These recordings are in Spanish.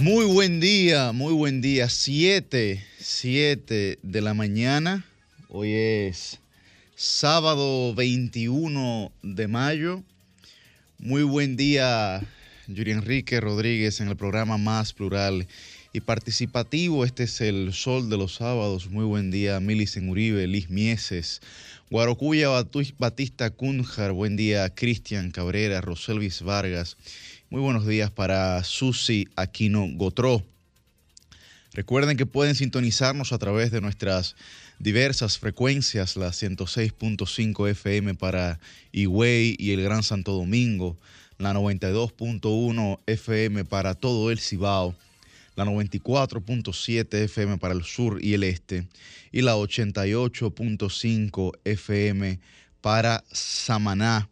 Muy buen día, muy buen día. 7, 7 de la mañana. Hoy es sábado 21 de mayo. Muy buen día, Yuri Enrique Rodríguez, en el programa más plural y participativo. Este es el Sol de los Sábados. Muy buen día, Milicen Uribe, Liz Mieses, Guarocuya Batista Cunjar. Buen día, Cristian Cabrera, Roselvis Vargas. Muy buenos días para Susi Aquino Gotró. Recuerden que pueden sintonizarnos a través de nuestras diversas frecuencias, la 106.5 FM para Higüey y el Gran Santo Domingo, la 92.1 FM para todo el Cibao, la 94.7 FM para el sur y el este y la 88.5 FM para Samaná.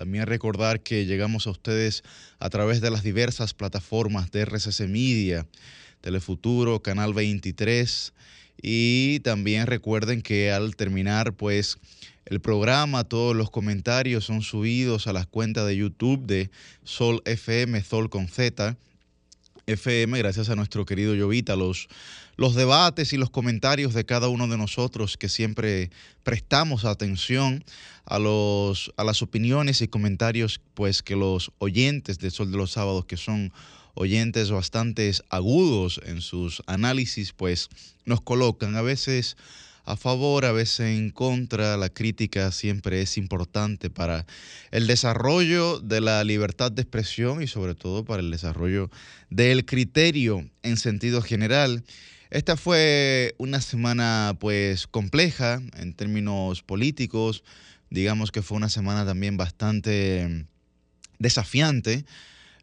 También recordar que llegamos a ustedes a través de las diversas plataformas de RCC Media, Telefuturo, Canal 23 y también recuerden que al terminar pues el programa, todos los comentarios son subidos a las cuentas de YouTube de Sol FM, Sol con Z, FM, gracias a nuestro querido Llovita, los, los debates y los comentarios de cada uno de nosotros que siempre prestamos atención a, los, a las opiniones y comentarios pues que los oyentes de Sol de los Sábados, que son oyentes bastante agudos en sus análisis, pues nos colocan a veces a favor, a veces en contra. La crítica siempre es importante para el desarrollo de la libertad de expresión y sobre todo para el desarrollo del criterio en sentido general. Esta fue una semana pues compleja en términos políticos, digamos que fue una semana también bastante desafiante,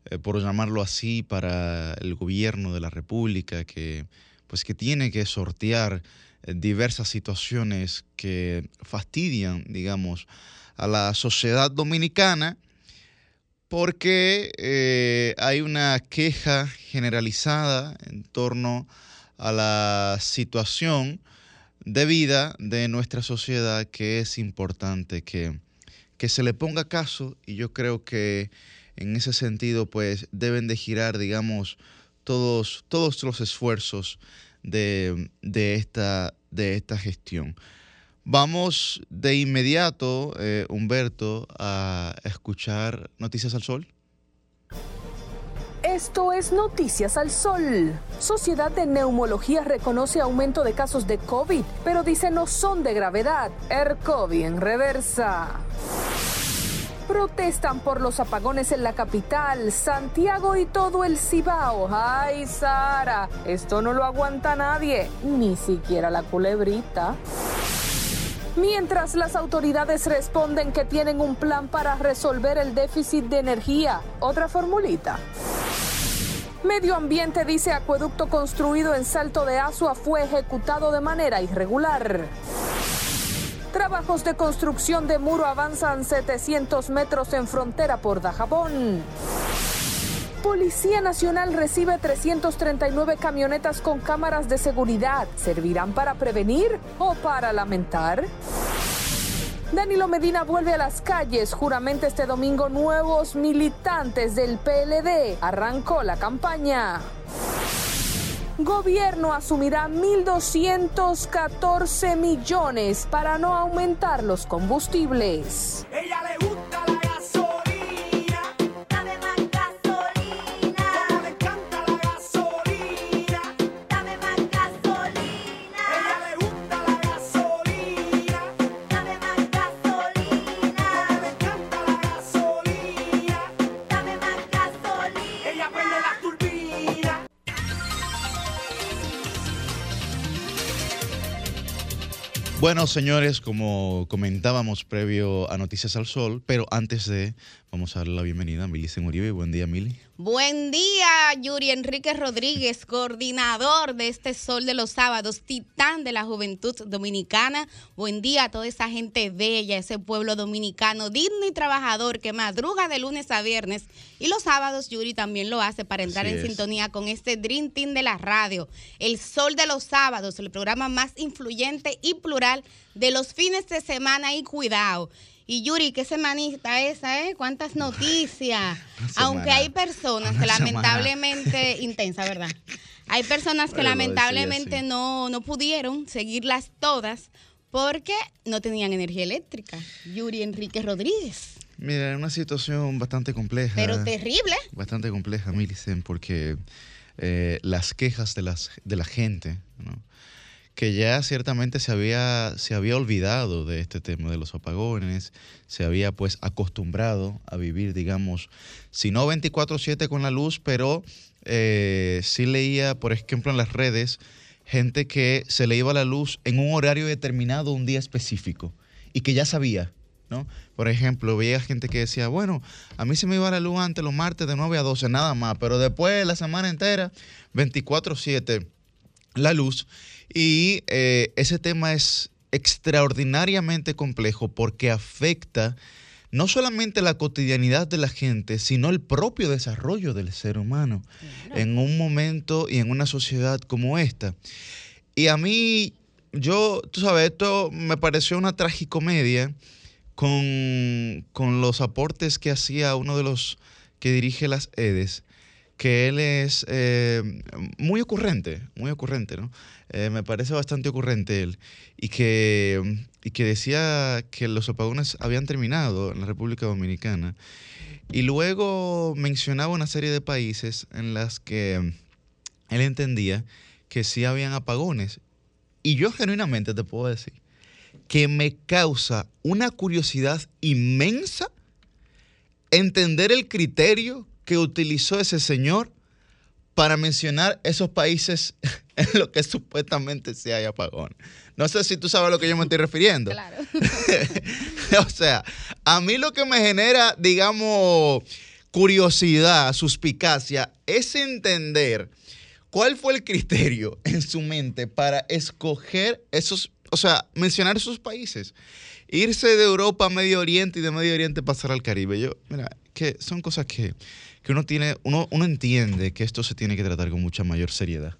eh, por llamarlo así, para el gobierno de la República que pues que tiene que sortear eh, diversas situaciones que fastidian, digamos, a la sociedad dominicana porque eh, hay una queja generalizada en torno a la situación de vida de nuestra sociedad que es importante que, que se le ponga caso y yo creo que en ese sentido pues deben de girar, digamos, todos, todos los esfuerzos de, esta, de esta gestión. Vamos de inmediato, eh, Humberto, a escuchar Noticias al Sol. Esto es Noticias al Sol. Sociedad de Neumología reconoce aumento de casos de COVID, pero dice no son de gravedad. ERCOVI en reversa. Protestan por los apagones en la capital, Santiago y todo el Cibao. Ay, Sara, esto no lo aguanta nadie, ni siquiera la culebrita. Mientras las autoridades responden que tienen un plan para resolver el déficit de energía. Otra formulita. Medio Ambiente dice acueducto construido en Salto de Azua fue ejecutado de manera irregular. Trabajos de construcción de muro avanzan 700 metros en frontera por Dajabón. Policía Nacional recibe 339 camionetas con cámaras de seguridad. ¿Servirán para prevenir o para lamentar? Danilo Medina vuelve a las calles. Juramente este domingo nuevos militantes del PLD. Arrancó la campaña. Gobierno asumirá 1.214 millones para no aumentar los combustibles. Ella le gusta Bueno, señores, como comentábamos previo a Noticias al Sol, pero antes de, vamos a darle la bienvenida a Mili Uribe. Buen día, Mili. Buen día, Yuri Enrique Rodríguez, coordinador de este Sol de los Sábados, titán de la juventud dominicana. Buen día a toda esa gente bella, ese pueblo dominicano digno y trabajador que madruga de lunes a viernes. Y los sábados, Yuri también lo hace para entrar en sintonía con este Dream Team de la radio. El Sol de los Sábados, el programa más influyente y plural de los fines de semana y cuidado Y Yuri, qué semanita esa, ¿eh? Cuántas noticias. Aunque hay personas que lamentablemente, intensa, ¿verdad? Hay personas que lamentablemente no, no pudieron seguirlas todas porque no tenían energía eléctrica. Yuri Enrique Rodríguez. Mira, es una situación bastante compleja. Pero terrible. Bastante compleja, Milicen, porque eh, las quejas de, las, de la gente, que ya ciertamente se había, se había olvidado de este tema de los apagones, se había pues acostumbrado a vivir, digamos, si no 24/7 con la luz, pero eh, sí leía, por ejemplo, en las redes, gente que se le iba la luz en un horario determinado, un día específico, y que ya sabía, ¿no? Por ejemplo, veía gente que decía, bueno, a mí se me iba la luz antes los martes de 9 a 12, nada más, pero después la semana entera, 24/7, la luz. Y eh, ese tema es extraordinariamente complejo porque afecta no solamente la cotidianidad de la gente, sino el propio desarrollo del ser humano en un momento y en una sociedad como esta. Y a mí, yo, tú sabes, esto me pareció una tragicomedia con, con los aportes que hacía uno de los que dirige las EDES, que él es eh, muy ocurrente, muy ocurrente, ¿no? Eh, me parece bastante ocurrente él, y que, y que decía que los apagones habían terminado en la República Dominicana. Y luego mencionaba una serie de países en las que él entendía que sí habían apagones. Y yo genuinamente te puedo decir que me causa una curiosidad inmensa entender el criterio que utilizó ese señor para mencionar esos países en los que supuestamente sí hay apagón. No sé si tú sabes a lo que yo me estoy refiriendo. Claro. o sea, a mí lo que me genera, digamos, curiosidad, suspicacia, es entender cuál fue el criterio en su mente para escoger esos, o sea, mencionar esos países. Irse de Europa a Medio Oriente y de Medio Oriente pasar al Caribe. Yo, mira, que son cosas que que uno tiene, uno, uno entiende que esto se tiene que tratar con mucha mayor seriedad.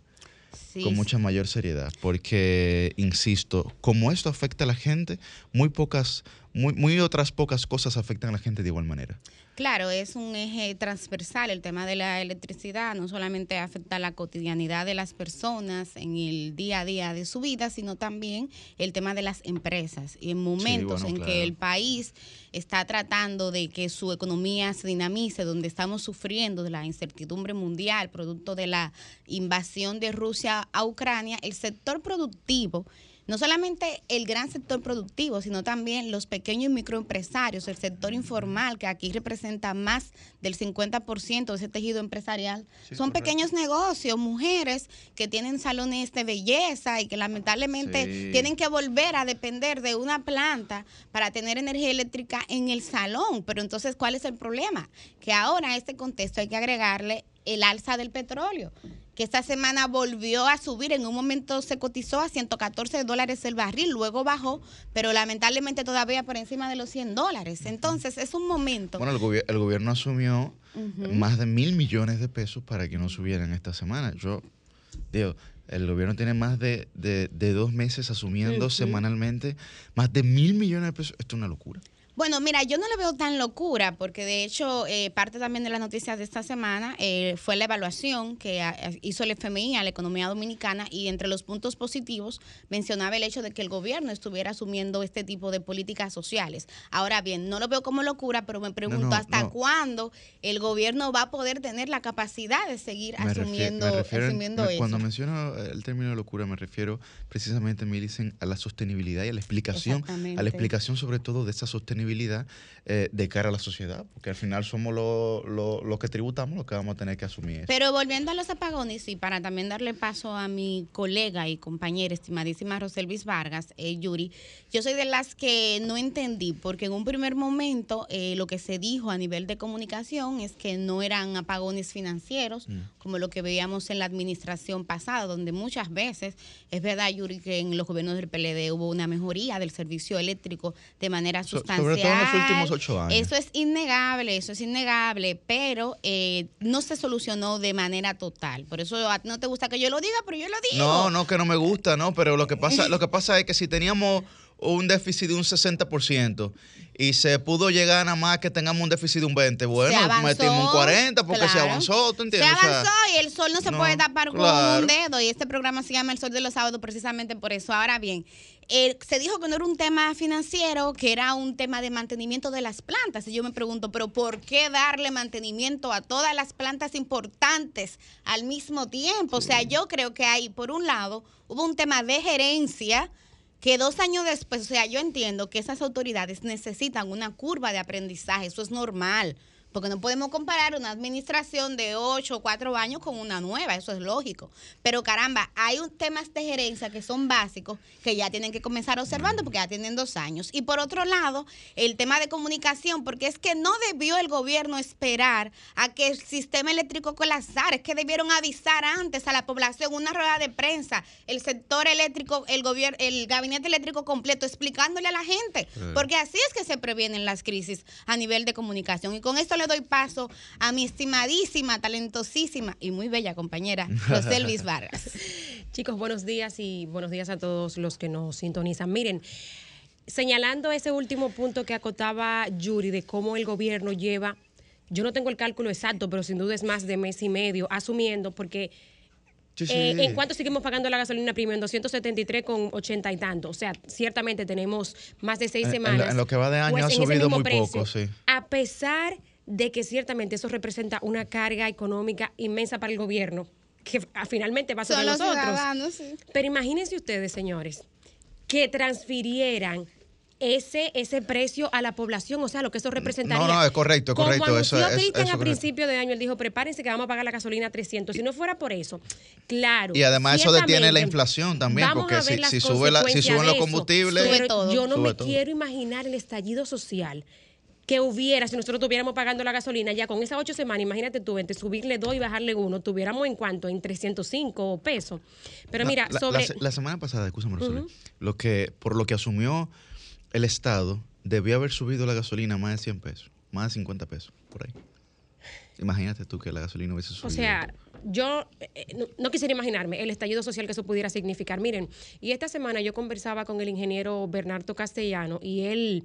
con mucha mayor seriedad, porque, insisto, como esto afecta a la gente, muy pocas, muy, muy otras pocas cosas afectan a la gente de igual manera. Claro, es un eje transversal el tema de la electricidad, no solamente afecta la cotidianidad de las personas en el día a día de su vida, sino también el tema de las empresas. Y en momentos en que el país está tratando de que su economía se dinamice, donde estamos sufriendo de la incertidumbre mundial, producto de la invasión de Rusia a Ucrania, el sector productivo no solamente el gran sector productivo, sino también los pequeños y microempresarios, el sector informal, que aquí representa más del 50% de ese tejido empresarial. Son pequeños negocios, mujeres que tienen salones de belleza y que lamentablemente tienen que volver a depender de una planta para tener energía eléctrica en el salón. Pero entonces, ¿cuál es el problema? Que ahora a este contexto hay que agregarle el alza del petróleo que esta semana volvió a subir. En un momento se cotizó a 114 dólares el barril, luego bajó, pero lamentablemente todavía por encima de los 100 dólares. Entonces es un momento. Bueno, el, gobierno asumió más de mil millones de pesos para que no subieran esta semana. Yo digo, el gobierno tiene más de, dos meses asumiendo semanalmente más de mil millones de pesos. Esto es una locura. Bueno, mira, yo no le veo tan locura, porque de hecho, eh, parte también de las noticias de esta semana eh, fue la evaluación que hizo el FMI a la economía dominicana y entre los puntos positivos mencionaba el hecho de que el gobierno estuviera asumiendo este tipo de políticas sociales. Ahora bien, no lo veo como locura, pero me pregunto hasta cuándo el gobierno va a poder tener la capacidad de seguir asumiendo, asumiendo eso. Cuando menciono el término locura, me refiero precisamente, me dicen, a la sostenibilidad y a la explicación, a la explicación sobre todo de esa sostenibilidad eh, de cara a la sociedad, porque al final somos los que tributamos los que vamos a tener que asumir. Pero volviendo a los apagones y para también darle paso a mi colega y compañera, estimadísima Roselvis Vargas, eh, Yuri, yo soy de las que no entendí, porque en un primer momento eh, lo que se dijo a nivel de comunicación es que no eran apagones financieros, mm. como lo que veíamos en la administración pasada, donde muchas veces, es verdad, Yuri, que en los gobiernos del PLD hubo una mejoría del servicio eléctrico de manera sustancial en los últimos ocho años. Eso es innegable, eso es innegable, pero eh, no se solucionó de manera total. Por eso no te gusta que yo lo diga, pero yo lo digo. No, no, que no me gusta, no, pero lo que pasa, lo que pasa es que si teníamos un déficit de un 60% y se pudo llegar nada más que tengamos un déficit de un 20. Bueno, metimos un 40 porque se avanzó, ¿tú entiendes? Se avanzó y el sol no se puede tapar con un dedo y este programa se llama El Sol de los Sábados precisamente por eso. Ahora bien, eh, se dijo que no era un tema financiero, que era un tema de mantenimiento de las plantas. Y yo me pregunto, ¿pero por qué darle mantenimiento a todas las plantas importantes al mismo tiempo? O sea, yo creo que hay, por un lado, hubo un tema de gerencia que dos años después, o sea, yo entiendo que esas autoridades necesitan una curva de aprendizaje, eso es normal porque no podemos comparar una administración de 8 o 4 años con una nueva, eso es lógico. Pero caramba, hay un, temas de gerencia que son básicos que ya tienen que comenzar observando porque ya tienen dos años. Y por otro lado, el tema de comunicación, porque es que no debió el gobierno esperar a que el sistema eléctrico colapsara, es que debieron avisar antes a la población una rueda de prensa, el sector eléctrico, el gobierno, el gabinete eléctrico completo, explicándole a la gente, porque así es que se previenen las crisis a nivel de comunicación. Y con esto le doy paso a mi estimadísima, talentosísima y muy bella compañera, José Luis Vargas. Chicos, buenos días y buenos días a todos los que nos sintonizan. Miren, señalando ese último punto que acotaba Yuri de cómo el gobierno lleva, yo no tengo el cálculo exacto, pero sin duda es más de mes y medio, asumiendo, porque... Eh, ¿En cuánto seguimos pagando la gasolina premium? En 273 con 80 y tanto. O sea, ciertamente tenemos más de seis semanas. En, lo que va de año pues, ha subido muy poco, sí. A pesar de que ciertamente eso representa una carga económica inmensa para el gobierno, que finalmente va a ser de nosotros. Pero imagínense ustedes, señores, que transfirieran ese, ese precio a la población, o sea, lo que eso representaría. No, no, es correcto, es correcto. Como eso, Cristian a principio de año, él dijo, prepárense que vamos a pagar la gasolina a 300. Si no fuera por eso, claro. Y además eso detiene la inflación también, porque si, si, sube si suben los combustibles... yo no me quiero imaginar el estallido social que hubiera, si nosotros estuviéramos pagando la gasolina ya con esas ocho semanas, imagínate tú, entre subirle dos y bajarle uno, tuviéramos en cuanto, en 305 pesos. Pero mira, sobre... La, semana pasada, escúchame, lo que, por lo que asumió el Estado, debió haber subido la gasolina más de 100 pesos, más de 50 pesos, por ahí. Imagínate tú que la gasolina hubiese subido. O sea, yo eh, no, quisiera imaginarme el estallido social que eso pudiera significar. Miren, y esta semana yo conversaba con el ingeniero Bernardo Castellano y él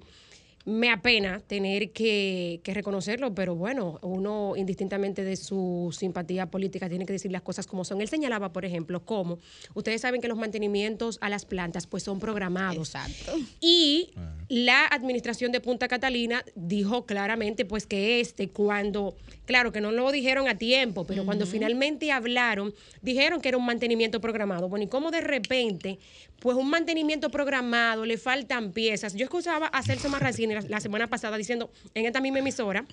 me apena tener que, reconocerlo, pero bueno, uno indistintamente de su simpatía política tiene que decir las cosas como son. Él señalaba, por ejemplo, cómo ustedes saben que los mantenimientos a las plantas pues son programados. Exacto. Y la administración de Punta Catalina dijo claramente pues que este cuando, claro que no lo dijeron a tiempo, pero cuando finalmente hablaron, dijeron que era un mantenimiento programado. Bueno, y cómo de repente pues un mantenimiento programado, le faltan piezas. Yo escuchaba a Celso Marrancini la, semana pasada diciendo en esta misma emisora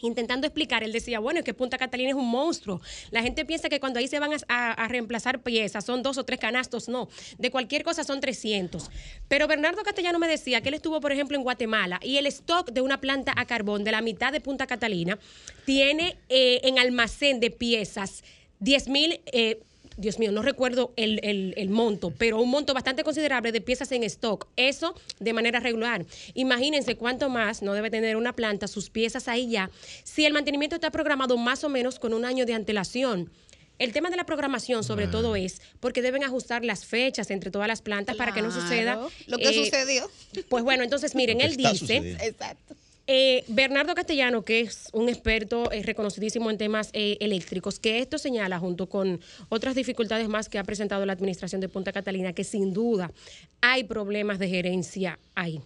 intentando explicar, él decía, bueno, es que Punta Catalina es un monstruo. La gente piensa que cuando ahí se van a, reemplazar piezas, son dos o tres canastos, no. De cualquier cosa son 300. Pero Bernardo Castellano me decía que él estuvo, por ejemplo, en Guatemala y el stock de una planta a carbón de la mitad de Punta Catalina tiene eh, en almacén de piezas 10 mil... Eh, Dios mío, no recuerdo el, monto, pero un monto bastante considerable de piezas en stock. Eso de manera regular. Imagínense cuánto más no debe tener una planta sus piezas ahí ya, si el mantenimiento está programado más o menos con un año de antelación. El tema de la programación, sobre todo, es porque deben ajustar las fechas entre todas las plantas para que no suceda lo que eh, sucedió. Pues bueno, entonces miren, él dice, Exacto. Eh, Bernardo Castellano, que es un experto eh, reconocidísimo en temas eh, eléctricos, que esto señala junto con otras dificultades más que ha presentado la administración de Punta Catalina, que sin duda hay problemas de gerencia ahí.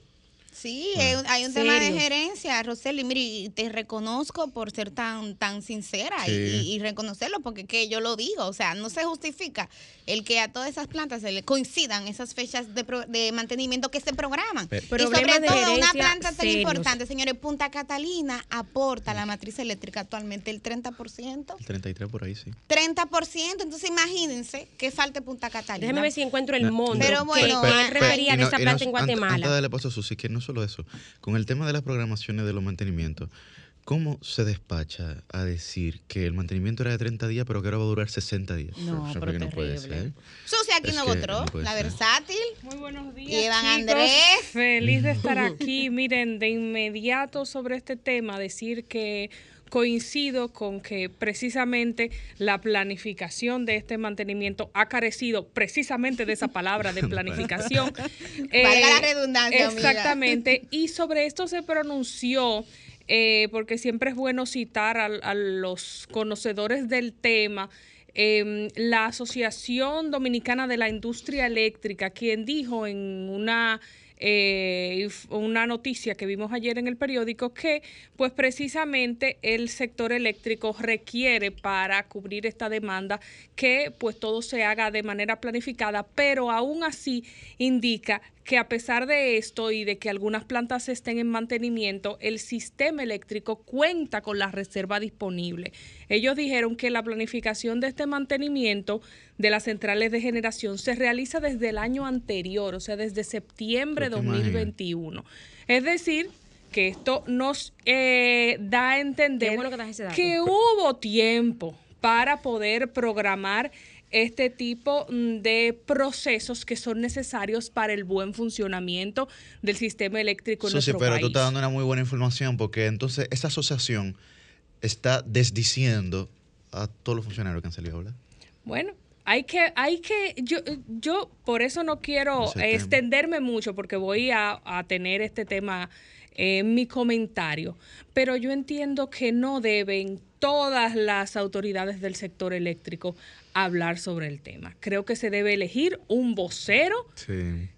Sí, hay un tema de gerencia, Roseli. Mire, te reconozco por ser tan tan sincera y, reconocerlo, porque que yo lo digo, o sea, no se justifica el que a todas esas plantas se le coincidan esas fechas de, de mantenimiento que se programan. y sobre todo una planta tan importante, señores, Punta Catalina aporta a la matriz eléctrica actualmente el 30%. El 33 por ahí, sí. 30%, entonces imagínense que falte Punta Catalina. Déjeme ver si encuentro el monto pero bueno, que, refería de esa planta en Guatemala. Antes, de paso a que no solo eso, con el tema de las programaciones de los mantenimientos, ¿Cómo se despacha a decir que el mantenimiento era de 30 días, pero que ahora va a durar 60 días? No, pero no puede ser. Sucia aquí no votó, la versátil. Muy buenos días. Y Andrés. Feliz de estar aquí. Miren, de inmediato sobre este tema, decir que coincido con que precisamente la planificación de este mantenimiento ha carecido precisamente de esa palabra de planificación. Valga la redundancia. Exactamente. Y sobre esto se pronunció. Eh, porque siempre es bueno citar a, los conocedores del tema, em, la Asociación Dominicana de la Industria Eléctrica, quien dijo en una eh, una noticia que vimos ayer en el periódico que pues precisamente el sector eléctrico requiere para cubrir esta demanda que pues todo se haga de manera planificada, pero aún así indica que a pesar de esto y de que algunas plantas estén en mantenimiento, el sistema eléctrico cuenta con la reserva disponible. Ellos dijeron que la planificación de este mantenimiento de las centrales de generación se realiza desde el año anterior, o sea, desde septiembre de 2021. Es decir, que esto nos eh, da a entender que hubo tiempo para poder programar este tipo mm, de procesos que son necesarios para el buen funcionamiento del sistema eléctrico en nuestro sí, pero tú estás dando una muy buena información porque entonces esa asociación está desdiciendo a todos los funcionarios que han salido, ¿verdad? Bueno, hay que, hay que, yo, yo por eso no quiero extenderme mucho porque voy a, a tener este tema en mi comentario, pero yo entiendo que no deben todas las autoridades del sector eléctrico hablar sobre el tema. Creo que se debe elegir un vocero,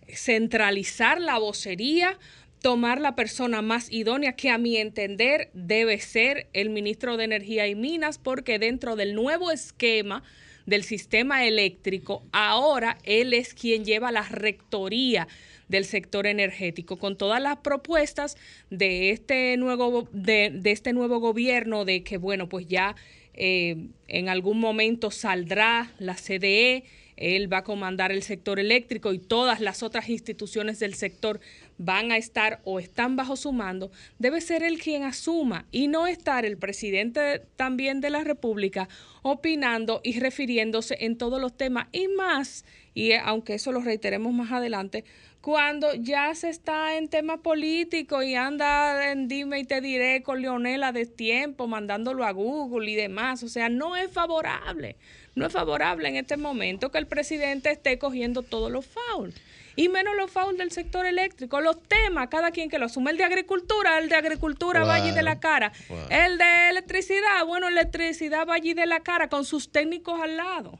centralizar la vocería, tomar la persona más idónea, que a mi entender debe ser el ministro de Energía y Minas, porque dentro del nuevo esquema del sistema eléctrico, ahora él es quien lleva la rectoría del sector energético, con todas las propuestas de este nuevo, de, de este nuevo gobierno, de que, bueno, pues ya eh, en algún momento saldrá la CDE, él va a comandar el sector eléctrico y todas las otras instituciones del sector van a estar o están bajo su mando, debe ser él quien asuma y no estar el presidente también de la República opinando y refiriéndose en todos los temas. Y más, y aunque eso lo reiteremos más adelante, cuando ya se está en tema político y anda en dime y te diré con Leonela de tiempo, mandándolo a Google y demás. O sea, no es favorable. No es favorable en este momento que el presidente esté cogiendo todos los fouls. Y menos los fouls del sector eléctrico. Los temas, cada quien que lo asume. El de agricultura, el de agricultura va allí de la cara. El de electricidad, bueno, electricidad va allí de la cara con sus técnicos al lado.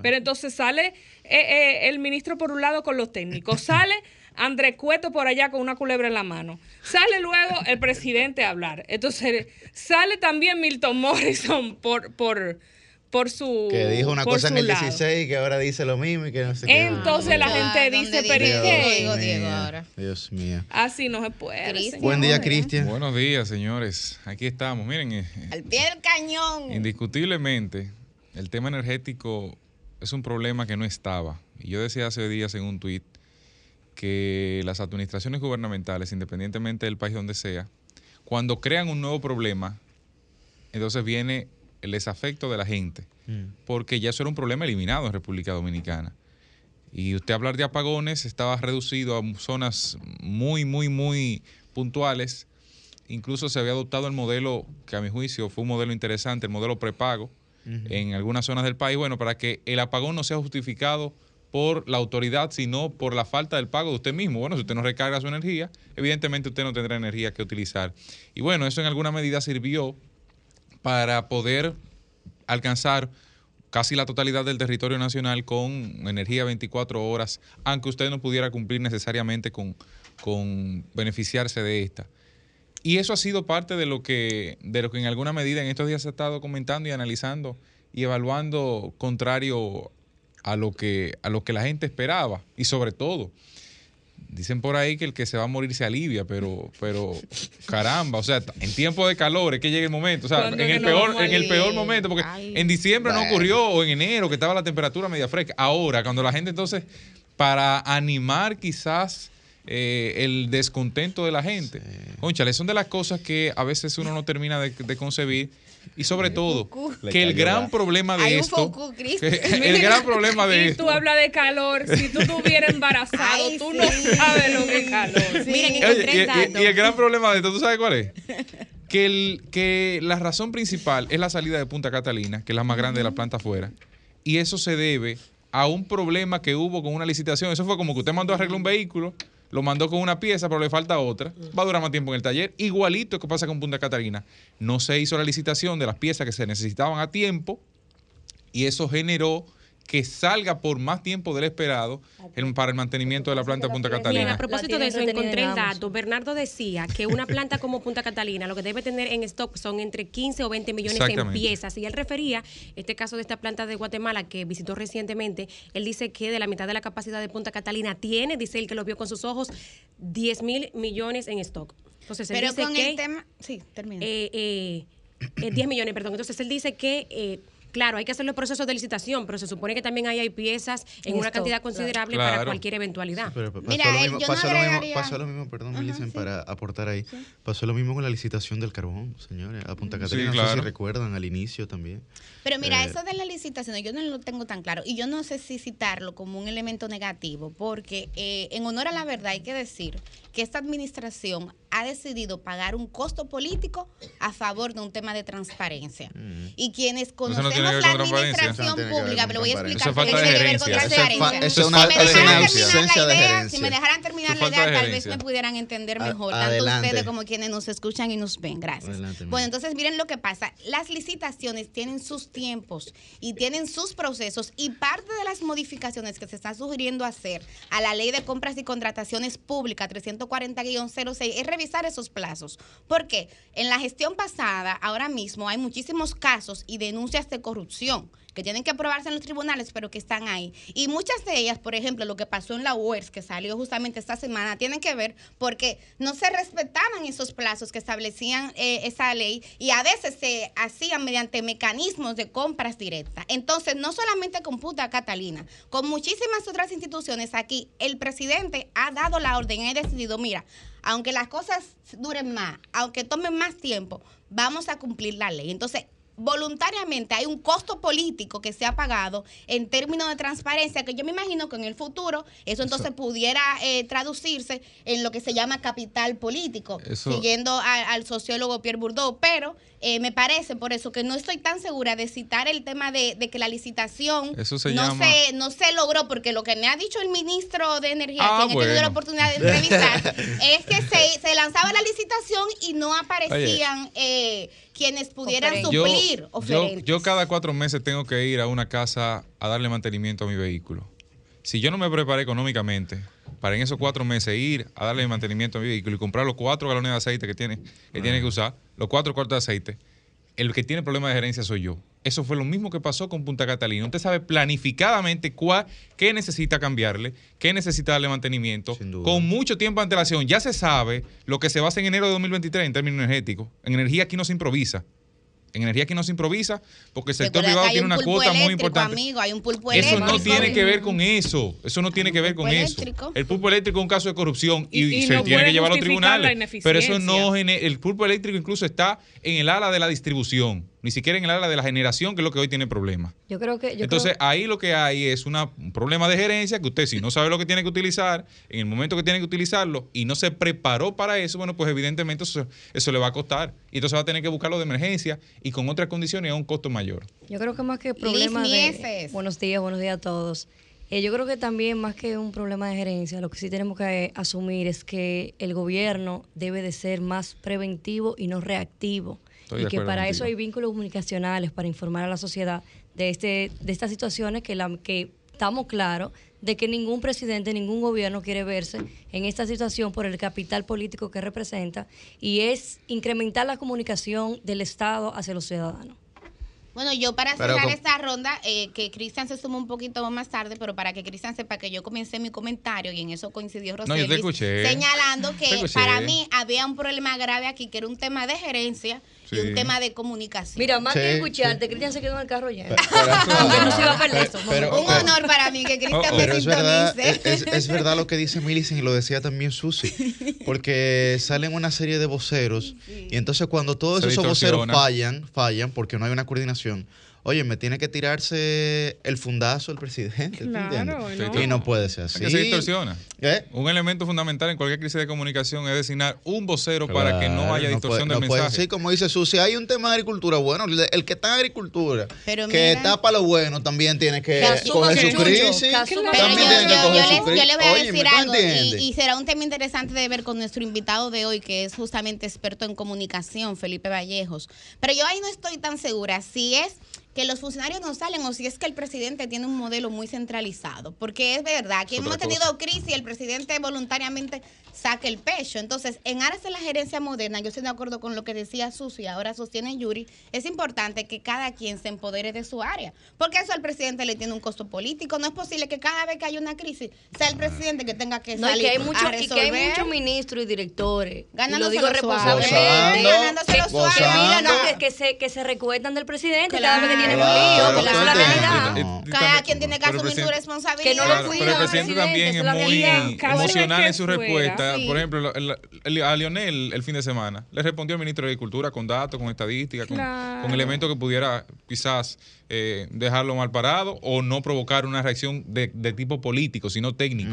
Pero entonces sale eh, eh, el ministro por un lado con los técnicos, sale André Cueto por allá con una culebra en la mano, sale luego el presidente a hablar. Entonces sale también Milton Morrison por, por, por su que dijo una cosa en el 16 y que ahora dice lo mismo y que no sé qué. Entonces la gente dice pero Dios, Dios, Dios mío. Así no se puede buen día Cristian. Buenos días señores. Aquí estamos. Miren eh, al pie del cañón. indiscutiblemente el tema energético es un problema que no estaba. Y yo decía hace días en un tuit que las administraciones gubernamentales, independientemente del país donde sea, cuando crean un nuevo problema, entonces viene el desafecto de la gente, mm. porque ya eso era un problema eliminado en República Dominicana. Y usted hablar de apagones estaba reducido a zonas muy, muy, muy puntuales. Incluso se había adoptado el modelo, que a mi juicio fue un modelo interesante, el modelo prepago, en algunas zonas del país, bueno, para que el apagón no sea justificado por la autoridad, sino por la falta del pago de usted mismo. Bueno, si usted no recarga su energía, evidentemente usted no tendrá energía que utilizar. Y bueno, eso en alguna medida sirvió para poder alcanzar casi la totalidad del territorio nacional con energía 24 horas, aunque usted no pudiera cumplir necesariamente con, con beneficiarse de esta. Y eso ha sido parte de lo que, de lo que en alguna medida en estos días se ha estado comentando y analizando y evaluando contrario a lo que, a lo que la gente esperaba. Y sobre todo, dicen por ahí que el que se va a morir se alivia, pero, pero caramba, o sea, en tiempo de calor es que llega el momento, o sea, en el, peor, en el peor momento, porque en diciembre no ocurrió, o en enero, que estaba la temperatura media fresca. Ahora, cuando la gente entonces, para animar quizás eh, el descontento de la gente. Sí. son de las cosas que a veces uno no termina de, concebir. Y sobre todo, que el gran problema de esto. el gran problema de esto. tú hablas de calor. Si tú estuvieras embarazado, tú no sabes lo que es calor. Miren, y, y, el gran problema de esto, ¿tú sabes cuál es? que, el, que la razón principal es la salida de Punta Catalina, que es la más grande de la planta afuera, y eso se debe a un problema que hubo con una licitación. Eso fue como que usted mandó a arreglar un vehículo, lo mandó con una pieza, pero le falta otra. Va a durar más tiempo en el taller. Igualito que pasa con Punta Catalina. No se hizo la licitación de las piezas que se necesitaban a tiempo y eso generó que salga por más tiempo del esperado el- para el mantenimiento de la planta Punta Bien, a Catalina. propósito de eso, encontré el dato. Bernardo decía que una planta como Punta Catalina lo que debe tener en stock son entre 15 o 20 millones en piezas. Y él refería, este caso de esta planta de Guatemala que visitó recientemente, él dice que de la mitad de la capacidad de Punta Catalina tiene, dice él que lo vio con sus ojos, 10 mil millones en stock. Entonces él Pero dice con que... el tema. Sí, termina. eh, eh, eh, 10 millones, perdón. Entonces él dice que, eh, claro, hay que hacer los procesos de licitación, pero se supone que también ahí hay piezas en una cantidad claro. considerable para Claro. cualquier eventualidad. Pero pasó, Mira, lo eh, mismo, yo no pasó, lo mismo, agregaría- pasó lo mismo, perdón, Ajá, Millicent, sí. para aportar ahí. Pasó lo mismo con la licitación del carbón, señores, a Punta Sí, Catalina. No sé claro. si recuerdan al inicio también. Pero mira, Eh, eso de la licitación, yo no lo tengo tan claro. Y yo no sé si citarlo como un elemento negativo, porque eh, en honor a la verdad hay que decir que esta administración ha decidido pagar un costo político a favor de un tema de transparencia. Y quienes no conocemos la administración pública, me lo voy a explicar. Eso es falta tiene que ver con. Eso es transparencia. Si una me dejaran terminar la de idea, gerencia. Si me dejaran terminar Eso la es falta idea, de tal vez me pudieran entender A- mejor, tanto adelante. ustedes como quienes nos escuchan y nos ven. Gracias. Adelante, bueno, entonces miren lo que pasa. Las licitaciones tienen sus tiempos y tienen sus procesos y parte de las modificaciones que se está sugiriendo hacer a la ley de compras y contrataciones públicas 340-06 es revisar esos plazos. Porque en la gestión pasada, ahora mismo, hay muchísimos casos y denuncias de corrupción que tienen que aprobarse en los tribunales, pero que están ahí. Y muchas de ellas, por ejemplo, lo que pasó en la UERS, que salió justamente esta semana, tienen que ver porque no se respetaban esos plazos que establecían eh, esa ley y a veces se hacían mediante mecanismos de compras directas. Entonces, no solamente con Punta Catalina, con muchísimas otras instituciones aquí, el presidente ha dado la orden y ha decidido, mira, aunque las cosas duren más, aunque tomen más tiempo, vamos a cumplir la ley. Entonces, voluntariamente hay un costo político que se ha pagado en términos de transparencia, que yo me imagino que en el futuro eso entonces pudiera eh, traducirse en lo que se llama capital político, Eso- siguiendo a- al sociólogo Pierre Bourdieu, pero eh, me parece por eso que no estoy tan segura de citar el tema de, de que la licitación Eso se no, llama- se, no se logró, porque lo que me ha dicho el ministro de Energía, Ah, quien he tenido la bueno. oportunidad de entrevistar, es que se, se lanzaba la licitación y no aparecían eh, quienes pudieran Oferentes. Yo, suplir yo, oferentes. yo cada cuatro meses tengo que ir a una casa a darle mantenimiento a mi vehículo. Si yo no me preparé económicamente para en esos cuatro meses ir a darle mantenimiento a mi vehículo y comprar los cuatro galones de aceite que tiene que, tiene que usar, los cuatro cuartos de aceite, el que tiene problema de gerencia soy yo. Eso fue lo mismo que pasó con Punta Catalina. Usted sabe planificadamente cuál, qué necesita cambiarle, qué necesita darle mantenimiento. Con mucho tiempo de antelación ya se sabe lo que se va a hacer en enero de 2023 en términos energéticos. En energía aquí no se improvisa. En energía aquí no se improvisa porque el sector privado tiene un una cuota muy importante. Amigo, hay un pulpo Eso no tiene que ver con eso. Eso no tiene que ver con eso. El pulpo eléctrico es un caso de corrupción y, Y- y se no tiene que llevar a los tribunales. Pero eso no el pulpo eléctrico incluso está en el ala de la distribución, ni siquiera en el ala de la generación, que es lo que hoy tiene problemas. Yo creo que. Yo Entonces, creo- ahí lo que hay es una- un problema de gerencia que usted, si no sabe lo que tiene que utilizar, en el momento que tiene que utilizarlo y no se preparó para eso, bueno, pues evidentemente eso, eso le va a costar. Y entonces va a tener que buscarlo de emergencia y con otras condiciones a un costo mayor. Yo creo que más que problema de... Buenos días, buenos días a todos. Eh, yo creo que también más que un problema de gerencia, lo que sí tenemos que eh, asumir es que el gobierno debe de ser más preventivo y no reactivo. Estoy y que para eso hay vínculos comunicacionales para informar a la sociedad de, este, de estas situaciones que, la, que estamos claros de que ningún presidente, ningún gobierno quiere verse en esta situación por el capital político que representa y es incrementar la comunicación del Estado hacia los ciudadanos. Bueno, yo para cerrar esta ronda, eh, que Cristian se sumó un poquito más tarde, pero para que Cristian sepa que yo comencé mi comentario y en eso coincidió No, yo Roseli, te escuché. señalando que Te escuché. para mí había un problema grave aquí, que era un tema de gerencia y un tema de comunicación. Mira, más Sí, que escucharte, Cristian se quedó en el carro ya. Pero- no se iba a perder eso. pero- un honor para mí que Cristian Oh, oh. me Pero es verdad, sintonice. es, verdad lo que dice Millicent y lo decía también Susi, porque salen una serie de voceros y entonces cuando todos Se esos voceros fallan, fallan porque no hay una coordinación, canción. Oye, me tiene que tirarse el fundazo el presidente. ¿tú Claro, no. Y no puede ser así. Que se distorsiona. ¿Eh? Un elemento fundamental en cualquier crisis de comunicación es designar un vocero para que no haya distorsión puede- del no mensaje. ser, como dice Susi, hay un tema de agricultura. Bueno, el que está en agricultura, Pero que mira- tapa lo bueno, también tiene que coger su crisis. También yo, tiene que yo- coger yo su les, crisis. yo les voy a decir ¿tú algo y, y será un tema interesante de ver con nuestro invitado de hoy, que es justamente experto en comunicación, Felipe Vallejos. Pero yo ahí no estoy tan segura si es que los funcionarios no salen o si es que el presidente tiene un modelo muy centralizado. Porque es verdad que hemos tenido cosa. crisis y el presidente voluntariamente saca el pecho. Entonces, en aras de la gerencia moderna, yo estoy de acuerdo con lo que decía Susi ahora sostiene Yuri, es importante que cada quien se empodere de su área. Porque eso al presidente le tiene un costo político. No es posible que cada vez que haya una crisis sea el presidente que tenga que No, y salir que hay mucho, a y que hay muchos ministros y directores. y lo digo responsablemente. Gozando, ganándoselo que, suave. que mira, no, que, que se, que se recuerdan del presidente cada vez que Eh, eh, Cada también- quien tiene que el asumir su responsabilidad. Que no lo cuida pero el al presidente también es muy emocional en su respuesta. Por ejemplo, el- el- a Lionel el fin de semana le respondió al ministro de Agricultura con datos, con estadísticas, con, Claro. con elementos que pudiera quizás eh, dejarlo mal parado o no provocar una reacción de, de tipo político, sino técnico.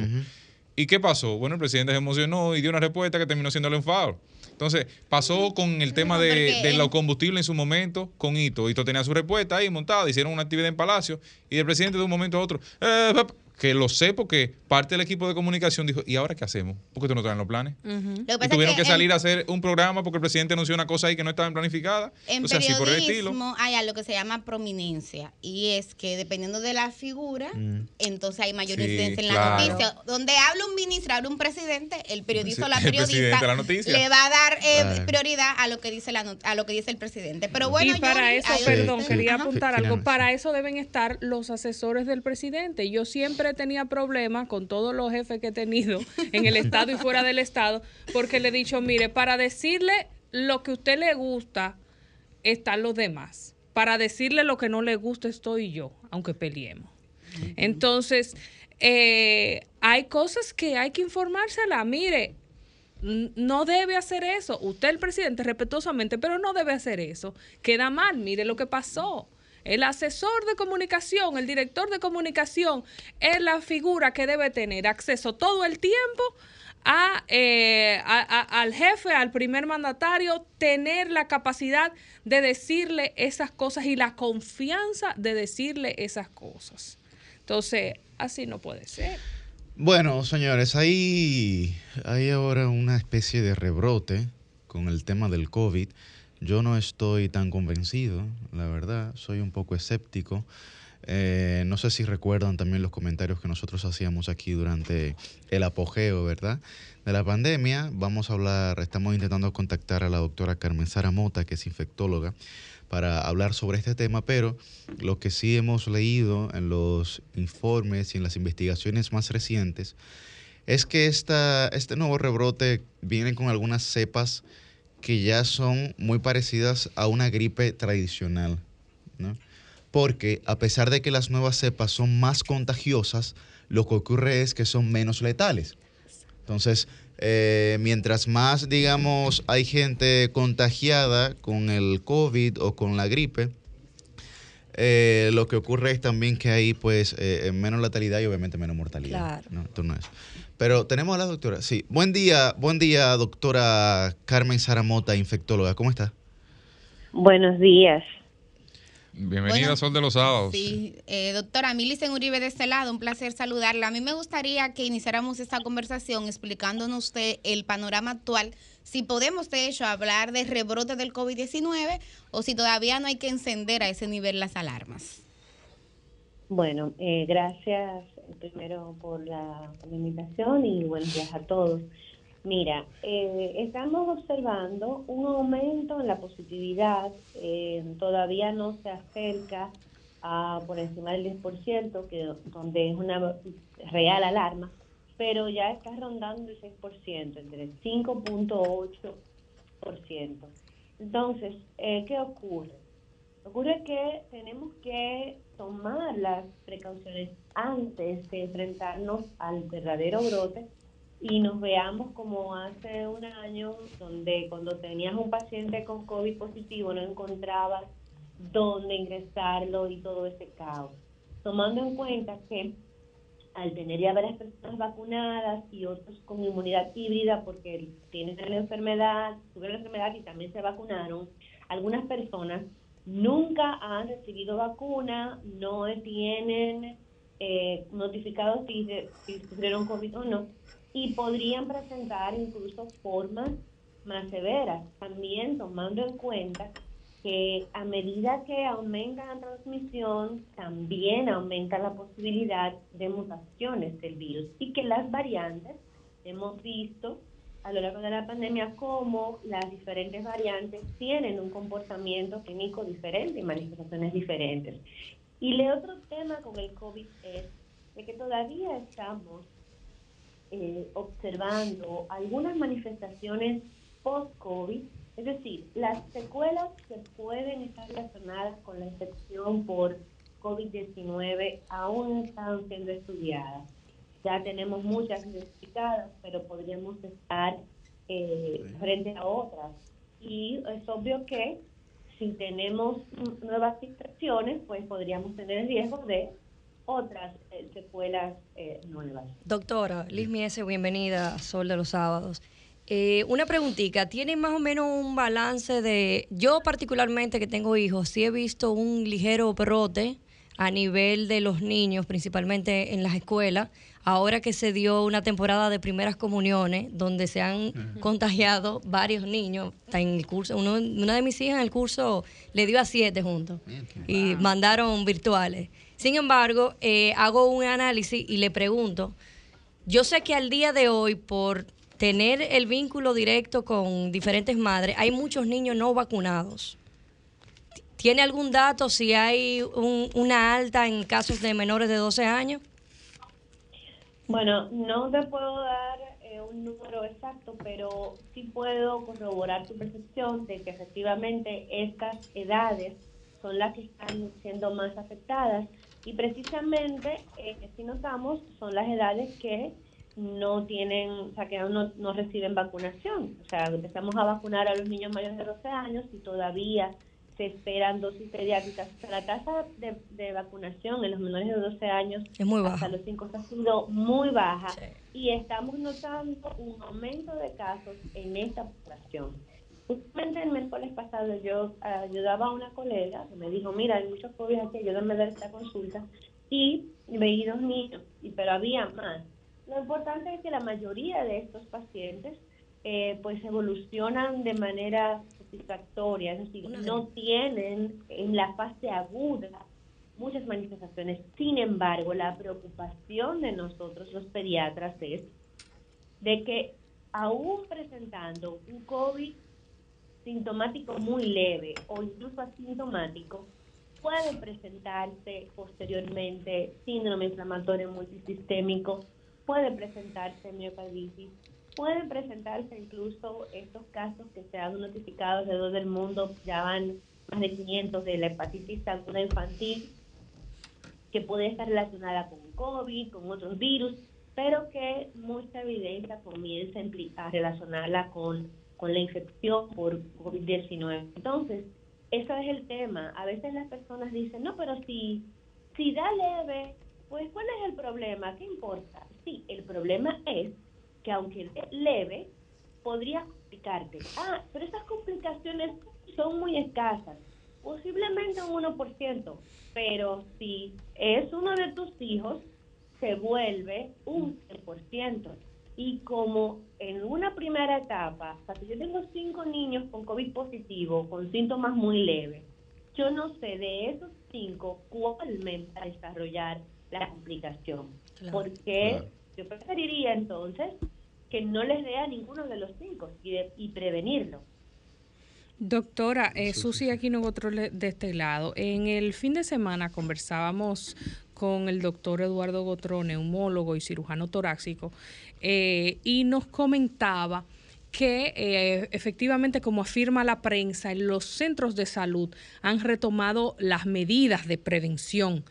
¿Y qué pasó? Bueno, el presidente se emocionó y dio una respuesta que terminó siendo el enfado. Entonces, pasó con el tema No, de, de los combustibles en su momento con Hito. Hito tenía su respuesta ahí montada, hicieron una actividad en Palacio y el presidente de un momento a otro, eh, que lo sé porque parte del equipo de comunicación dijo, ¿y ahora qué hacemos? ¿Por qué tú no traen los planes? Lo que Y tuvieron que, en- salir a hacer un programa porque el presidente anunció una cosa ahí que no estaba planificada. En o sea, así por el estilo. periodismo hay algo que se llama prominencia y es que dependiendo de la figura, entonces hay mayor Sí, incidencia en la claro. noticia. Donde habla un ministro, habla un presidente, el periodista o la periodista presidente, la noticia. le va a dar eh, Claro. prioridad a lo que dice la a lo que dice el presidente. Pero bueno, y para eso, perdón, quería apuntar algo. Para eso deben estar los asesores del presidente. Yo siempre tenía problemas con todos los jefes que he tenido en el Estado y fuera del Estado, porque le he dicho, mire, para decirle lo que a usted le gusta, están los demás. Para decirle lo que no le gusta, estoy yo, aunque peleemos. Entonces, eh, hay cosas que hay que informársela. Mire, no debe hacer eso. Usted, el presidente, respetuosamente, pero no debe hacer eso. Queda mal. Mire lo que pasó. El asesor de comunicación, el director de comunicación, es la figura que debe tener acceso todo el tiempo eh, al jefe, al primer mandatario, tener la capacidad de decirle esas cosas y la confianza de decirle esas cosas. Entonces, así no puede ser. Bueno, señores, hay, hay ahora una especie de rebrote con el tema del COVID. Yo no estoy tan convencido, la verdad, soy un poco escéptico. Eh, no sé si recuerdan también los comentarios que nosotros hacíamos aquí durante el apogeo, ¿verdad? De la pandemia. Vamos a hablar, estamos intentando contactar a la doctora Carmen Sara Mota, que es infectóloga, para hablar sobre este tema, pero lo que sí hemos leído en los informes y en las investigaciones más recientes es que esta, este nuevo rebrote viene con algunas cepas que ya son muy parecidas a una gripe tradicional, ¿no? Porque a pesar de que las nuevas cepas son más contagiosas, lo que ocurre es que son menos letales. Entonces, eh, mientras más, digamos, hay gente contagiada con el COVID o con la gripe, eh, lo que ocurre es también que hay pues eh, menos letalidad y obviamente menos mortalidad. Claro. Pero tenemos a la doctora. Sí. Buen día, buen día, doctora Carmen Saramota, infectóloga. ¿Cómo está? Buenos días. Bienvenida Bueno, a Sol de los Sábados. Sí, eh, doctora Milicen Uribe de este lado, un placer saludarla. A mí me gustaría que iniciáramos esta conversación explicándonos usted el panorama actual, si podemos de hecho hablar de rebrote del COVID-19 o si todavía no hay que encender a ese nivel las alarmas. Bueno, eh, gracias primero por la, invitación y buenos días a todos. Mira, eh, estamos observando un aumento en la positividad, eh, todavía no se acerca a por encima del 10%, que, donde es una real alarma, pero ya está rondando el 6%, entre el 5.8%. Entonces, eh, ¿qué ocurre? Ocurre que tenemos que tomar las precauciones antes de enfrentarnos al verdadero brote y nos veamos como hace un año, donde cuando tenías un paciente con COVID positivo no encontrabas dónde ingresarlo y todo ese caos. Tomando en cuenta que al tener ya varias personas vacunadas y otros con inmunidad híbrida porque tienen la enfermedad, tuvieron la enfermedad y también se vacunaron, algunas personas nunca han recibido vacuna, no tienen eh, notificados si, si sufrieron COVID o no, y podrían presentar incluso formas más severas, también tomando en cuenta que a medida que aumenta la transmisión, también aumenta la posibilidad de mutaciones del virus y que las variantes, hemos visto a lo largo de la pandemia cómo las diferentes variantes tienen un comportamiento clínico diferente y manifestaciones diferentes. Y el otro tema con el COVID es de que todavía estamos eh, observando algunas manifestaciones post-COVID es decir, las secuelas que pueden estar relacionadas con la infección por COVID-19 aún están siendo estudiadas. Ya tenemos muchas identificadas, pero podríamos estar eh, frente a otras. Y es obvio que si tenemos nuevas infecciones, pues podríamos tener el riesgo de otras eh, secuelas eh, nuevas. Doctora Liz Miese, bienvenida a Sol de los Sábados. Eh, una preguntita, ¿tiene más o menos un balance de, yo particularmente que tengo hijos, sí he visto un ligero brote a nivel de los niños, principalmente en las escuelas, ahora que se dio una temporada de primeras comuniones, donde se han contagiado varios niños, está en el curso, una de mis hijas en el curso le dio a siete juntos y mandaron virtuales. Sin embargo, eh, hago un análisis y le pregunto, yo sé que al día de hoy, por tener el vínculo directo con diferentes madres, hay muchos niños no vacunados. ¿Tiene algún dato si hay una alta en casos de menores de 12 años? Bueno, no te puedo dar eh, un número exacto, pero sí puedo corroborar tu percepción de que efectivamente estas edades son las que están siendo más afectadas y precisamente, eh, si notamos, son las edades que no tienen, o sea, que no, no reciben vacunación. O sea, empezamos a vacunar a los niños mayores de 12 años y todavía se esperan dosis pediátricas. O sea, la tasa de, vacunación en los menores de 12 años es muy baja. hasta los 5 ha sido muy baja y estamos notando un aumento de casos en esta población. Justamente el miércoles pasado yo ayudaba a una colega que me dijo, mira, hay muchos jóvenes aquí, ayúdame a dar esta consulta. Y veí dos niños, y, pero había más. Lo importante es que la mayoría de estos pacientes eh, pues evolucionan de manera satisfactoria, es decir, no tienen en la fase aguda muchas manifestaciones. Sin embargo, la preocupación de nosotros los pediatras es de que aún presentando un COVID sintomático muy leve o incluso asintomático, puede presentarse posteriormente síndrome inflamatorio multisistémico, puede presentarse miocarditis, pueden presentarse incluso estos casos que se han notificado alrededor del mundo, ya van más de 500 de la hepatitis aguda infantil, que puede estar relacionada con COVID, con otros virus, pero que mucha evidencia comienza a relacionarla con, con la infección por COVID-19. Entonces, eso es el tema. A veces las personas dicen, no, pero si, si da leve, pues ¿cuál es el problema? ¿Qué importa? Sí, el problema es que aunque leve, podría complicarte. Ah, pero esas complicaciones son muy escasas, posiblemente un 1%, pero si es uno de tus hijos, se vuelve un 100%. Y como en una primera etapa, o sea, si yo tengo cinco niños con COVID positivo, con síntomas muy leves, yo no sé de esos cinco cuál me va a desarrollar la complicación. Porque yo preferiría entonces que no les dé a ninguno de los cinco y, prevenirlo. Doctora, eh, Susi aquí nosotros de este lado. En el fin de semana conversábamos con el doctor Eduardo Gotrón, neumólogo y cirujano torácico, eh, y nos comentaba que eh, efectivamente, como afirma la prensa, en los centros de salud han retomado las medidas de prevención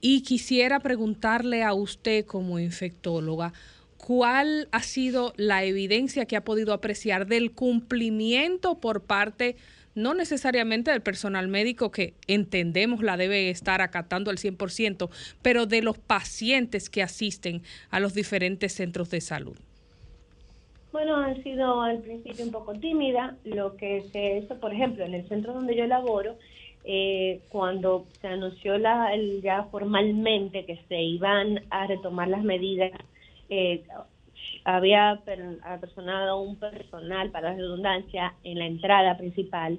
y quisiera preguntarle a usted como infectóloga, ¿cuál ha sido la evidencia que ha podido apreciar del cumplimiento por parte no necesariamente del personal médico que entendemos la debe estar acatando al 100%, pero de los pacientes que asisten a los diferentes centros de salud. Bueno, han sido al principio un poco tímida. Lo que se hizo, por ejemplo, en el centro donde yo laboro, eh, cuando se anunció la, ya formalmente que se iban a retomar las medidas, eh, había personado un personal para la redundancia en la entrada principal,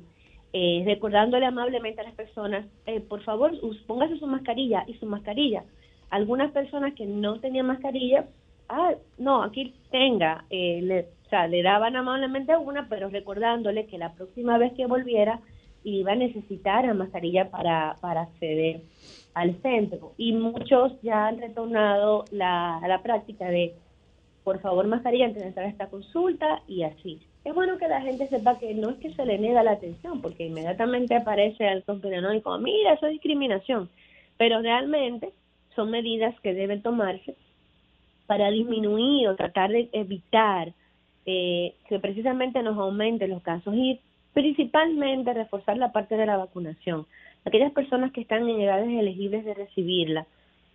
eh, recordándole amablemente a las personas, por favor, póngase su mascarilla y su mascarilla. Algunas personas que no tenían mascarilla ah, no, aquí tenga, eh, le, o sea, le daban amablemente una, pero recordándole que la próxima vez que volviera iba a necesitar la mascarilla para, para acceder al centro. Y muchos ya han retornado la, la práctica de, por favor, mascarilla antes de entrar a esta consulta y así. Es bueno que la gente sepa que no es que se le niega la atención, porque inmediatamente aparece el conspiranoico, mira, eso es discriminación, pero realmente son medidas que deben tomarse para disminuir o tratar de evitar eh, que precisamente nos aumenten los casos y principalmente reforzar la parte de la vacunación. Aquellas personas que están en edades elegibles de recibirla,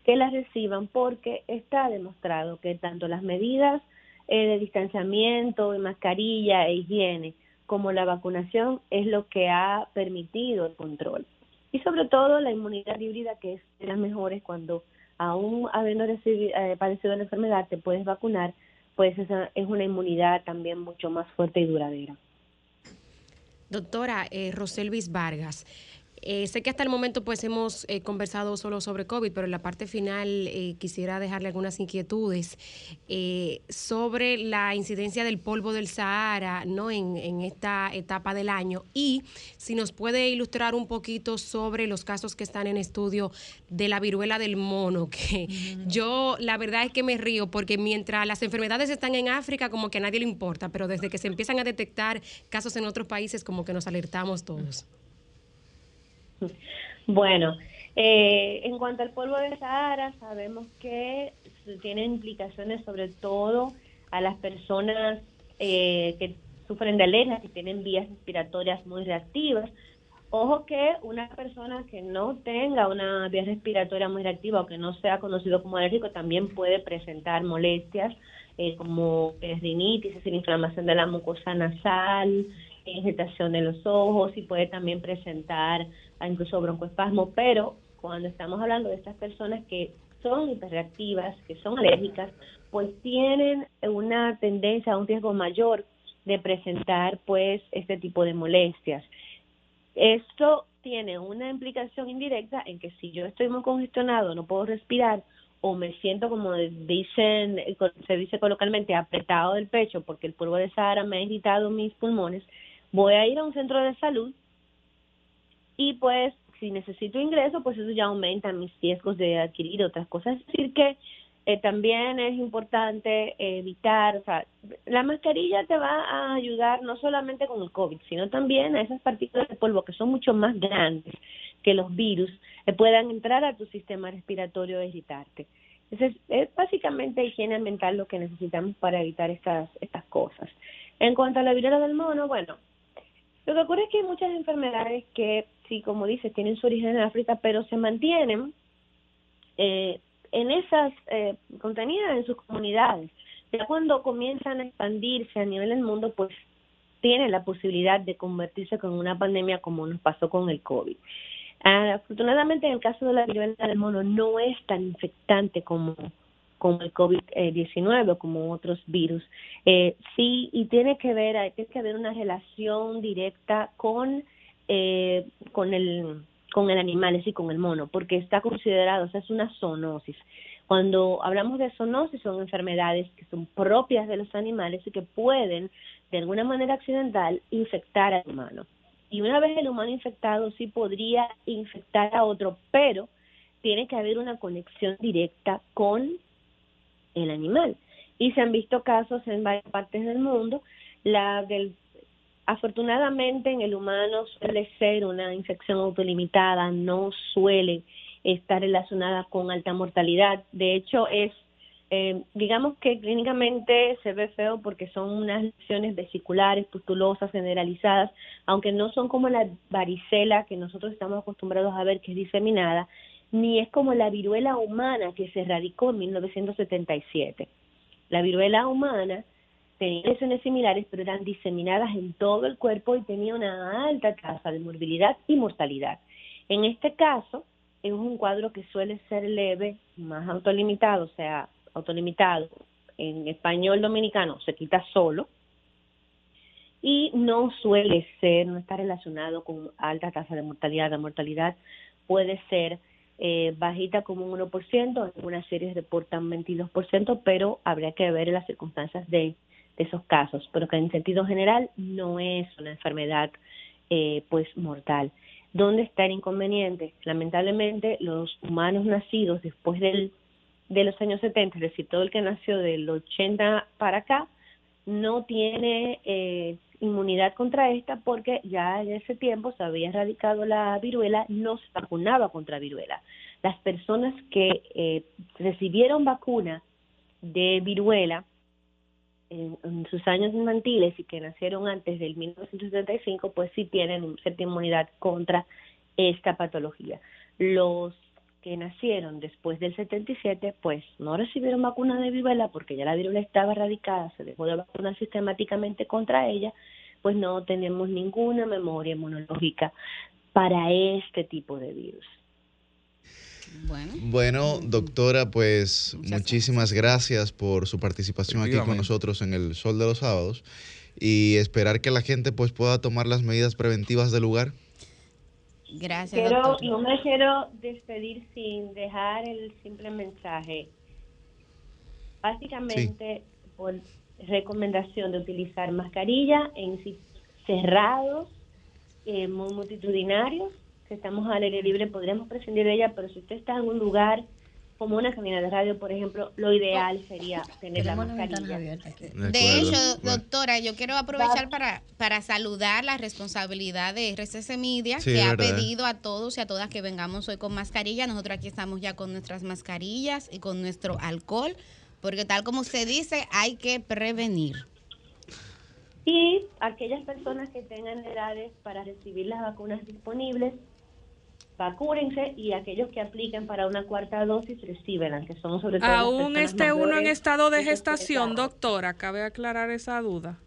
que la reciban porque está demostrado que tanto las medidas eh, de distanciamiento, de mascarilla e higiene, como la vacunación es lo que ha permitido el control. Y sobre todo la inmunidad híbrida que es de las mejores cuando aún habiendo eh, padecido la enfermedad, te puedes vacunar, pues esa es una inmunidad también mucho más fuerte y duradera. Doctora eh, Roselvis Vargas, eh, sé que hasta el momento pues hemos eh, conversado solo sobre COVID, pero en la parte final eh, quisiera dejarle algunas inquietudes sobre la incidencia del polvo del Sahara ¿no? En, en, esta etapa del año y si nos puede ilustrar un poquito sobre los casos que están en estudio de la viruela del mono, que yo la verdad es que me río porque mientras las enfermedades están en África como que a nadie le importa, pero desde que se empiezan a detectar casos en otros países como que nos alertamos todos. Bueno, eh, en cuanto al polvo de Sahara, sabemos que tiene implicaciones sobre todo a las personas eh, que sufren de alergias, y tienen vías respiratorias muy reactivas. Ojo que una persona que no tenga una vía respiratoria muy reactiva o que no sea conocido como alérgico también puede presentar molestias eh, como rinitis, es decir, inflamación de la mucosa nasal, irritación de los ojos y puede también presentar incluso broncoespasmo, pero cuando estamos hablando de estas personas que son hiperreactivas, que son alérgicas, pues tienen una tendencia a un riesgo mayor de presentar pues este tipo de molestias. Esto tiene una implicación indirecta en que si yo estoy muy congestionado, no puedo respirar o me siento como dicen se dice coloquialmente apretado del pecho porque el polvo de Sahara me ha irritado mis pulmones, voy a ir a un centro de salud y pues si necesito ingreso, pues eso ya aumenta mis riesgos de adquirir otras cosas. Es decir, que eh, también es importante evitar, o sea, la mascarilla te va a ayudar no solamente con el COVID, sino también a esas partículas de polvo que son mucho más grandes que los virus, que puedan entrar a tu sistema respiratorio e irritarte. Entonces, es básicamente higiene mental lo que necesitamos para evitar estas, estas cosas. En cuanto a la viruela del mono, bueno, lo que ocurre es que hay muchas enfermedades que, sí, como dices, tienen su origen en África, pero se mantienen eh, en esas eh, contenidas en sus comunidades. Ya cuando comienzan a expandirse a nivel del mundo, pues tienen la posibilidad de convertirse con una pandemia como nos pasó con el COVID. Ah, afortunadamente, en el caso de la viruela del mono, no es tan infectante como como el COVID-19 o como otros virus. Eh, sí, y tiene que ver, hay que haber una relación directa con, eh, con, el, con el animal, es decir, con el mono, porque está considerado, o sea, es una zoonosis. Cuando hablamos de zoonosis son enfermedades que son propias de los animales y que pueden, de alguna manera accidental, infectar al humano. Y una vez el humano infectado sí podría infectar a otro, pero tiene que haber una conexión directa con el animal. Y se han visto casos en varias partes del mundo. La del, afortunadamente en el humano suele ser una infección autolimitada, no suele estar relacionada con alta mortalidad. De hecho, es Eh, digamos que clínicamente se ve feo porque son unas lesiones vesiculares, pustulosas, generalizadas, aunque no son como la varicela que nosotros estamos acostumbrados a ver que es diseminada, ni es como la viruela humana que se erradicó en 1977. La viruela humana tenía lesiones similares, pero eran diseminadas en todo el cuerpo y tenía una alta tasa de morbilidad y mortalidad. En este caso, es un cuadro que suele ser leve, más autolimitado, o sea, autolimitado, en español dominicano se quita solo, y no suele ser, no está relacionado con alta tasa de mortalidad. La mortalidad puede ser eh, bajita como un 1%, en algunas series reportan 22%, pero habría que ver las circunstancias de, esos casos, pero que en sentido general no es una enfermedad eh, pues mortal. ¿Dónde está el inconveniente? Lamentablemente los humanos nacidos después del, de los años 70, es decir, todo el que nació del 80 para acá, no tiene eh, inmunidad contra esta porque ya en ese tiempo se había erradicado la viruela, no se vacunaba contra viruela. Las personas que eh, recibieron vacuna de viruela en, sus años infantiles y que nacieron antes del 1975, pues sí tienen cierta inmunidad contra esta patología. Los que nacieron después del 77, pues no recibieron vacuna de viruela porque ya la viruela estaba erradicada, se dejó de vacunar sistemáticamente contra ella, pues no tenemos ninguna memoria inmunológica para este tipo de virus. Bueno. bueno, doctora, pues muchísimas gracias. por su participación aquí con nosotros en el Sol de los Sábados y esperar que la gente pues pueda tomar las medidas preventivas del lugar. Gracias. Pero no me quiero despedir sin dejar el simple mensaje. Básicamente, por recomendación de utilizar mascarilla en sitios cerrados, eh, muy multitudinarios, que estamos al aire libre, podríamos prescindir de ella, pero si usted está en un lugar como una cabina de radio, por ejemplo, lo ideal sería tener la mascarilla. De hecho, doctora, yo quiero aprovechar para, para saludar la responsabilidad de RCC Media, que ha pedido a todos y a todas que vengamos hoy con mascarilla. Nosotros aquí estamos ya con nuestras mascarillas y con nuestro alcohol, porque tal como usted dice, hay que prevenir. Y aquellas personas que tengan edades para recibir las vacunas disponibles, vacúrense y aquellos que apliquen para una cuarta dosis reciben, que son sobre todo aún esté uno en estado de gestación, doctora, cabe aclarar esa duda.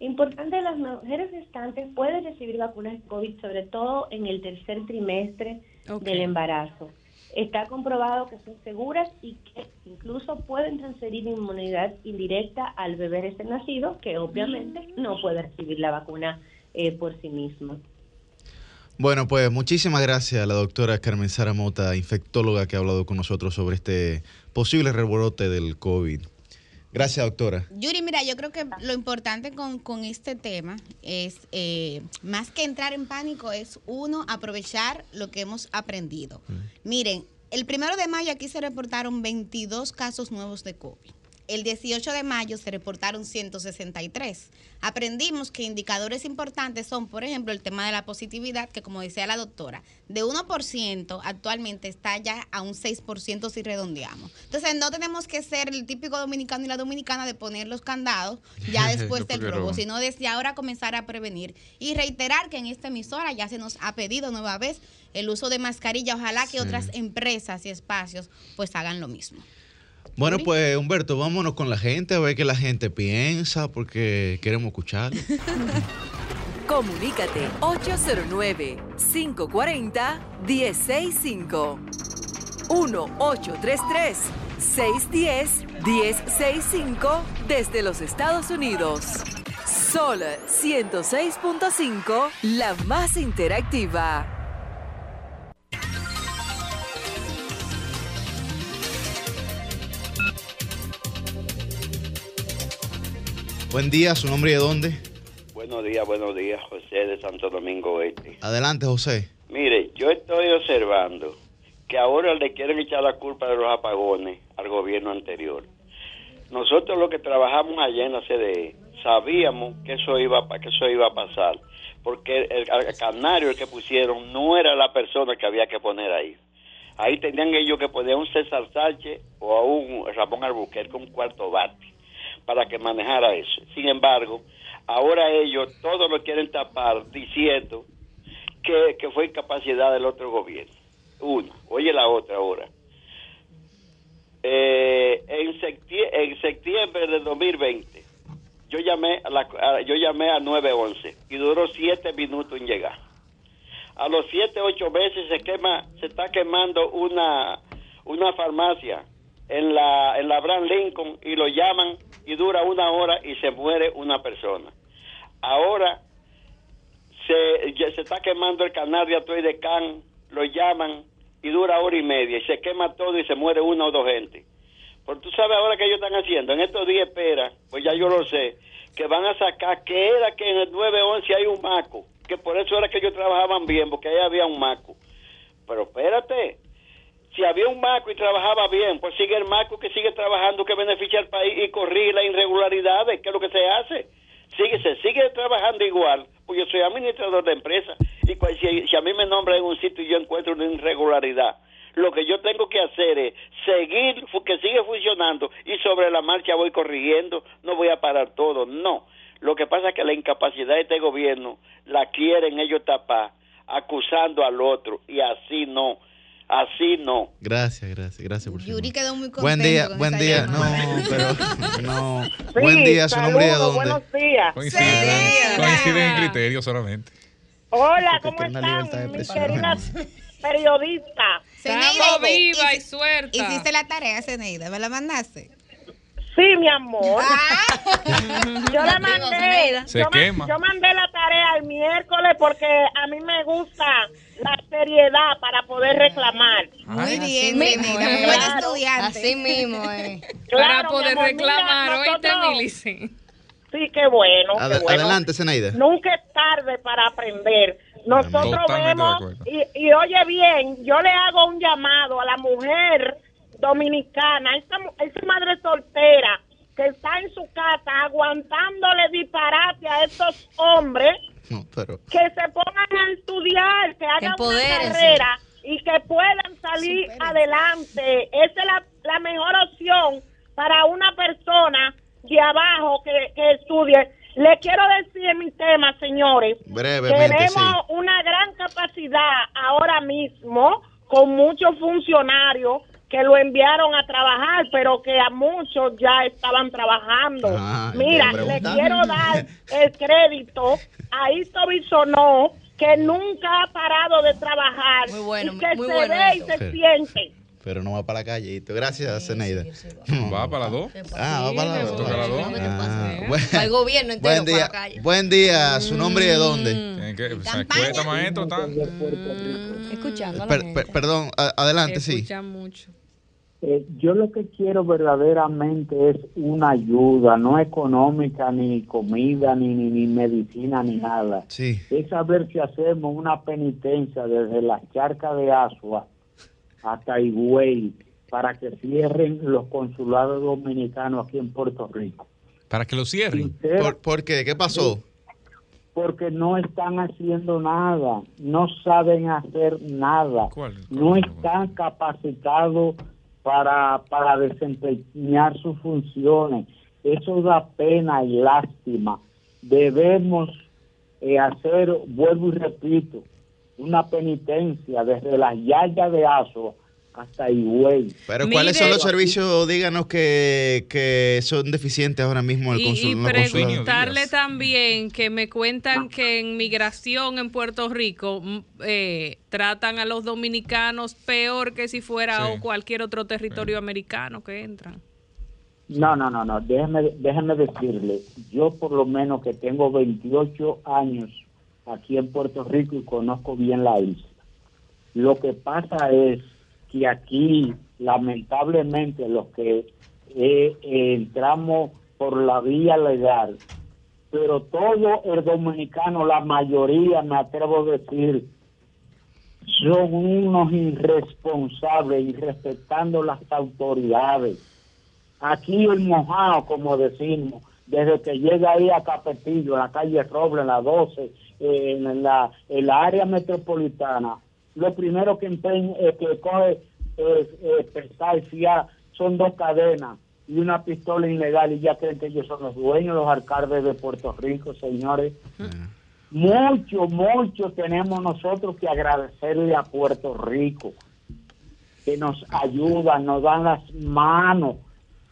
Importante, las mujeres gestantes pueden recibir vacunas de COVID, sobre todo en el tercer trimestre del embarazo. Está comprobado que son seguras y que incluso pueden transferir inmunidad indirecta al bebé recién nacido, que obviamente mm. no puede recibir la vacuna eh, por sí mismo. Bueno, pues muchísimas gracias a la doctora Carmen Sara Mota, infectóloga que ha hablado con nosotros sobre este posible rebrote del COVID. Gracias, doctora. Yuri, mira, yo creo que lo importante con, este tema es, eh, más que entrar en pánico, es uno, aprovechar lo que hemos aprendido. Mm. Miren, el primero de mayo aquí se reportaron 22 casos nuevos de COVID el 18 de mayo se reportaron 163. Aprendimos que indicadores importantes son, por ejemplo, el tema de la positividad, que como decía la doctora, de 1% actualmente está ya a un 6% si redondeamos. Entonces no tenemos que ser el típico dominicano y la dominicana de poner los candados ya después del robo, sino desde ahora comenzar a prevenir. Y reiterar que en esta emisora ya se nos ha pedido nueva vez el uso de mascarilla. Ojalá que otras empresas y espacios pues hagan lo mismo. Bueno, pues Humberto, vámonos con la gente a ver qué la gente piensa, porque queremos escuchar. Comunícate 809-540-1065. 1-833-610-1065 desde los Estados Unidos. Sol 106.5, la más interactiva. Buen día, ¿su nombre y de dónde? Buenos días, buenos días, José de Santo Domingo Este. Adelante, José. Mire, yo estoy observando que ahora le quieren echar la culpa de los apagones al gobierno anterior. Nosotros los que trabajamos allá en la CDE sabíamos que eso iba, que eso iba a pasar, porque el, el canario que pusieron no era la persona que había que poner ahí. ahí tenían ellos que poner a un César Sánchez o a un Ramón Albuquerque, un cuarto bate, para que manejara eso. Sin embargo, ahora ellos todos lo quieren tapar diciendo que, que fue incapacidad del otro gobierno. Una, oye la otra ahora. Eh, en, septiembre, en septiembre de 2020, yo llamé a, la, a- yo llamé a 911 y duró siete minutos en llegar. A los siete, ocho meses se quema, se está quemando una, una farmacia en la, en la Abraham Lincoln y lo llaman y dura una hora y se muere una persona. Ahora se, se está quemando el canal de Atoy de Can, lo llaman y dura hora y media y se quema todo y se muere una o dos gente. Porque tú sabes ahora que ellos están haciendo, en estos días espera, pues ya yo lo sé, que van a sacar que era que en el 911 hay un maco, que por eso era que ellos trabajaban bien, porque ahí había un maco. Pero espérate, si había un maco y trabajaba bien, pues sigue el maco que sigue trabajando, que beneficia al país y corrige las irregularidades, que es lo que se hace. Sigue, se sigue trabajando igual, pues yo soy administrador de empresa y cua- si, a mí me nombran en un sitio y yo encuentro una irregularidad, lo que yo tengo que hacer es seguir, que sigue funcionando y sobre la marcha voy corrigiendo, no voy a parar todo, no. Lo que pasa es que la incapacidad de este gobierno la quieren ellos tapar, acusando al otro y así no, así no. Gracias, gracias, gracias por Yuri quedó muy contento. Buen día, con buen día. No, pero no. buen día, su nombre de dónde. días. Coinciden, coinciden en criterios solamente. Hola, Porque ¿cómo están, mis queridas periodistas? Estamos viva y suelta. Hiciste la tarea, Zeneida, ¿me la mandaste? Sí, mi amor. yo la mandé. Se yo, ma- quema. yo mandé la tarea el miércoles porque a mí me gusta la seriedad para poder reclamar. Muy bien, Zeneida, eh. buen Claro. estudiante. Así mismo, eh. Para Claro, mi poder amor, reclamar, mira, oíste, nosotros-. Sí, qué bueno, qué Ad- bueno. Adelante, Zenaida. Nunca es tarde para aprender. Nosotros Totalmente vemos, y, y oye bien, yo le hago un llamado a la mujer dominicana, esa, esa madre soltera que está en su casa aguantándole disparate a estos hombres, No, pero. que se pongan a estudiar, que hagan una carrera y que puedan salir adelante. Esa es la, la mejor opción para una persona de abajo que, que estudie. Le quiero decir en mi tema, señores, Brevemente, tenemos sí. una gran capacidad ahora mismo con muchos funcionarios que lo enviaron a trabajar, pero que a muchos ya estaban trabajando. Ah, Mira, le quiero dar el crédito a Isto Bisonó, que nunca ha parado de trabajar Muy bueno, y que muy se bueno ve y se Sí. siente. Pero no va para la calle. Gracias, Zenaida. Va para las dos. Ah, va para la Sí, toca la dos. Ah, ¿Qué buen- Al gobierno entero Buen para día, la calle. buen día, su nombre y de dónde. Se Campaña. cuesta, maestro, está. Escuchando a la Per- gente. per- perdón, adelante, sí. Escucha mucho. Eh, yo lo que quiero verdaderamente es una ayuda, no económica, ni comida, ni, ni, ni medicina, ni nada. Sí. Es saber si hacemos una penitencia desde las charcas de Asua hasta Higüey para que cierren los consulados dominicanos aquí en Puerto Rico. Para que lo cierren. ¿Por, por qué? ¿Qué pasó? porque no están haciendo nada, no saben hacer nada, ¿Cuál? no están capacitados para, para desempeñar sus funciones. Eso da pena y lástima. Debemos eh, hacer, vuelvo y repito, una penitencia desde las yayas de Aso hasta Higüey. Pero ¿cuáles son los servicios, díganos, que, que son deficientes ahora mismo en el Y, consul- y consulados? preguntarle también que me cuentan que en migración en Puerto Rico mm, eh, tratan a los dominicanos peor que si fuera Sí. o cualquier otro territorio americano que entran. No, no, no, no, déjeme, déjeme decirle, yo por lo menos que tengo 28 años aquí en Puerto Rico y conozco bien la isla. Lo que pasa es que aquí, lamentablemente, los que eh, entramos por la vía legal, pero todo el dominicano, la mayoría, me atrevo a decir, son unos irresponsables y respetando las autoridades. Aquí el mojado, como decimos, desde que llega ahí a Capetillo, en la calle Roble, en la 12, eh, en la, en la área metropolitana, lo primero que, empeña, eh, que coge eh, son dos cadenas y una pistola ilegal y ya creen que ellos son los dueños, los alcaldes de Puerto Rico, señores. Mucho, mucho tenemos nosotros que agradecerle a Puerto Rico, que nos ayudan, nos dan las manos.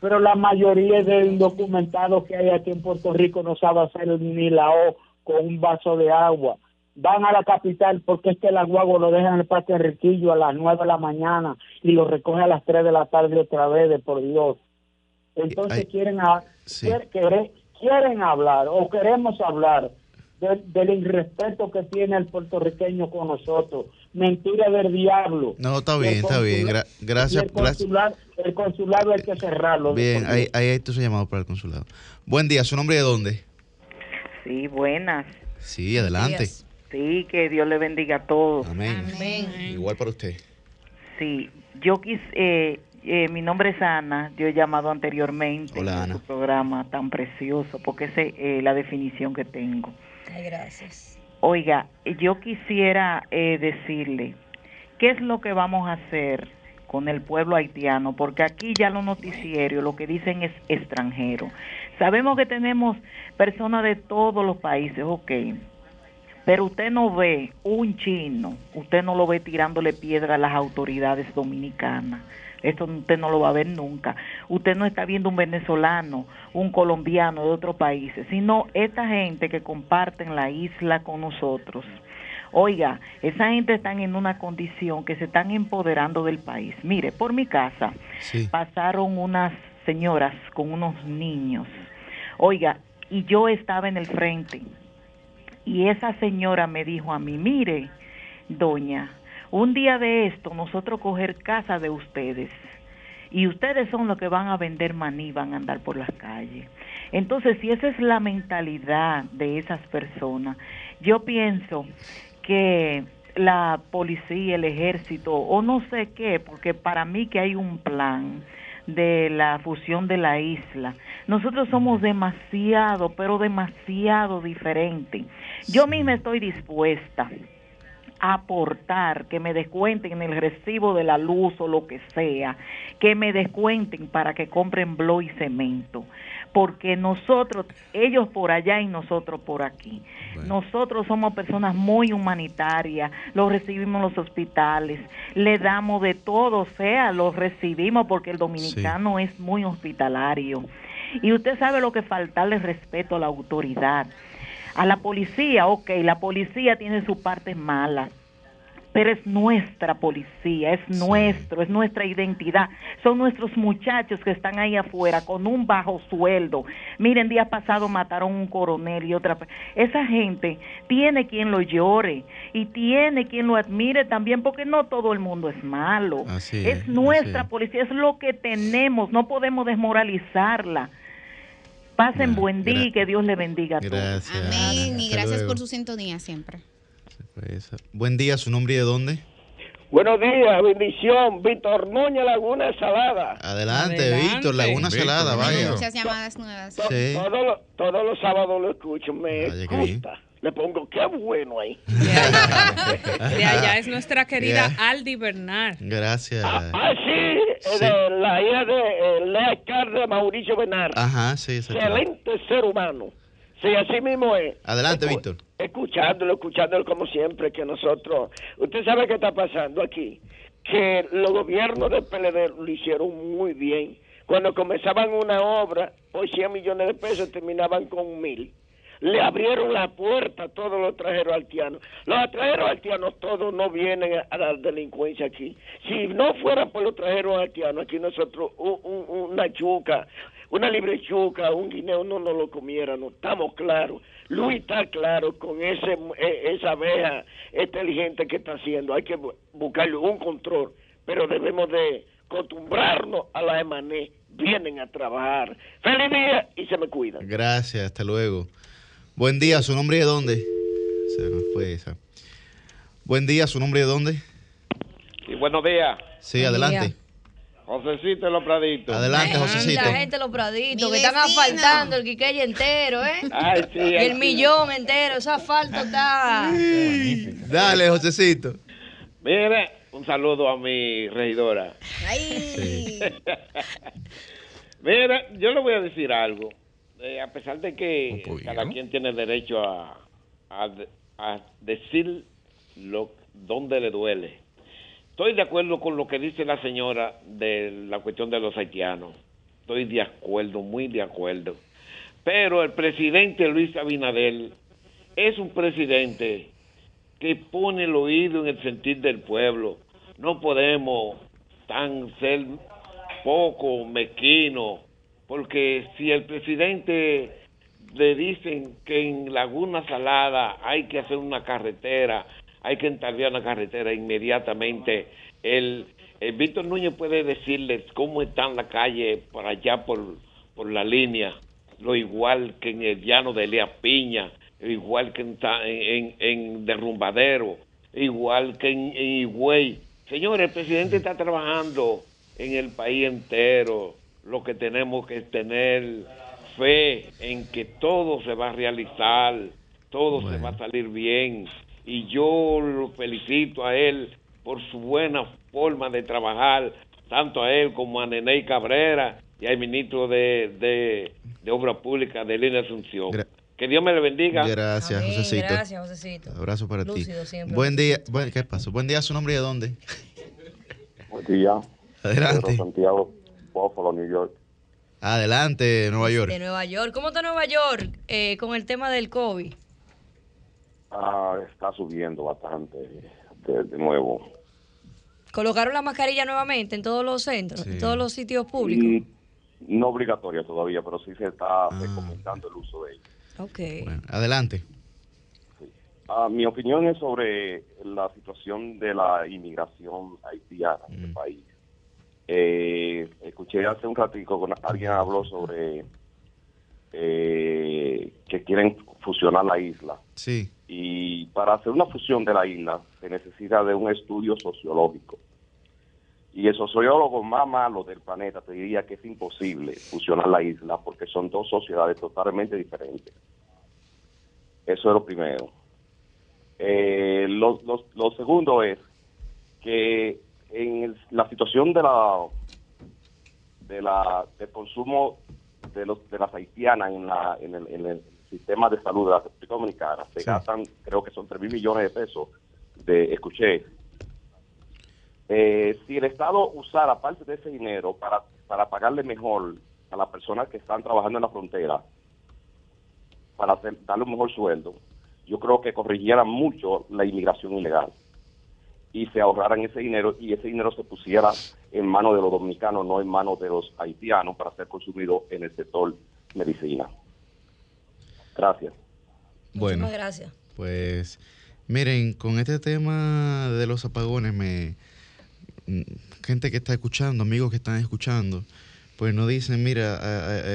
Pero la mayoría de indocumentados que hay aquí en Puerto Rico no sabe hacer ni la O con un vaso de agua. Van a la capital porque es que el aguago lo dejan en el Parque Enriquillo a las 9 de la mañana y lo recoge a las 3 de la tarde otra vez, de por Dios. Entonces Ay, quieren, a- sí. quier- quere- quieren hablar o queremos hablar del, del irrespeto que tiene el puertorriqueño con nosotros. Mentira del diablo. No, está bien, está bien. Gra- gracias, el consulado, el consulado hay que cerrarlo. Bien, ahí, ahí hay tu llamado para el consulado. Buen día, ¿su nombre de dónde? Sí, buenas. Sí, adelante. Sí, que Dios le bendiga a todos. Amén. Igual para usted. Sí, yo quis, eh, eh, mi nombre es Ana, yo he llamado anteriormente Hola, en Ana. su programa tan precioso, porque esa es eh, la definición que tengo. Ay, gracias. Oiga, yo quisiera eh, decirle, ¿qué es lo que vamos a hacer con el pueblo haitiano? Porque aquí ya los noticieros lo que dicen es extranjero. Sabemos que tenemos personas de todos los países, ok, pero usted no ve un chino, usted no lo ve tirándole piedra a las autoridades dominicanas. Esto usted no lo va a ver nunca. Usted no está viendo un venezolano, un colombiano de otros países, sino esta gente que comparten la isla con nosotros. Oiga, esa gente están en una condición que se están empoderando del país. Mire, por mi casa pasaron unas señoras con unos niños. Oiga, y yo estaba en el frente. Y esa señora me dijo a mí, mire, doña, un día de esto nosotros coger casa de ustedes y ustedes son los que van a vender maní, van a andar por las calles. Entonces, si esa es la mentalidad de esas personas, yo pienso que la policía, el ejército o no sé qué, porque para mí que hay un plan de la fusión de la isla. Nosotros somos demasiado, pero demasiado diferentes. Yo misma estoy dispuesta a aportar, que me descuenten en el recibo de la luz o lo que sea, que me descuenten para que compren blo y cemento, porque nosotros, ellos por allá y nosotros por aquí. Nosotros somos personas muy humanitarias, los recibimos en los hospitales, le damos de todo, o sea, los recibimos porque el dominicano es muy hospitalario. Y usted sabe lo que faltarle respeto a la autoridad. A la policía, ok, la policía tiene su parte mala, pero es nuestra policía, es nuestro, es nuestra identidad. Son nuestros muchachos que están ahí afuera con un bajo sueldo. Miren, día pasado mataron un coronel y otra. Esa gente tiene quien lo llore y tiene quien lo admire también, porque no todo el mundo es malo. Así es, es, nuestra así policía, es lo que tenemos, no podemos desmoralizarla. Pasen buen día y que Dios le bendiga a todos. Gracias. Amén. Y gracias luego. por su sintonía siempre. Pues, Buen día, ¿su nombre y de dónde? Buenos días, bendición. Víctor Noña Laguna Salada. Adelante, Víctor, Laguna Salada, vaya. Muchas llamadas nuevas. Sí. Todos los, todos los sábados lo escucho, me Vaya, gusta. Le pongo, qué bueno ahí. De allá es nuestra querida Yeah. Aldi Bernard. Gracias. Ah, sí, eh, de la hija de eh, Lea Mauricio Benar. Ajá, sí. Excelente ser humano. Sí, así mismo es. Adelante, Escu- Víctor. Escuchándolo, escuchándolo como siempre, que nosotros... Usted sabe qué está pasando aquí. Que los gobiernos del PLD lo hicieron muy bien. Cuando comenzaban una obra, por 100 millones de pesos, terminaban con mil. Le abrieron la puerta a todos los extranjeros haitianos. Los extranjeros haitianos todos no vienen a, la delincuencia aquí. Si no fuera por los extranjeros haitianos, aquí nosotros un- un- una chuca, una libre chuca, un guineo no nos lo comiéramos. Estamos claros. Luis está claro con ese eh, esa abeja inteligente que está haciendo. Hay que bu- buscarle un control, pero debemos de acostumbrarnos a la emané. Vienen a trabajar. Feliz día y se me cuidan. Gracias, hasta luego. Buen día, ¿su nombre y de dónde? Se me fue esa. Buen día, ¿su nombre y de dónde? Sí, buenos días. Sí, adelante. Josecito de los Praditos. Adelante, Josecito. La gente de los praditos, Mi que están asfaltando el Quiqueya entero, ¿eh? Ay, sí, Y ay, el sí. millón entero, ese asfalto está. Dale, Josecito. Mire, Un saludo a mi regidora. Ay. Mira, yo le voy a decir algo. Eh, a pesar de que cada quien tiene derecho a, a, a decir lo donde le duele. Estoy de acuerdo con lo que dice la señora de la cuestión de los haitianos. Estoy de acuerdo, muy de acuerdo. Pero el presidente Luis Abinadel es un presidente que pone el oído en el sentir del pueblo. No podemos tan ser poco mezquino, porque si el presidente le dicen que en Laguna Salada hay que hacer una carretera, hay que entablar una carretera inmediatamente, el, el Víctor Núñez puede decirles cómo está en la calle por allá por, por la línea, lo igual que en el llano de Elías Piña, igual que en, en, en Derrumbadero, igual que en, en Higüey. Señores, el presidente está trabajando en el país entero. Lo que tenemos que es tener fe en que todo se va a realizar, todo se va a salir bien. Y yo lo felicito a él por su buena forma de trabajar, tanto a él como a Neney Cabrera y al ministro de, de, de Obras Públicas de Línea Asunción. que Dios me le bendiga. Gracias, Amén, Josecito. Gracias, Josecito. Abrazo para Lúcido ti. siempre, Buen día. Buen- ¿Qué pasó? Buen día, su nombre y de dónde? Buen día. Adelante. Pedro Santiago, Buffalo, New York. Adelante, Nueva York. De Nueva York. ¿Cómo está Nueva York eh, con el tema del COVID? Ah, está subiendo bastante de, de nuevo. ¿Colocaron la mascarilla nuevamente en todos los centros, en todos los sitios públicos? Y no obligatoria todavía, pero sí se está recomendando el uso de ella. Ok. Adelante. Ah, mi opinión es sobre la situación de la inmigración haitiana en el país. Eh, escuché hace un ratico con alguien habló sobre eh, que quieren fusionar la isla. Sí. Y para hacer una fusión de la isla se necesita de un estudio sociológico. Y el sociólogo más malo del planeta te diría que es imposible fusionar la isla porque son dos sociedades totalmente diferentes. Eso es lo primero. Eh, lo, segundo es que en el- la situación de la de la del consumo de los de las haitianas en la en el, en el sistema de salud de la República Dominicana se gastan creo que son 3 mil millones de pesos de escuché Eh, si el Estado usara parte de ese dinero para para pagarle mejor a las personas que están trabajando en la frontera para hacer, darle un mejor sueldo yo creo que corrigiera mucho la inmigración ilegal y se ahorraran ese dinero y ese dinero se pusiera en manos de los dominicanos, no en manos de los haitianos para ser consumido en el sector medicina. Gracias. Bueno, Muchísimas gracias. pues miren, con este tema de los apagones, me mm, gente que está escuchando, amigos que están escuchando, pues nos dicen, mira,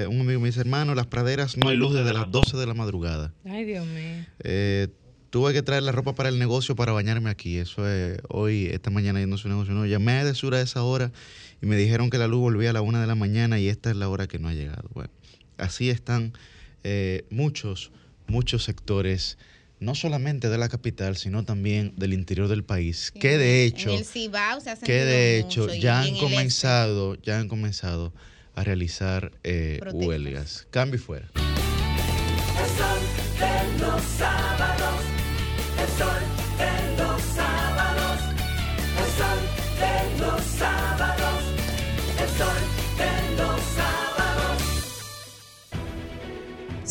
un amigo me dice, hermano, las praderas no hay luz desde las 12 de la madrugada. Ay, Dios mío. Eh, tuve que traer la ropa para el negocio para bañarme aquí. Eso es hoy, esta mañana yendo a su negocio. No, llamé a Desura a esa hora y me dijeron que la luz volvía a la una de la mañana y esta es la hora que no ha llegado. Bueno, así están eh, muchos, muchos sectores, no solamente de la capital, sino también del interior del país, que de hecho, En el Cibao se ha que de hecho ya han en el este. comenzado, ya han comenzado a realizar eh, huelgas. Cambio y fuera. El sol de los sábados, el sol de los sábados, el sol de los sábados, el sol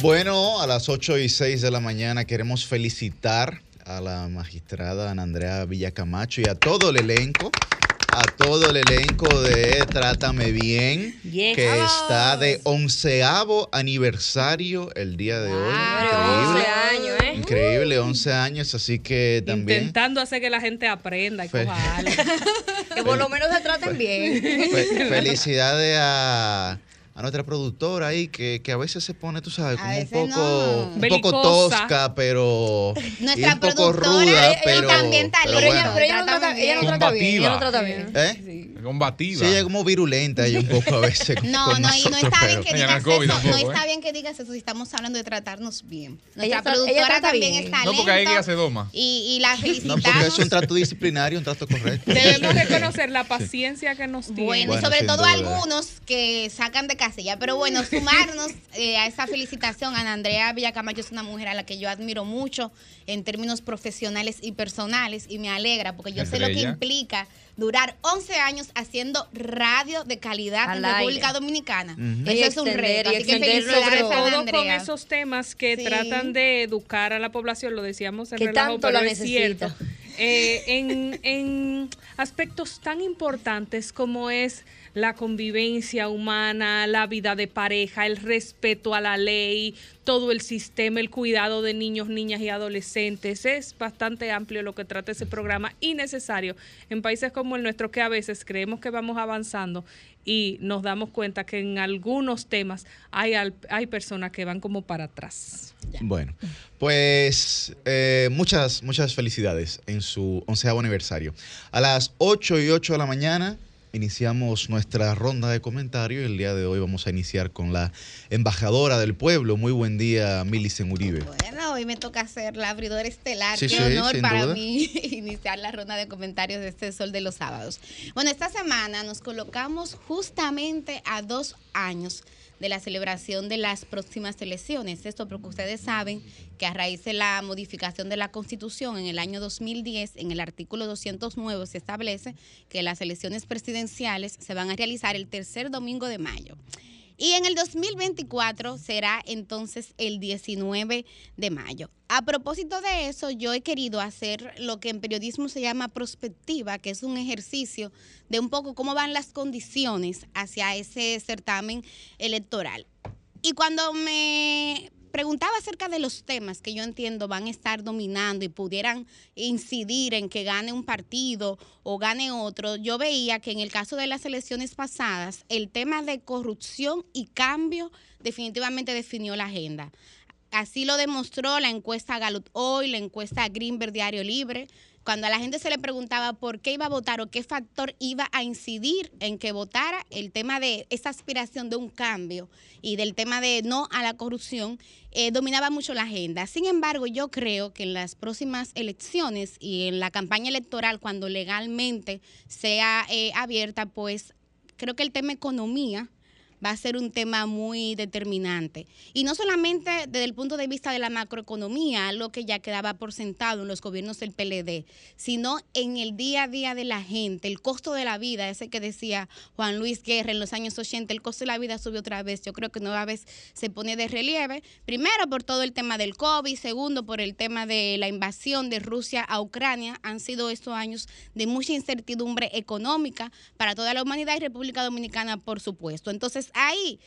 Bueno, a las 8 y 6 de la mañana queremos felicitar a la magistrada Ana Andrea Villacamacho y a todo el elenco, a todo el elenco de Trátame Bien, Yes. que está de onceavo aniversario el día de hoy. Increíble. 11 años, ¿eh? Increíble, 11 años, así que también... Intentando hacer que la gente aprenda y coja algo. Que por lo menos se traten bien. Fe- felicidades a, a nuestra productora ahí, que, que a veces se pone, tú sabes, como un poco, no. un poco tosca, pero. y Nuestra un poco productora, ruda, ella pero. también pero talento. bueno. Pero ella no trata, ella no trata bien. Ella no trata bien. ¿Eh? Combativa. Sí, ella es como virulenta, ella un poco a veces. con- No, con no, y no nosotros, está bien pero- que digas eso. No está bien que digas eso si estamos hablando de tratarnos bien. Nuestra Ella tra- ella productora también bien. es No, porque ahí ella se doma. Y, y la No, porque felicitamos. es un trato disciplinario, un trato correcto. Debemos reconocer la paciencia que nos tiene. Bueno, y sobre todo algunos que sacan de Pero bueno, sumarnos eh, a esa felicitación. Ana Andrea Villacamacho es una mujer a la que yo admiro mucho en términos profesionales y personales y me alegra porque yo sé lo que implica durar 11 años haciendo radio de calidad Al en aire. República Dominicana. Eso Y es un reto. y Así que extender sobre a Todo con esos temas que Sí. tratan de educar a la población, lo decíamos en Que relajo, tanto pero la es necesita. cierto. Eh, en, en aspectos tan importantes como es la convivencia humana, la vida de pareja, el respeto a la ley, todo el sistema, el cuidado de niños, niñas y adolescentes. Es bastante amplio lo que trata ese programa y necesario en países como el nuestro que a veces creemos que vamos avanzando y nos damos cuenta que en algunos temas hay, al- hay personas que van como para atrás. Bueno, pues eh, muchas, muchas felicidades en su onceavo aniversario. A las 8 y 8 de la mañana iniciamos nuestra ronda de comentarios. El día de hoy vamos a iniciar con la embajadora del pueblo. Muy buen día, Milicen Uribe. Bueno, hoy me toca ser la abridora estelar. Sí, Qué sí, honor para duda. mí iniciar la ronda de comentarios de este Sol de los Sábados. Bueno, esta semana nos colocamos justamente a dos años de la celebración de las próximas elecciones. Esto porque ustedes saben que a raíz de la modificación de la Constitución en el año 2010, en el artículo 209 se establece que las elecciones presidenciales se van a realizar el tercer domingo de mayo. Y en el 2024 será entonces el 19 de mayo. A propósito de eso, yo he querido hacer lo que en periodismo se llama prospectiva, que es un ejercicio de un poco cómo van las condiciones hacia ese certamen electoral. Y cuando me preguntaba acerca de los temas que yo entiendo van a estar dominando y pudieran incidir en que gane un partido o gane otro, yo veía que en el caso de las elecciones pasadas, el tema de corrupción y cambio definitivamente definió la agenda. Así lo demostró la encuesta Gallup hoy, la encuesta Greenberg Diario Libre. Cuando a la gente se le preguntaba por qué iba a votar o qué factor iba a incidir en que votara, el tema de esa aspiración de un cambio y del tema de no a la corrupción eh, dominaba mucho la agenda. Sin embargo, yo creo que en las próximas elecciones y en la campaña electoral, cuando legalmente sea eh, abierta, pues creo que el tema economía va a ser un tema muy determinante. Y no solamente desde el punto de vista de la macroeconomía, algo que ya quedaba por sentado en los gobiernos del PLD, sino en el día a día de la gente, el costo de la vida, ese que decía Juan Luis Guerra en los años 80, el costo de la vida subió otra vez. Yo creo que nueva vez se pone de relieve, primero por todo el tema del COVID, segundo por el tema de la invasión de Rusia a Ucrania. Han sido estos años de mucha incertidumbre económica para toda la humanidad y República Dominicana, por supuesto. Entonces, ahí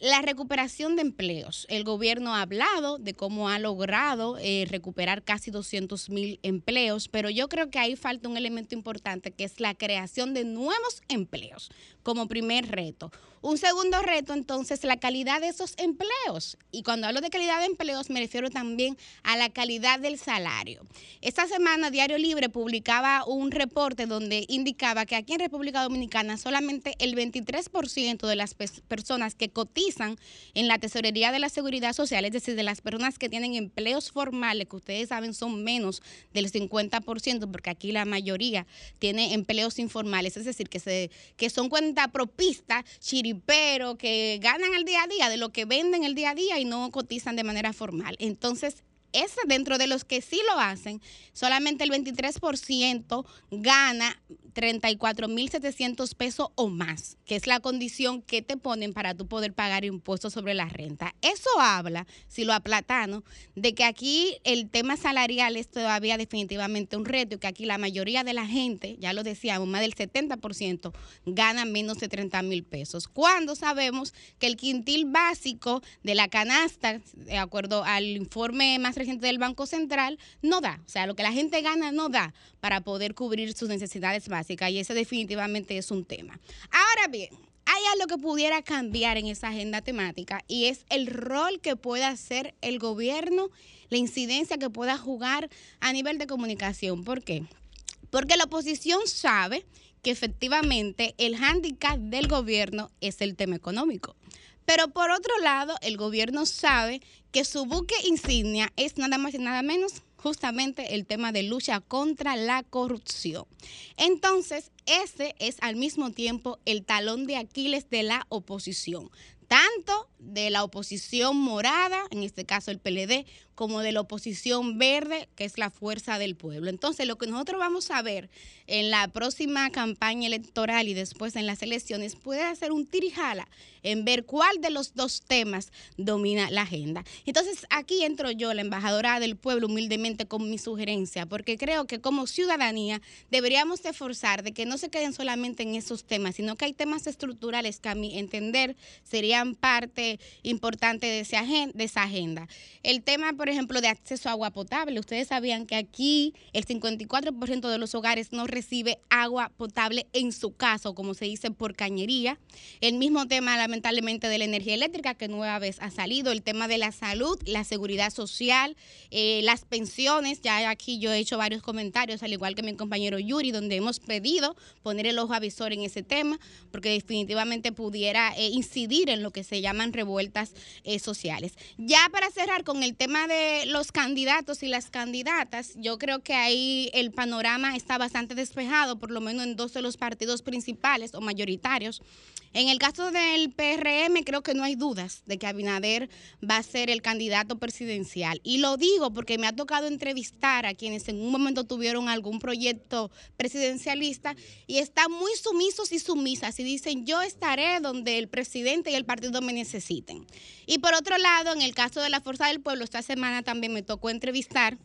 la recuperación de empleos. El gobierno ha hablado de cómo ha logrado eh, recuperar casi 200 mil empleos, pero yo creo que ahí falta un elemento importante que es la creación de nuevos empleos como primer reto. Un segundo reto, entonces, la calidad de esos empleos. Y cuando hablo de calidad de empleos, me refiero también a la calidad del salario. Esta semana, Diario Libre publicaba un reporte donde indicaba que aquí en República Dominicana solamente el 23% de las pers- personas que cotizan en la Tesorería de la Seguridad Social, es decir, de las personas que tienen empleos formales, que ustedes saben son menos del 50%, porque aquí la mayoría tiene empleos informales, es decir, que, se, que son cuentapropistas, chiriperos, que ganan el día a día de lo que venden el día a día y no cotizan de manera formal. Entonces, ese dentro de los que sí lo hacen, solamente el 23% gana 34.700 pesos o más, que es la condición que te ponen para tú poder pagar impuestos sobre la renta. Eso habla, si lo aplatano, de que aquí el tema salarial es todavía definitivamente un reto y que aquí la mayoría de la gente, ya lo decíamos, más del 70% gana menos de 30 mil pesos. Cuando sabemos que el quintil básico de la canasta, de acuerdo al informe más presidente del Banco Central, no da. O sea, lo que la gente gana no da para poder cubrir sus necesidades básicas y ese definitivamente es un tema. Ahora bien, hay algo que pudiera cambiar en esa agenda temática y es el rol que pueda hacer el gobierno, la incidencia que pueda jugar a nivel de comunicación. ¿Por qué? Porque la oposición sabe que efectivamente el hándicap del gobierno es el tema económico. Pero por otro lado, el gobierno sabe que su buque insignia es nada más y nada menos justamente el tema de lucha contra la corrupción. Entonces, ese es al mismo tiempo el talón de Aquiles de la oposición tanto de la oposición morada, en este caso el PLD, como de la oposición verde, que es la fuerza del pueblo. Entonces, lo que nosotros vamos a ver en la próxima campaña electoral y después en las elecciones puede hacer un tirijala en ver cuál de los dos temas domina la agenda. Entonces, aquí entro yo, la embajadora del pueblo, humildemente con mi sugerencia, porque creo que como ciudadanía deberíamos esforzar de que no se queden solamente en esos temas, sino que hay temas estructurales que a mi entender serían parte importante de, esa agenda. El tema, por ejemplo, de acceso a agua potable. Ustedes sabían que aquí el 54% de los hogares no recibe agua potable en su caso, como se dice por cañería. El mismo tema, lamentablemente, de la energía eléctrica, que nueva vez ha salido. El tema de la salud, la seguridad social, eh, las pensiones. Ya aquí yo he hecho varios comentarios, al igual que mi compañero Yuri, donde hemos pedido poner el ojo avisor en ese tema, porque definitivamente pudiera eh, incidir en lo que se llaman revueltas eh, sociales. Ya para cerrar con el tema de los candidatos y las candidatas, yo creo que ahí el panorama está bastante despejado, por lo menos en dos de los partidos principales o mayoritarios. En el caso del PRM, creo que no hay dudas de que Abinader va a ser el candidato presidencial. Y lo digo porque me ha tocado entrevistar a quienes en un momento tuvieron algún proyecto presidencialista y están muy sumisos y sumisas y dicen, yo estaré donde el presidente y el partido me necesiten. Y por otro lado, en el caso de la Fuerza del Pueblo, esta semana también me tocó entrevistar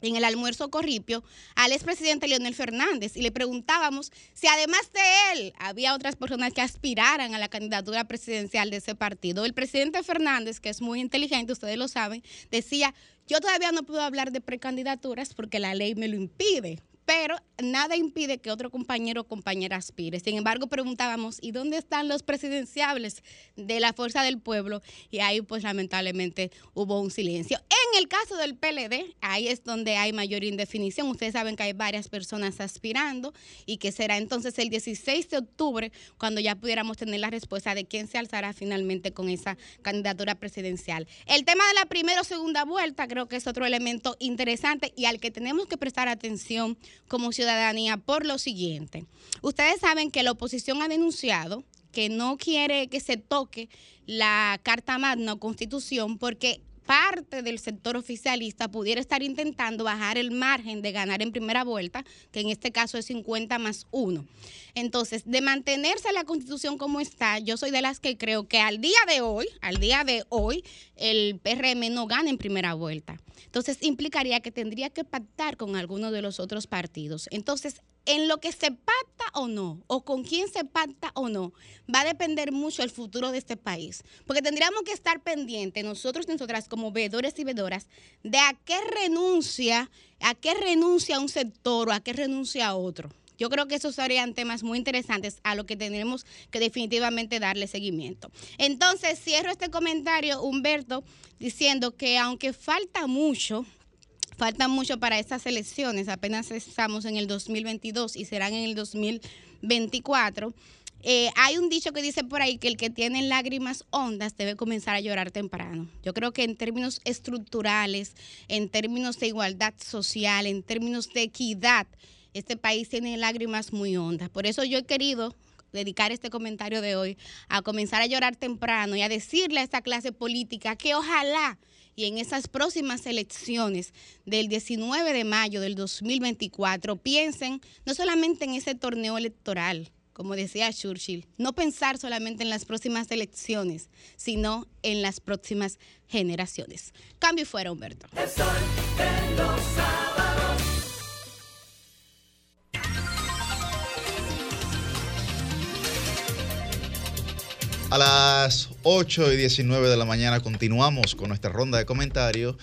en el almuerzo Corripio al expresidente Leonel Fernández y le preguntábamos si además de él había otras personas que aspiraran a la candidatura presidencial de ese partido. El presidente Fernández, que es muy inteligente, ustedes lo saben, decía, yo todavía no puedo hablar de precandidaturas porque la ley me lo impide pero nada impide que otro compañero o compañera aspire. Sin embargo, preguntábamos, ¿y dónde están los presidenciables de la Fuerza del Pueblo? Y ahí, pues, lamentablemente hubo un silencio. En el caso del PLD, ahí es donde hay mayor indefinición. Ustedes saben que hay varias personas aspirando y que será entonces el 16 de octubre cuando ya pudiéramos tener la respuesta de quién se alzará finalmente con esa candidatura presidencial. El tema de la primera o segunda vuelta creo que es otro elemento interesante y al que tenemos que prestar atención como ciudadanía por lo siguiente. Ustedes saben que la oposición ha denunciado que no quiere que se toque la Carta Magna o Constitución porque parte del sector oficialista pudiera estar intentando bajar el margen de ganar en primera vuelta, que en este caso es 50 más 1. Entonces, de mantenerse la constitución como está, yo soy de las que creo que al día de hoy, al día de hoy, el PRM no gana en primera vuelta. Entonces, implicaría que tendría que pactar con alguno de los otros partidos. Entonces, en lo que se pacta o no, o con quién se pacta o no, va a depender mucho el futuro de este país. Porque tendríamos que estar pendientes, nosotros y nosotras como veedores y veedoras, de a qué renuncia, a qué renuncia un sector o a qué renuncia otro. Yo creo que esos serían temas muy interesantes a lo que tendremos que definitivamente darle seguimiento. Entonces, cierro este comentario, Humberto, diciendo que aunque falta mucho, falta mucho para estas elecciones, apenas estamos en el 2022 y serán en el 2024. Eh, hay un dicho que dice por ahí que el que tiene lágrimas hondas debe comenzar a llorar temprano. Yo creo que en términos estructurales, en términos de igualdad social, en términos de equidad, este país tiene lágrimas muy hondas. Por eso yo he querido dedicar este comentario de hoy a comenzar a llorar temprano y a decirle a esta clase política que ojalá y en esas próximas elecciones del 19 de mayo del 2024 piensen no solamente en ese torneo electoral, como decía Churchill, no pensar solamente en las próximas elecciones, sino en las próximas generaciones. Cambio y fuera, Humberto. A las 8 y 19 de la mañana continuamos con nuestra ronda de comentarios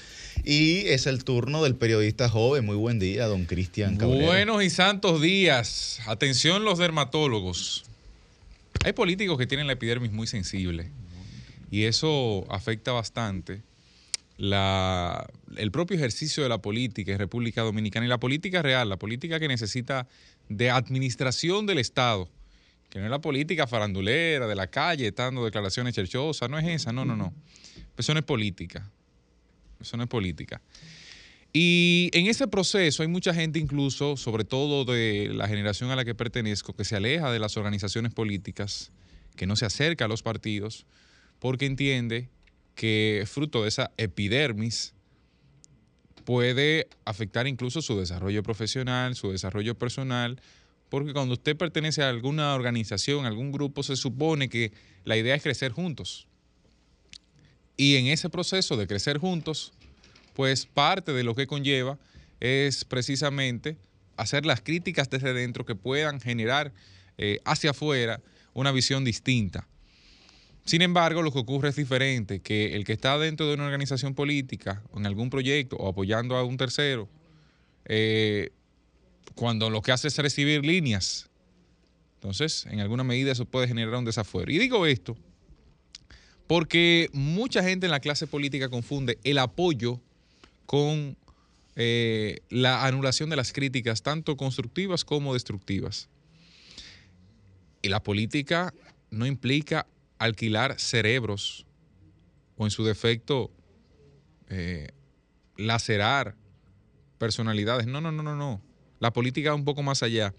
y es el turno del periodista joven. Muy buen día, don Cristian Cabrera. Buenos y santos días. Atención los dermatólogos. Hay políticos que tienen la epidermis muy sensible y eso afecta bastante el propio ejercicio de la política en República Dominicana y la política real, la política que necesita de administración del Estado, que no es la política farandulera de la calle, dando declaraciones cherchosas, no es esa, no, no, no. Eso no es política. Eso no es política. Y en ese proceso hay mucha gente incluso, sobre todo de la generación a la que pertenezco, que se aleja de las organizaciones políticas, que no se acerca a los partidos, porque entiende que fruto de esa epidermis puede afectar incluso su desarrollo profesional, su desarrollo personal, porque cuando usted pertenece a alguna organización, algún grupo, se supone que la idea es crecer juntos. Y en ese proceso de crecer juntos, pues parte de lo que conlleva es precisamente hacer las críticas desde dentro que puedan generar eh, hacia afuera una visión distinta. Sin embargo, lo que ocurre es diferente, que el que está dentro de una organización política, en algún proyecto, o apoyando a un tercero, eh, cuando lo que hace es recibir líneas, entonces en alguna medida eso puede generar un desafuero. Y digo esto porque mucha gente en la clase política confunde el apoyo con eh, la anulación de las críticas, tanto constructivas como destructivas. Y la política no implica alquilar cerebros o en su defecto eh, lacerar personalidades. No, no, no, no, no. La política un poco más allá.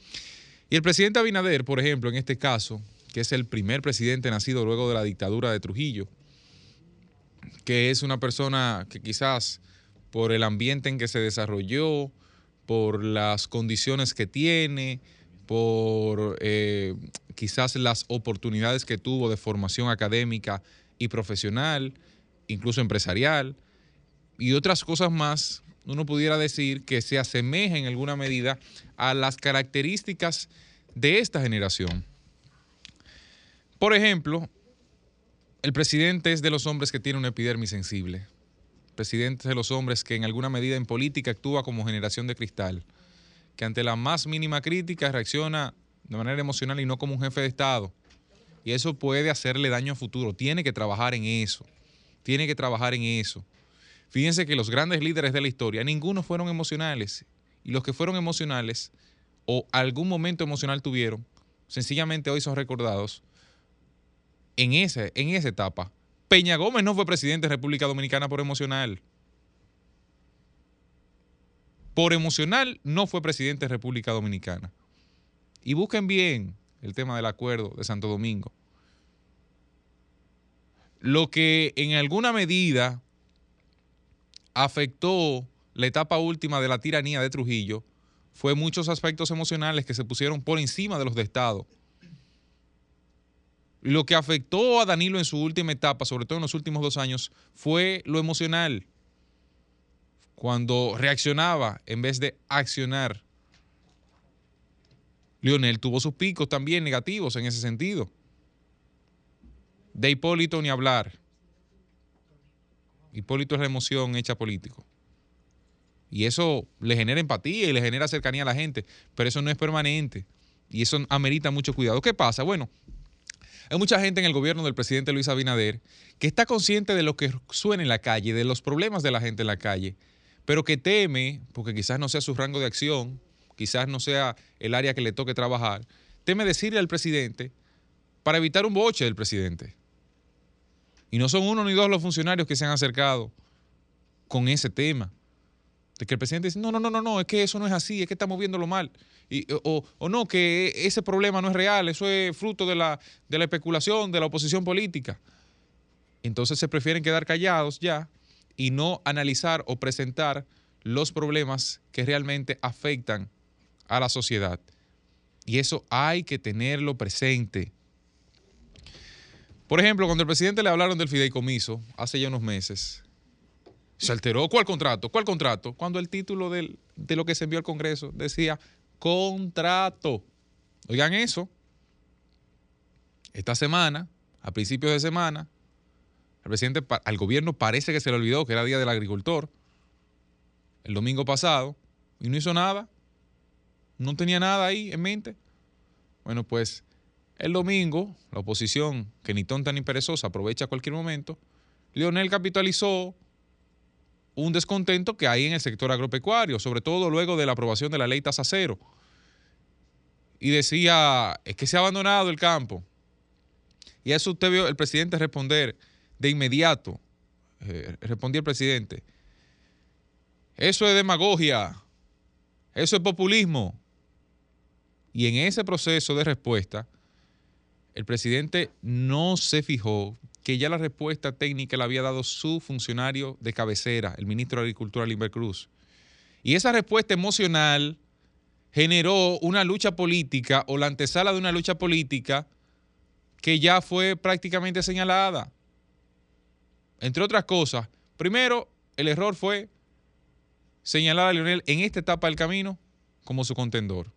Y el presidente Abinader, por ejemplo, en este caso, que es el primer presidente nacido luego de la dictadura de Trujillo, que es una persona que quizás por el ambiente en que se desarrolló, por las condiciones que tiene, por eh, quizás las oportunidades que tuvo de formación académica y profesional, incluso empresarial, y otras cosas más, uno pudiera decir que se asemeja en alguna medida a las características de esta generación. Por ejemplo, el presidente es de los hombres que tiene una epidermis sensible. El presidente es de los hombres que en alguna medida en política actúa como generación de cristal, que ante la más mínima crítica reacciona de manera emocional y no como un jefe de Estado. Y eso puede hacerle daño a futuro. Tiene que trabajar en eso. Tiene que trabajar en eso. Fíjense que los grandes líderes de la historia, ninguno fueron emocionales. Y los que fueron emocionales o algún momento emocional tuvieron, sencillamente hoy son recordados en, en esa etapa. Peña Gómez no fue presidente de República Dominicana por emocional. Por emocional no fue presidente de República Dominicana. Y busquen bien el tema del acuerdo de Santo Domingo. Lo que en alguna medida afectó la etapa última de la tiranía de Trujillo fue muchos aspectos emocionales que se pusieron por encima de los de Estado. Lo que afectó a Danilo en su última etapa, sobre todo en los últimos dos años, fue lo emocional. Cuando reaccionaba en vez de accionar. Lionel tuvo sus picos también negativos en ese sentido. De Hipólito ni hablar. Hipólito es la emoción hecha político. Y eso le genera empatía y le genera cercanía a la gente, pero eso no es permanente y eso amerita mucho cuidado. ¿Qué pasa? Bueno, hay mucha gente en el gobierno del presidente Luis Abinader que está consciente de lo que suena en la calle, de los problemas de la gente en la calle, pero que teme, porque quizás no sea su rango de acción, quizás no sea el área que le toque trabajar, teme decirle al presidente para evitar un boche del presidente. Y no son uno ni dos los funcionarios que se han acercado con ese tema. De que el presidente dice, no, no, no, no, no, es que eso no es así, es que estamos viéndolo mal. Y, o, o, no, que ese problema no es real, eso es fruto de la, de la especulación, de la oposición política. Entonces se prefieren quedar callados ya y no analizar o presentar los problemas que realmente afectan a la sociedad. Y eso hay que tenerlo presente. Por ejemplo, cuando el presidente le hablaron del fideicomiso hace ya unos meses, se alteró. ¿Cuál contrato? ¿Cuál contrato? Cuando el título de lo que se envió al Congreso decía contrato. Oigan eso. Esta semana a principios de semana, al presidente, al gobierno parece que se le olvidó que era Día del Agricultor, el domingo pasado, y no hizo nada. No tenía nada ahí en mente. Bueno, pues el domingo, la oposición, que ni tonta ni perezosa, aprovecha cualquier momento, Lionel capitalizó un descontento que hay en el sector agropecuario, sobre todo luego de la aprobación de la ley tasa cero. Y decía, es que se ha abandonado el campo. Y a eso usted vio el presidente responder de inmediato. Eh, respondía el presidente, eso es demagogia, eso es populismo. Y en ese proceso de respuesta, el presidente no se fijó que ya la respuesta técnica la había dado su funcionario de cabecera, el ministro de Agricultura, Limber Cruz. Y esa respuesta emocional generó una lucha política o la antesala de una lucha política que ya fue prácticamente señalada. Entre otras cosas, primero, el error fue señalar a Lionel en esta etapa del camino como su contendor.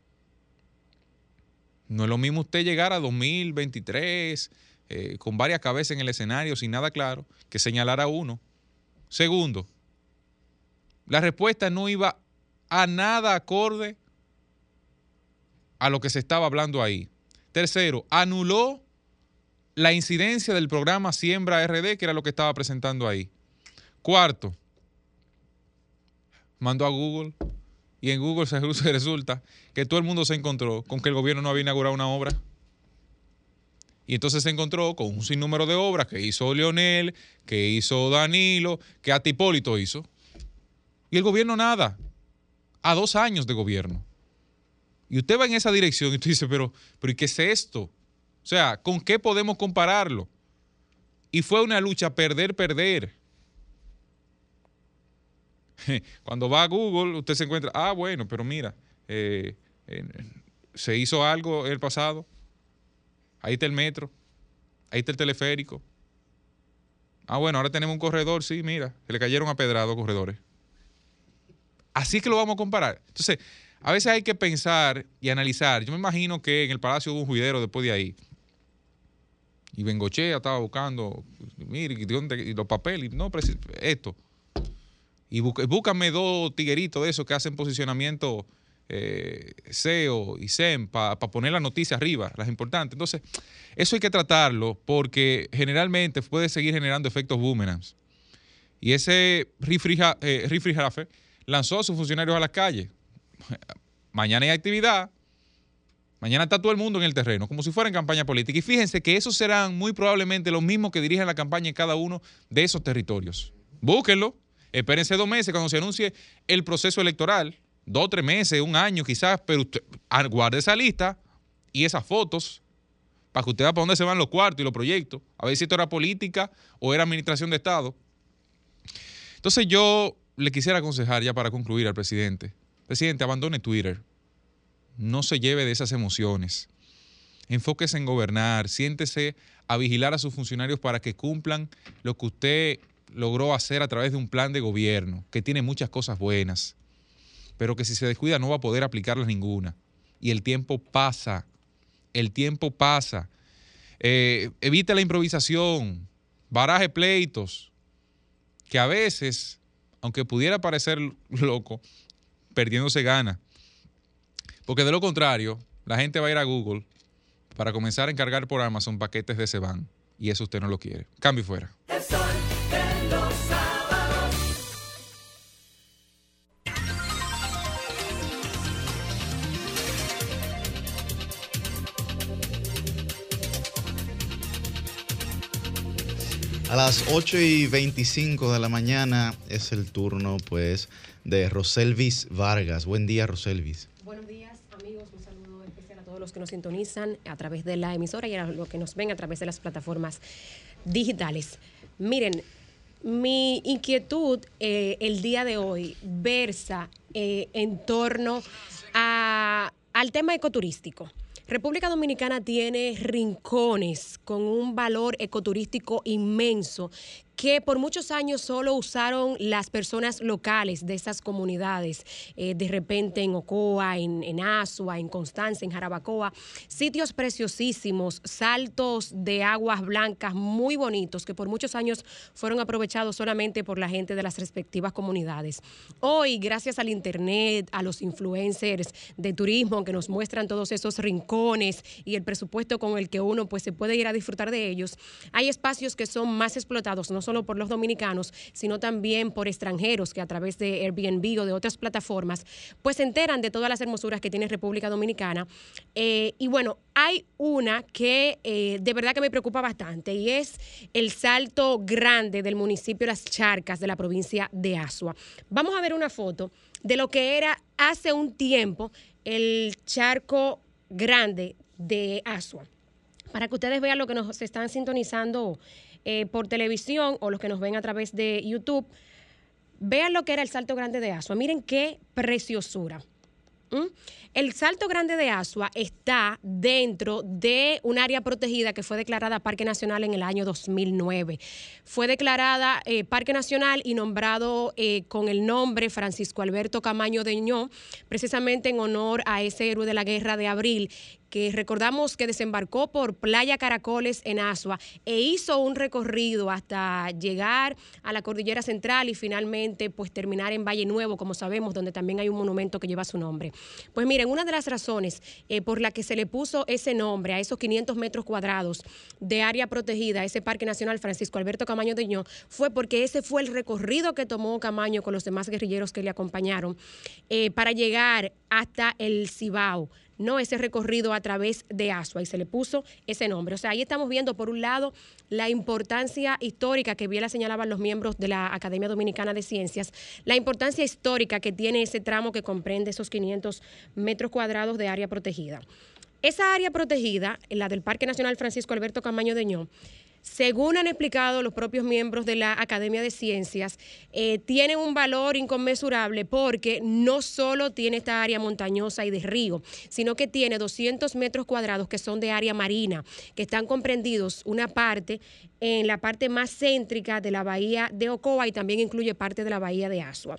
No es lo mismo usted llegar a 2023 eh, con varias cabezas en el escenario sin nada claro que señalar a uno. Segundo, la respuesta no iba a nada acorde a lo que se estaba hablando ahí. Tercero, anuló la incidencia del programa Siembra RD, que era lo que estaba presentando ahí. Cuarto, mandó a Google y en Google se resulta que todo el mundo se encontró con que el gobierno no había inaugurado una obra. Y entonces se encontró con un sinnúmero de obras que hizo Leonel, que hizo Danilo, que Atipólito hizo. Y el gobierno nada. A dos años de gobierno. Y usted va en esa dirección y usted dice, pero, pero ¿y qué es esto? O sea, ¿con qué podemos compararlo? Y fue una lucha perder, perder. Cuando va a Google, usted se encuentra, ah, bueno, pero mira, eh, se hizo algo el pasado. Ahí está el metro, ahí está el teleférico. Ah, bueno, ahora tenemos un corredor, sí, mira, se le cayeron a pedrado corredores. Así que lo vamos a comparar. Entonces, a veces hay que pensar y analizar. Yo me imagino que en el palacio hubo un juidero después de ahí. Y Bengochea estaba buscando, mire, ¿y los papeles, no, esto. Y bú- búscame dos tigueritos de esos que hacen posicionamiento eh, SEO y SEM para poner la noticia arriba, las importantes. Entonces, eso hay que tratarlo porque generalmente puede seguir generando efectos boomerangs. Y ese refrija- eh, lanzó a sus funcionarios a las calles. Mañana hay actividad. Mañana está todo el mundo en el terreno, como si fuera en campaña política. Y fíjense que esos serán muy probablemente los mismos que dirigen la campaña en cada uno de esos territorios. Búsquenlo. Espérense dos meses cuando se anuncie el proceso electoral. Dos, tres meses, un año quizás, pero usted ah, guarde esa lista y esas fotos para que usted vea para dónde se van los cuartos y los proyectos. A ver si esto era política o era administración de Estado. Entonces yo le quisiera aconsejar ya para concluir al presidente. Presidente, abandone Twitter. No se lleve de esas emociones. Enfóquese en gobernar, siéntese a vigilar a sus funcionarios para que cumplan lo que usted logró hacer a través de un plan de gobierno, que tiene muchas cosas buenas, pero que si se descuida no va a poder aplicarlas ninguna. Y el tiempo pasa, el tiempo pasa. Eh, evite la improvisación, baraje pleitos, que a veces, aunque pudiera parecer loco, perdiéndose gana. Porque de lo contrario, la gente va a ir a Google para comenzar a encargar por Amazon paquetes de Seban. Y eso usted no lo quiere. Cambio fuera. A las 8 y 25 de la mañana es el turno, pues, de Roselvis Vargas. Buen día, Roselvis. Buenos días, amigos. Un saludo especial a todos los que nos sintonizan a través de la emisora y a los que nos ven a través de las plataformas digitales. Miren, mi inquietud eh, el día de hoy versa eh, en torno a- al tema ecoturístico. República Dominicana tiene rincones con un valor ecoturístico inmenso que por muchos años solo usaron las personas locales de esas comunidades, eh, de repente en Ocoa, en, en Asua, en Constanza, en Jarabacoa, sitios preciosísimos, saltos de aguas blancas muy bonitos que por muchos años fueron aprovechados solamente por la gente de las respectivas comunidades. Hoy, gracias al Internet, a los influencers de turismo que nos muestran todos esos rincones y el presupuesto con el que uno pues se puede ir a disfrutar de ellos, hay espacios que son más explotados, no solo por los dominicanos, sino también por extranjeros que a través de Airbnb o de otras plataformas, pues se enteran de todas las hermosuras que tiene República Dominicana. Eh, y bueno, hay una que eh, de verdad que me preocupa bastante y es el salto grande del municipio Las Charcas de la provincia de Asua. Vamos a ver una foto de lo que era hace un tiempo el charco grande de Asua. Para que ustedes vean lo que nos están sintonizando eh, por televisión o los que nos ven a través de YouTube, vean lo que era el Salto Grande de Asua. Miren qué preciosura. ¿Mm? El Salto Grande de Asua está dentro de un área protegida que fue declarada Parque Nacional en el año 2009. Fue declarada eh, Parque Nacional y nombrado eh, con el nombre Francisco Alberto Camaño de Ñó, precisamente en honor a ese héroe de la Guerra de Abril que recordamos que desembarcó por Playa Caracoles en Asua e hizo un recorrido hasta llegar a la cordillera central y finalmente pues terminar en Valle Nuevo, como sabemos, donde también hay un monumento que lleva su nombre. Pues miren, una de las razones eh, por la que se le puso ese nombre a esos 500 metros cuadrados de área protegida, ese Parque Nacional Francisco Alberto Camaño de fue porque ese fue el recorrido que tomó Camaño con los demás guerrilleros que le acompañaron eh, para llegar hasta el Cibao no ese recorrido a través de Asua y se le puso ese nombre. O sea, ahí estamos viendo por un lado la importancia histórica que bien la señalaban los miembros de la Academia Dominicana de Ciencias, la importancia histórica que tiene ese tramo que comprende esos 500 metros cuadrados de área protegida. Esa área protegida, la del Parque Nacional Francisco Alberto Camaño de Ño, según han explicado los propios miembros de la Academia de Ciencias, eh, tiene un valor inconmensurable porque no solo tiene esta área montañosa y de río, sino que tiene 200 metros cuadrados que son de área marina, que están comprendidos una parte en la parte más céntrica de la bahía de Ocoa y también incluye parte de la bahía de Asua.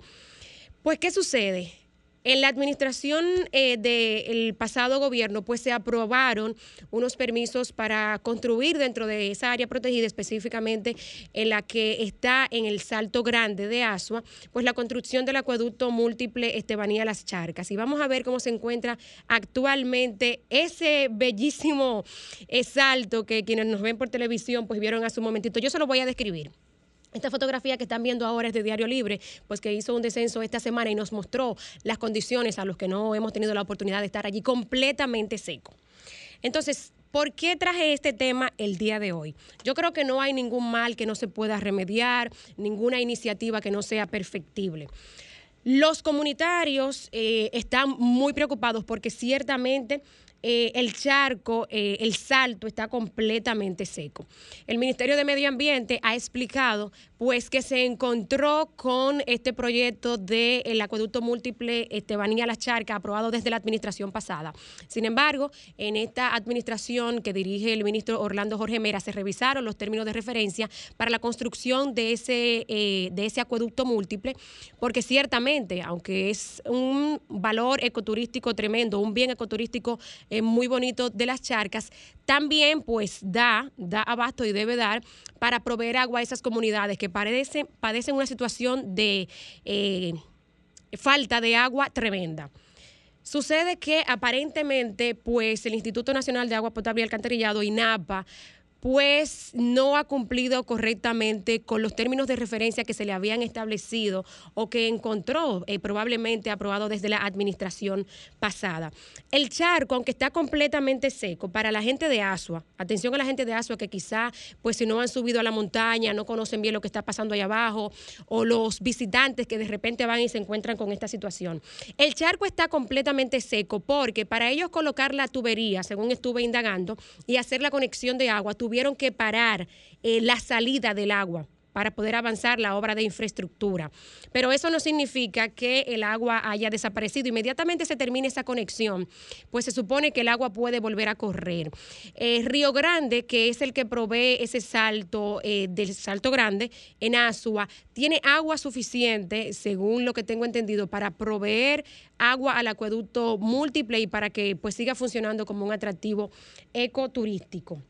Pues, ¿qué sucede? En la administración eh, del pasado gobierno, pues se aprobaron unos permisos para construir dentro de esa área protegida, específicamente en la que está en el Salto Grande de Asua, pues la construcción del acueducto múltiple Estebanía Las Charcas. Y vamos a ver cómo se encuentra actualmente ese bellísimo eh, salto que quienes nos ven por televisión, pues vieron hace un momentito. Yo se lo voy a describir. Esta fotografía que están viendo ahora es de Diario Libre, pues que hizo un descenso esta semana y nos mostró las condiciones a los que no hemos tenido la oportunidad de estar allí completamente seco. Entonces, ¿por qué traje este tema el día de hoy? Yo creo que no hay ningún mal que no se pueda remediar, ninguna iniciativa que no sea perfectible. Los comunitarios eh, están muy preocupados porque ciertamente eh, el charco, eh, el salto está completamente seco. El Ministerio de Medio Ambiente ha explicado pues que se encontró con este proyecto del acueducto múltiple Estebanía Las Charcas aprobado desde la administración pasada. Sin embargo, en esta administración que dirige el ministro Orlando Jorge Mera se revisaron los términos de referencia para la construcción de ese, eh, de ese acueducto múltiple, porque ciertamente, aunque es un valor ecoturístico tremendo, un bien ecoturístico eh, muy bonito de las charcas, también pues da, da abasto y debe dar para proveer agua a esas comunidades que padecen, padecen una situación de eh, falta de agua tremenda. Sucede que aparentemente, pues el Instituto Nacional de Agua Potable y Alcantarillado, INAPA, pues no ha cumplido correctamente con los términos de referencia que se le habían establecido o que encontró eh, probablemente aprobado desde la administración pasada. El charco, aunque está completamente seco, para la gente de Asua, atención a la gente de Asua que quizá, pues si no han subido a la montaña, no conocen bien lo que está pasando allá abajo, o los visitantes que de repente van y se encuentran con esta situación. El charco está completamente seco porque para ellos colocar la tubería, según estuve indagando, y hacer la conexión de agua, tuvieron que parar eh, la salida del agua para poder avanzar la obra de infraestructura. Pero eso no significa que el agua haya desaparecido. Inmediatamente se termine esa conexión, pues se supone que el agua puede volver a correr. Eh, Río Grande, que es el que provee ese salto eh, del Salto Grande en Asua, tiene agua suficiente, según lo que tengo entendido, para proveer agua al acueducto múltiple y para que pues siga funcionando como un atractivo ecoturístico.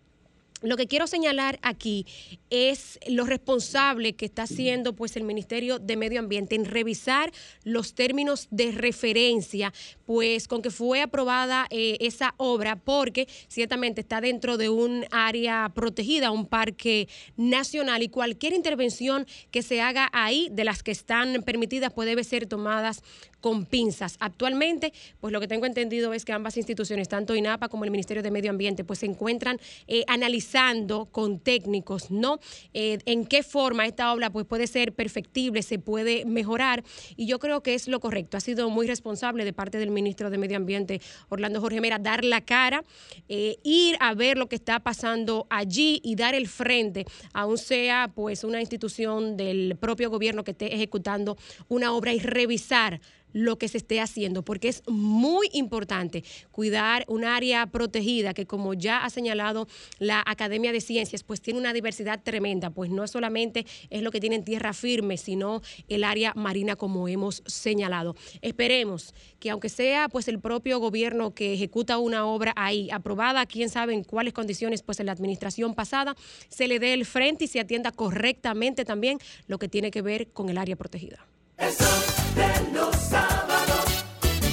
Lo que quiero señalar aquí es lo responsable que está haciendo pues el Ministerio de Medio Ambiente en revisar los términos de referencia, pues con que fue aprobada eh, esa obra, porque ciertamente está dentro de un área protegida, un parque nacional, y cualquier intervención que se haga ahí, de las que están permitidas, pues debe ser tomadas con pinzas. Actualmente, pues lo que tengo entendido es que ambas instituciones, tanto INAPA como el Ministerio de Medio Ambiente, pues se encuentran eh, analizando con técnicos, ¿no? Eh, en qué forma esta obra pues puede ser perfectible, se puede mejorar y yo creo que es lo correcto. Ha sido muy responsable de parte del ministro de Medio Ambiente, Orlando Jorge Mera, dar la cara, eh, ir a ver lo que está pasando allí y dar el frente, aun sea pues una institución del propio gobierno que esté ejecutando una obra y revisar lo que se esté haciendo, porque es muy importante cuidar un área protegida que como ya ha señalado la Academia de Ciencias, pues tiene una diversidad tremenda, pues no solamente es lo que tiene en tierra firme, sino el área marina como hemos señalado. Esperemos que aunque sea pues el propio gobierno que ejecuta una obra ahí aprobada, quién sabe en cuáles condiciones pues en la administración pasada, se le dé el frente y se atienda correctamente también lo que tiene que ver con el área protegida. El sol de los sábados,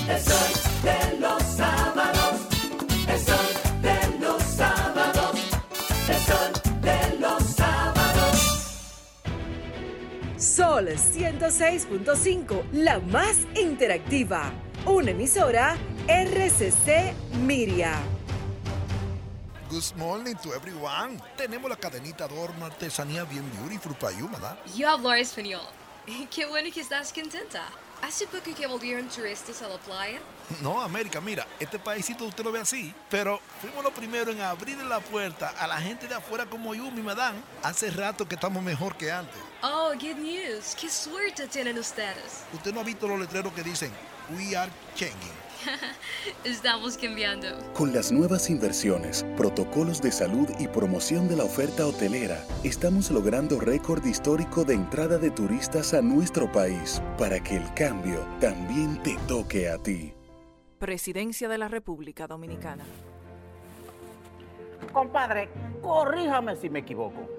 el sol de los sábados, el sol de los sábados, el sol de los sábados. Sol 106.5, la más interactiva. Una emisora RCC Miria. Good morning to everyone. Tenemos la cadenita adorno artesanía bien beautiful para you, ¿verdad? Yo hablo español. Qué bueno que estás contenta. ¿Hace poco que volvieron turistas a la playa? No, América, mira, este paísito usted lo ve así, pero fuimos los primeros en abrir la puerta a la gente de afuera como yo, mi madame. Hace rato que estamos mejor que antes. Oh, good news. Qué suerte tienen ustedes. Usted no ha visto los letreros que dicen, We are changing. Estamos cambiando. Con las nuevas inversiones, protocolos de salud y promoción de la oferta hotelera, estamos logrando récord histórico de entrada de turistas a nuestro país para que el cambio también te toque a ti. Presidencia de la República Dominicana. Compadre, corríjame si me equivoco,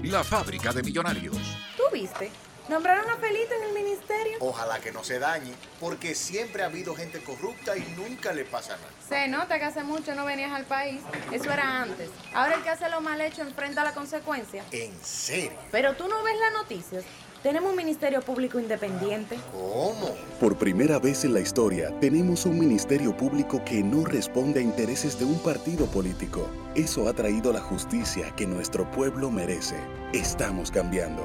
la fábrica de millonarios. ¿Tú viste? Nombraron a Felito en el ministerio. Ojalá que no se dañe, porque siempre ha habido gente corrupta y nunca le pasa nada. Se nota que hace mucho no venías al país. Eso era antes. Ahora el que hace lo mal hecho enfrenta la consecuencia. ¿En serio? Pero tú no ves las noticias. Tenemos un ministerio público independiente. ¿Cómo? Por primera vez en la historia, tenemos un ministerio público que no responde a intereses de un partido político. Eso ha traído la justicia que nuestro pueblo merece. Estamos cambiando.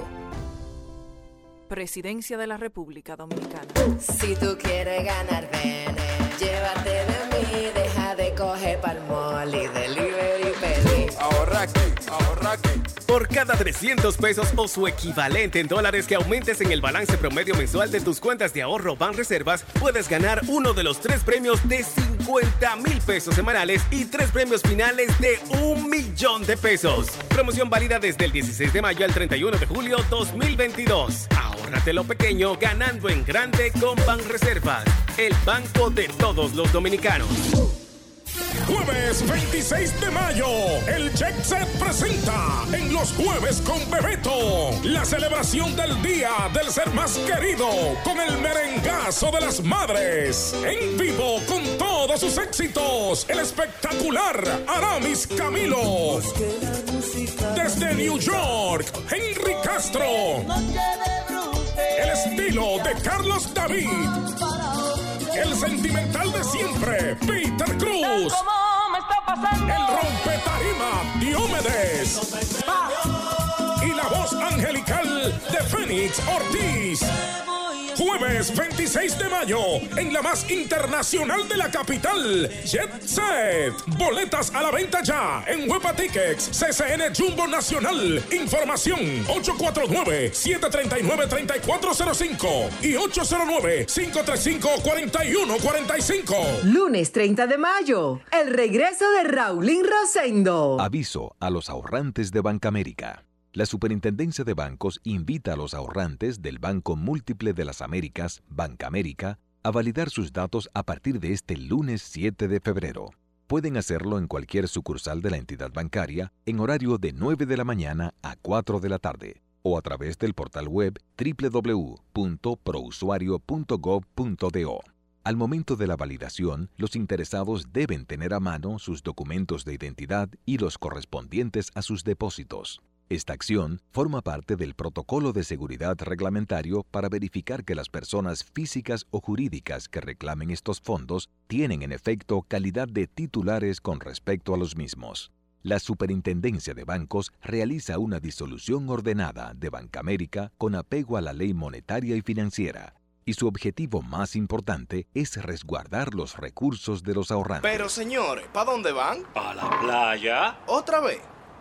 Presidencia de la República Dominicana. Si tú quieres ganar, ven, llévate de mí, deja de coger pa'l mall y delivery, pede aquí. Ahorra aquí, ahorra aquí. Por cada 300 pesos o su equivalente en dólares que aumentes en el balance promedio mensual de tus cuentas de ahorro Banreservas, puedes ganar uno de los tres premios de 50 mil pesos semanales y tres premios finales de un millón de pesos. Promoción válida desde el 16 de mayo al 31 de julio 2022. Ahórrate lo pequeño ganando en grande con Banreservas, el banco de todos los dominicanos. Jueves 26 de mayo, el Jet Set presenta en los jueves con Bebeto la celebración del Día del Ser Más Querido con el merengazo de las madres. En vivo con todos sus éxitos, el espectacular Aramis Camilo. Desde New York, Henry Castro. El estilo de Carlos David. El sentimental de siempre, Peter Cruz. El rompetarima, Diomedes. Y la voz angelical de Fénix Ortiz. Jueves 26 de mayo, en la más internacional de la capital, Jet Set. Boletas a la venta ya en Huepa Tickets, CCN Jumbo Nacional. Información 849-739-3405 y 809-535-4145. Lunes 30 de mayo, el regreso de Raulín Rosendo. Aviso a los ahorrantes de Bancamérica. La Superintendencia de Bancos invita a los ahorrantes del Banco Múltiple de las Américas, Bancamérica, a validar sus datos a partir de este lunes 7 de febrero. Pueden hacerlo en cualquier sucursal de la entidad bancaria en horario de 9 de la mañana a 4 de la tarde o a través del portal web www.prousuario.gov.do. Al momento de la validación, los interesados deben tener a mano sus documentos de identidad y los correspondientes a sus depósitos. Esta acción forma parte del protocolo de seguridad reglamentario para verificar que las personas físicas o jurídicas que reclamen estos fondos tienen en efecto calidad de titulares con respecto a los mismos. La Superintendencia de Bancos realiza una disolución ordenada de Bancamérica con apego a la ley monetaria y financiera, y su objetivo más importante es resguardar los recursos de los ahorrantes. Pero señores, ¿para dónde van? A la playa. ¿Otra vez?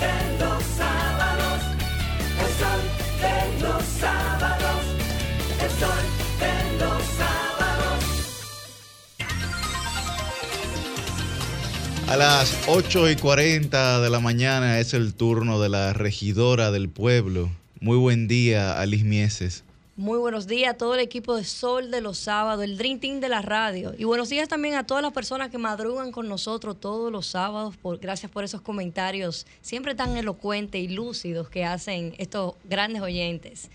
de los sábados, el sol los sábados, el sol los sábados. A las 8 y 40 de la mañana es el turno de la regidora del pueblo. Muy buen día, Alice Mieses. Muy buenos días a todo el equipo de Sol de los Sábados, el Dream Team de la radio. Y buenos días también a todas las personas que madrugan con nosotros todos los sábados. Por, gracias por esos comentarios siempre tan elocuentes y lúcidos que hacen estos grandes oyentes.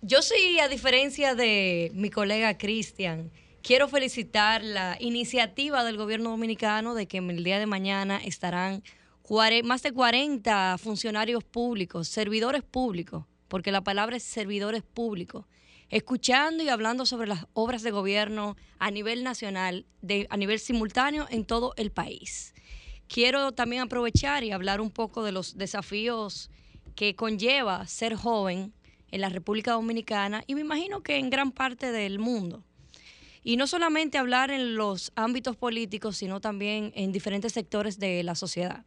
Yo sí, a diferencia de mi colega Cristian, quiero felicitar la iniciativa del gobierno dominicano de que el día de mañana estarán más de 40 funcionarios públicos, servidores públicos, porque la palabra es servidores públicos, escuchando y hablando sobre las obras de gobierno a nivel nacional, a nivel simultáneo en todo el país. Quiero también aprovechar y hablar un poco de los desafíos que conlleva ser joven en la República Dominicana y me imagino que en gran parte del mundo. Y no solamente hablar en los ámbitos políticos, sino también en diferentes sectores de la sociedad.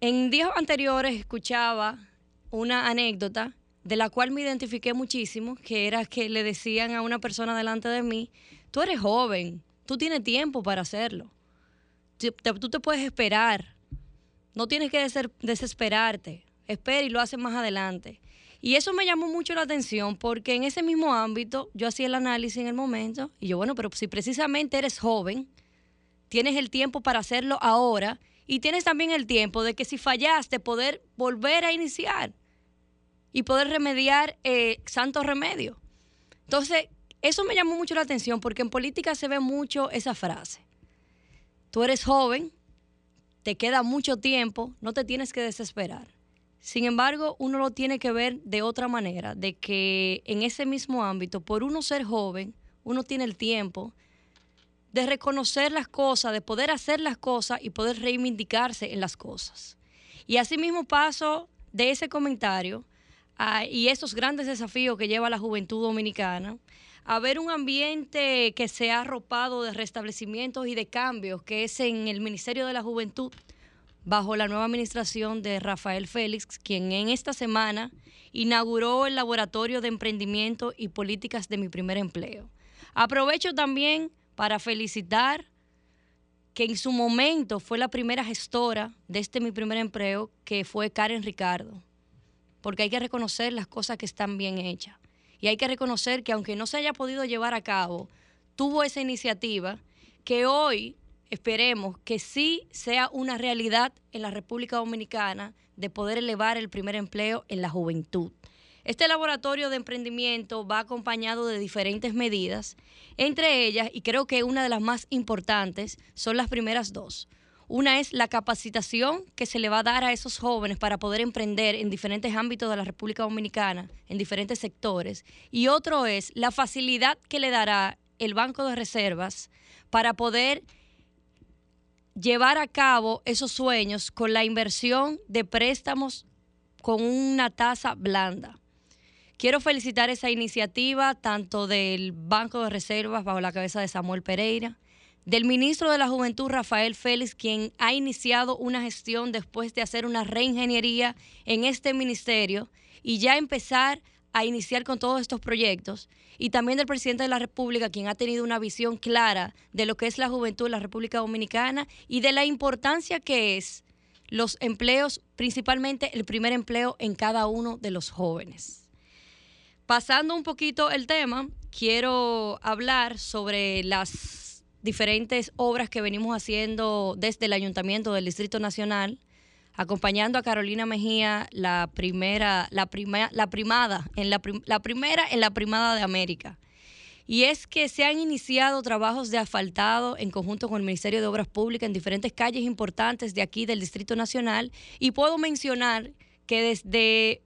En días anteriores escuchaba una anécdota de la cual me identifiqué muchísimo, que era que le decían a una persona delante de mí, tú eres joven, tú tienes tiempo para hacerlo, tú te, puedes esperar, no tienes que desesperarte, espera y lo haces más adelante. Y eso me llamó mucho la atención porque en ese mismo ámbito yo hacía el análisis en el momento y yo, bueno, pero si precisamente eres joven, tienes el tiempo para hacerlo ahora y tienes también el tiempo de que si fallaste poder volver a iniciar y poder remediar eh, santo remedio. Entonces, eso me llamó mucho la atención porque en política se ve mucho esa frase. Tú eres joven, te queda mucho tiempo, no te tienes que desesperar. Sin embargo, uno lo tiene que ver de otra manera, de que en ese mismo ámbito, por uno ser joven, uno tiene el tiempo de reconocer las cosas, de poder hacer las cosas y poder reivindicarse en las cosas. Y asimismo paso de ese comentario a- y esos grandes desafíos que lleva la juventud dominicana, a ver un ambiente que se ha arropado de restablecimientos y de cambios, que es en el Ministerio de la Juventud, bajo la nueva administración de Rafael Félix, quien en esta semana inauguró el Laboratorio de Emprendimiento y Políticas de mi primer empleo. Aprovecho también para felicitar que en su momento fue la primera gestora de este mi primer empleo, que fue Karen Ricardo, porque hay que reconocer las cosas que están bien hechas. Y hay que reconocer que aunque no se haya podido llevar a cabo, tuvo esa iniciativa que hoy esperemos que sí sea una realidad en la República Dominicana de poder elevar el primer empleo en la juventud. Este laboratorio de emprendimiento va acompañado de diferentes medidas, entre ellas, y creo que una de las más importantes, son las primeras dos. Una es la capacitación que se le va a dar a esos jóvenes para poder emprender en diferentes ámbitos de la República Dominicana, en diferentes sectores. Y otro es la facilidad que le dará el Banco de Reservas para poder llevar a cabo esos sueños con la inversión de préstamos con una tasa blanda. Quiero felicitar esa iniciativa tanto del Banco de Reservas bajo la cabeza de Samuel Pereira, del ministro de la Juventud Rafael Félix, quien ha iniciado una gestión después de hacer una reingeniería en este ministerio y ya empezar a iniciar con todos estos proyectos, y también del presidente de la República, quien ha tenido una visión clara de lo que es la juventud en la República Dominicana y de la importancia que es los empleos, principalmente el primer empleo en cada uno de los jóvenes. Pasando un poquito el tema, quiero hablar sobre las diferentes obras que venimos haciendo desde el Ayuntamiento del Distrito Nacional, acompañando a Carolina Mejía, la primera, la prima- la primada, en la, prim- la primera en la primada de América. Y es que se han iniciado trabajos de asfaltado en conjunto con el Ministerio de Obras Públicas en diferentes calles importantes de aquí del Distrito Nacional. Y puedo mencionar que desde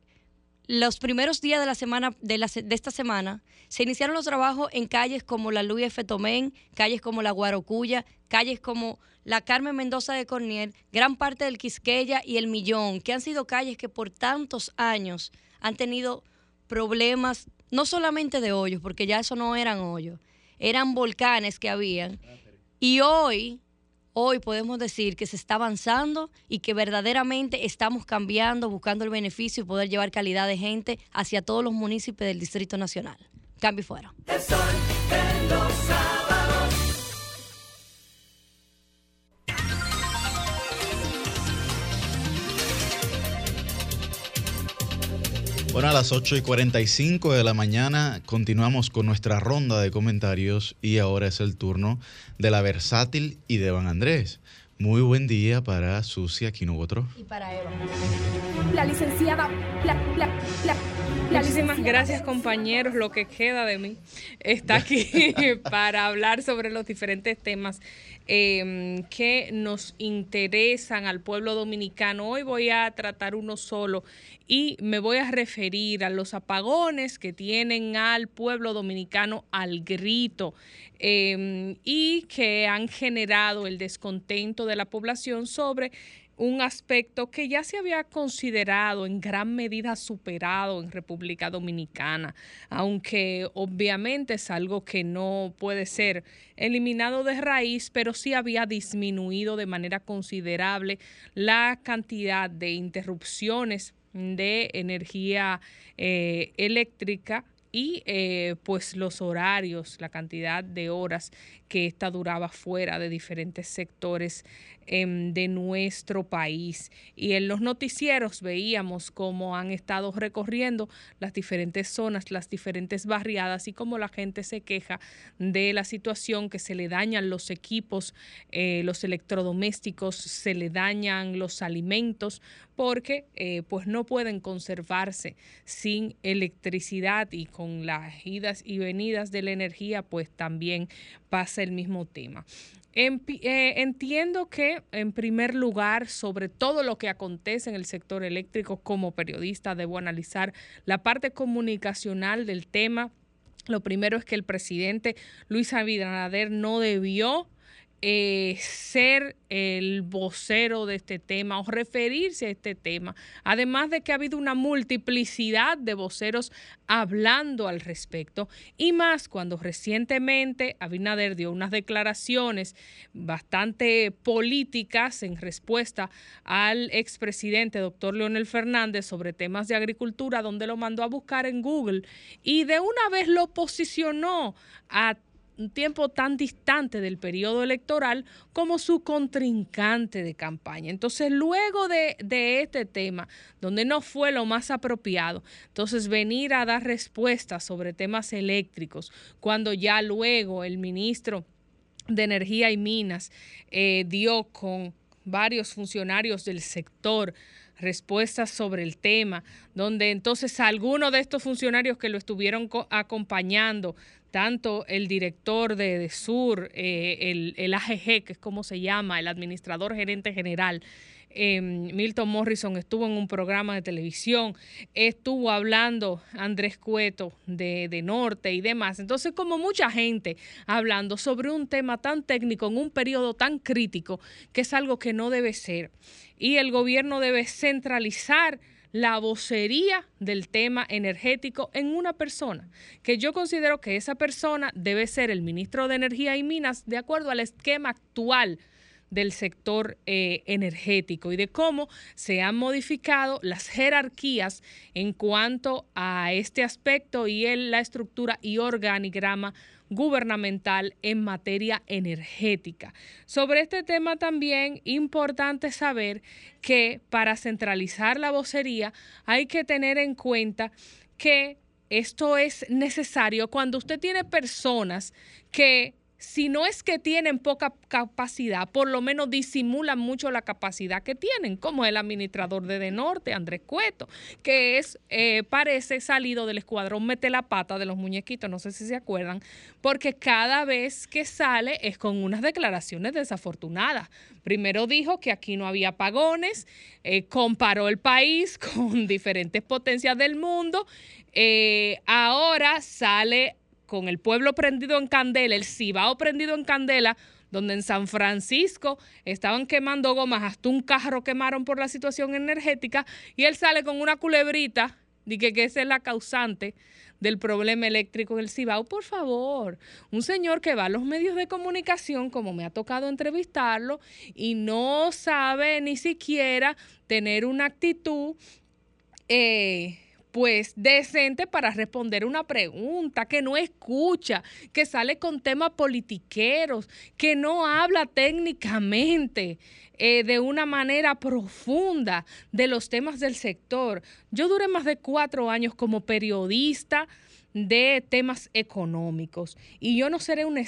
los primeros días de la semana de, la de esta semana se iniciaron los trabajos en calles como la Luis F. Tomén, calles como la Guarocuya, calles como la Carmen Mendoza de Corniel, gran parte del Quisqueya y el Millón, que han sido calles que por tantos años han tenido problemas, no solamente de hoyos, porque ya eso no eran hoyos, eran volcanes que habían. Y hoy, hoy podemos decir que se está avanzando y que verdaderamente estamos cambiando, buscando el beneficio y poder llevar calidad de gente hacia todos los municipios del Distrito Nacional. Cambio y fuera. Bueno, a las 8 y 45 de la mañana continuamos con nuestra ronda de comentarios y ahora es el turno de la versátil y de Van Andrés. Muy buen día para Susi Aquino. Y para Eva. La licenciada, la, la, la, la Muchísimas licenciada- gracias compañeros, lo que queda de mí está aquí para hablar sobre los diferentes temas eh, que nos interesan al pueblo dominicano. Hoy voy a tratar uno solo y me voy a referir a los apagones que tienen al pueblo dominicano al grito eh, y que han generado el descontento de la población sobre un aspecto que ya se había considerado en gran medida superado en República Dominicana, aunque obviamente es algo que no puede ser eliminado de raíz, pero sí había disminuido de manera considerable la cantidad de interrupciones de energía eh, eléctrica y eh, pues los horarios, la cantidad de horas que esta duraba fuera de diferentes sectores em, de nuestro país. Y en los noticieros veíamos cómo han estado recorriendo las diferentes zonas, las diferentes barriadas y cómo la gente se queja de la situación que se le dañan los equipos, eh, los electrodomésticos, se le dañan los alimentos porque eh, pues no pueden conservarse sin electricidad y con las idas y venidas de la energía pues también pasa el mismo tema. Eh, entiendo que, en primer lugar, sobre todo lo que acontece en el sector eléctrico, como periodista, debo analizar la parte comunicacional del tema. Lo primero es que el presidente Luis Abinader no debió eh, ser el vocero de este tema o referirse a este tema. Además de que ha habido una multiplicidad de voceros hablando al respecto y más cuando recientemente Abinader dio unas declaraciones bastante políticas en respuesta al expresidente doctor Leonel Fernández sobre temas de agricultura donde lo mandó a buscar en Google y de una vez lo posicionó a un tiempo tan distante del periodo electoral como su contrincante de campaña. Entonces, luego de, este tema, donde no fue lo más apropiado, entonces venir a dar respuestas sobre temas eléctricos, cuando ya luego el ministro de Energía y Minas eh, dio con varios funcionarios del sector respuestas sobre el tema, donde entonces algunos de estos funcionarios que lo estuvieron acompañando tanto el director de, Sur, eh, el, AGG, que es como se llama, el administrador gerente general, em, Milton Morrison estuvo en un programa de televisión, estuvo hablando Andrés Cueto de, de, Norte y demás. Entonces, como mucha gente hablando sobre un tema tan técnico en un periodo tan crítico, que es algo que no debe ser. Y el gobierno debe centralizar la vocería del tema energético en una persona, que yo considero que esa persona debe ser el ministro de Energía y Minas de acuerdo al esquema actual del sector eh, energético y de cómo se han modificado las jerarquías en cuanto a este aspecto y la estructura y organigrama gubernamental en materia energética. Sobre este tema también importante saber que para centralizar la vocería hay que tener en cuenta que esto es necesario cuando usted tiene personas que si no es que tienen poca capacidad, por lo menos disimulan mucho la capacidad que tienen, como el administrador de De Norte, Andrés Cueto, que es, eh, parece salido del escuadrón Mete la Pata de los muñequitos, no sé si se acuerdan, porque cada vez que sale es con unas declaraciones desafortunadas. Primero dijo que aquí no había apagones, eh, comparó el país con diferentes potencias del mundo, eh, ahora sale con el pueblo prendido en candela, el Cibao prendido en candela, donde en San Francisco estaban quemando gomas, hasta un carro quemaron por la situación energética, y él sale con una culebrita, que, que esa es la causante del problema eléctrico en el Cibao, por favor, un señor que va a los medios de comunicación, como me ha tocado entrevistarlo, y no sabe ni siquiera tener una actitud eh, pues decente para responder una pregunta, que no escucha, que sale con temas politiqueros, que no habla técnicamente eh, de una manera profunda de los temas del sector. Yo duré más de cuatro años como periodista de temas económicos. Y yo no seré un,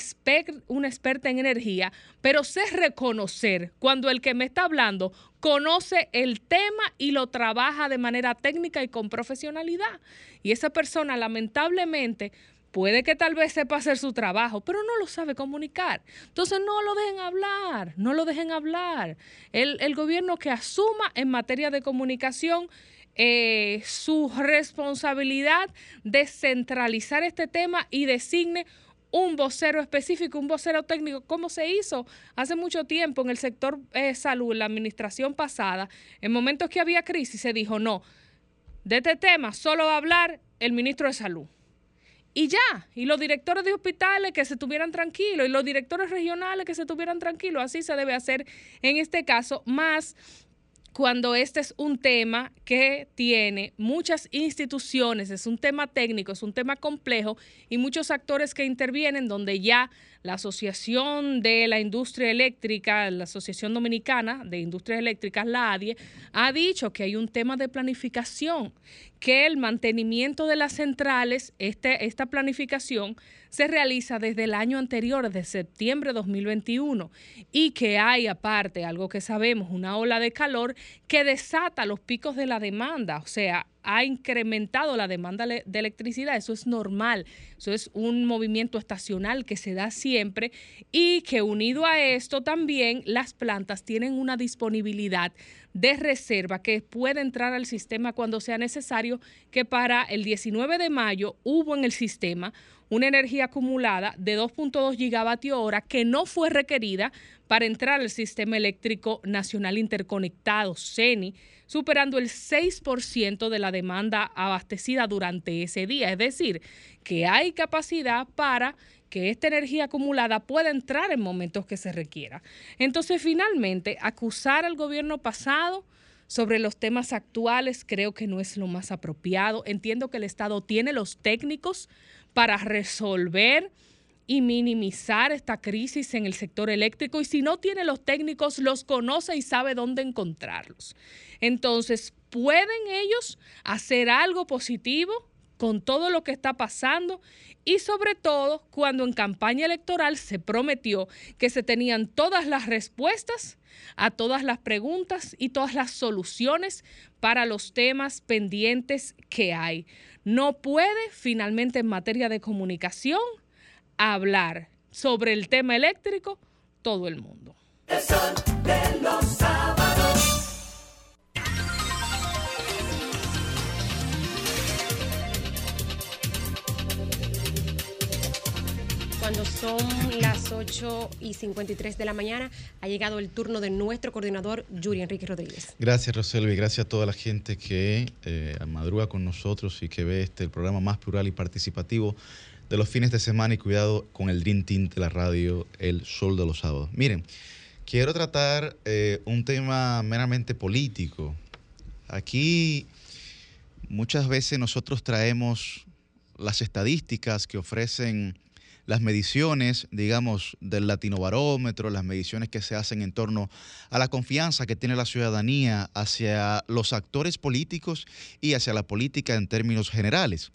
una experta en energía, pero sé reconocer cuando el que me está hablando conoce el tema y lo trabaja de manera técnica y con profesionalidad. Y esa persona lamentablemente puede que tal vez sepa hacer su trabajo, pero no lo sabe comunicar. Entonces no lo dejen hablar, no lo dejen hablar. El, el gobierno que asuma en materia de comunicación eh, su responsabilidad de centralizar este tema y designe un vocero específico, un vocero técnico, como se hizo hace mucho tiempo en el sector eh, salud, la administración pasada, en momentos que había crisis, se dijo, no, de este tema solo va a hablar el ministro de salud. Y ya, y los directores de hospitales que se tuvieran tranquilos, y los directores regionales que se tuvieran tranquilos, así se debe hacer en este caso, más cuando este es un tema que tiene muchas instituciones, es un tema técnico, es un tema complejo y muchos actores que intervienen donde ya la Asociación de la Industria Eléctrica, la Asociación Dominicana de Industrias Eléctricas, la ADIE, ha dicho que hay un tema de planificación, que el mantenimiento de las centrales, este, esta planificación se realiza desde el año anterior, de septiembre de 2021, y que hay aparte, algo que sabemos, una ola de calor que desata los picos de la demanda, o sea, ha incrementado la demanda de electricidad, eso es normal, eso es un movimiento estacional que se da siempre y que unido a esto también las plantas tienen una disponibilidad de reserva que puede entrar al sistema cuando sea necesario, que para el 19 de mayo hubo en el sistema una energía acumulada de 2.2 gigavatios hora que no fue requerida para entrar al sistema eléctrico nacional interconectado, CENI, superando el 6% de la demanda abastecida durante ese día. Es decir, que hay capacidad para que esta energía acumulada pueda entrar en momentos que se requiera. Entonces, finalmente, acusar al gobierno pasado sobre los temas actuales creo que no es lo más apropiado. Entiendo que el Estado tiene los técnicos para resolver y minimizar esta crisis en el sector eléctrico y si no tiene los técnicos, los conoce y sabe dónde encontrarlos. Entonces, ¿pueden ellos hacer algo positivo con todo lo que está pasando? Y sobre todo cuando en campaña electoral se prometió que se tenían todas las respuestas a todas las preguntas y todas las soluciones para los temas pendientes que hay. No puede finalmente en materia de comunicación hablar sobre el tema eléctrico todo el mundo. El sol de los sábados. Cuando son las 8 y 53 de la mañana, ha llegado el turno de nuestro coordinador, Yuri Enrique Rodríguez. Gracias, Roselvi. Gracias a toda la gente que eh, madruga con nosotros y que ve este el programa más plural y participativo de los fines de semana y cuidado con el Dream de la radio El Sol de los Sábados. Miren, quiero tratar eh, un tema meramente político. Aquí muchas veces nosotros traemos las estadísticas que ofrecen las mediciones, digamos, del latinobarómetro, las mediciones que se hacen en torno a la confianza que tiene la ciudadanía hacia los actores políticos y hacia la política en términos generales.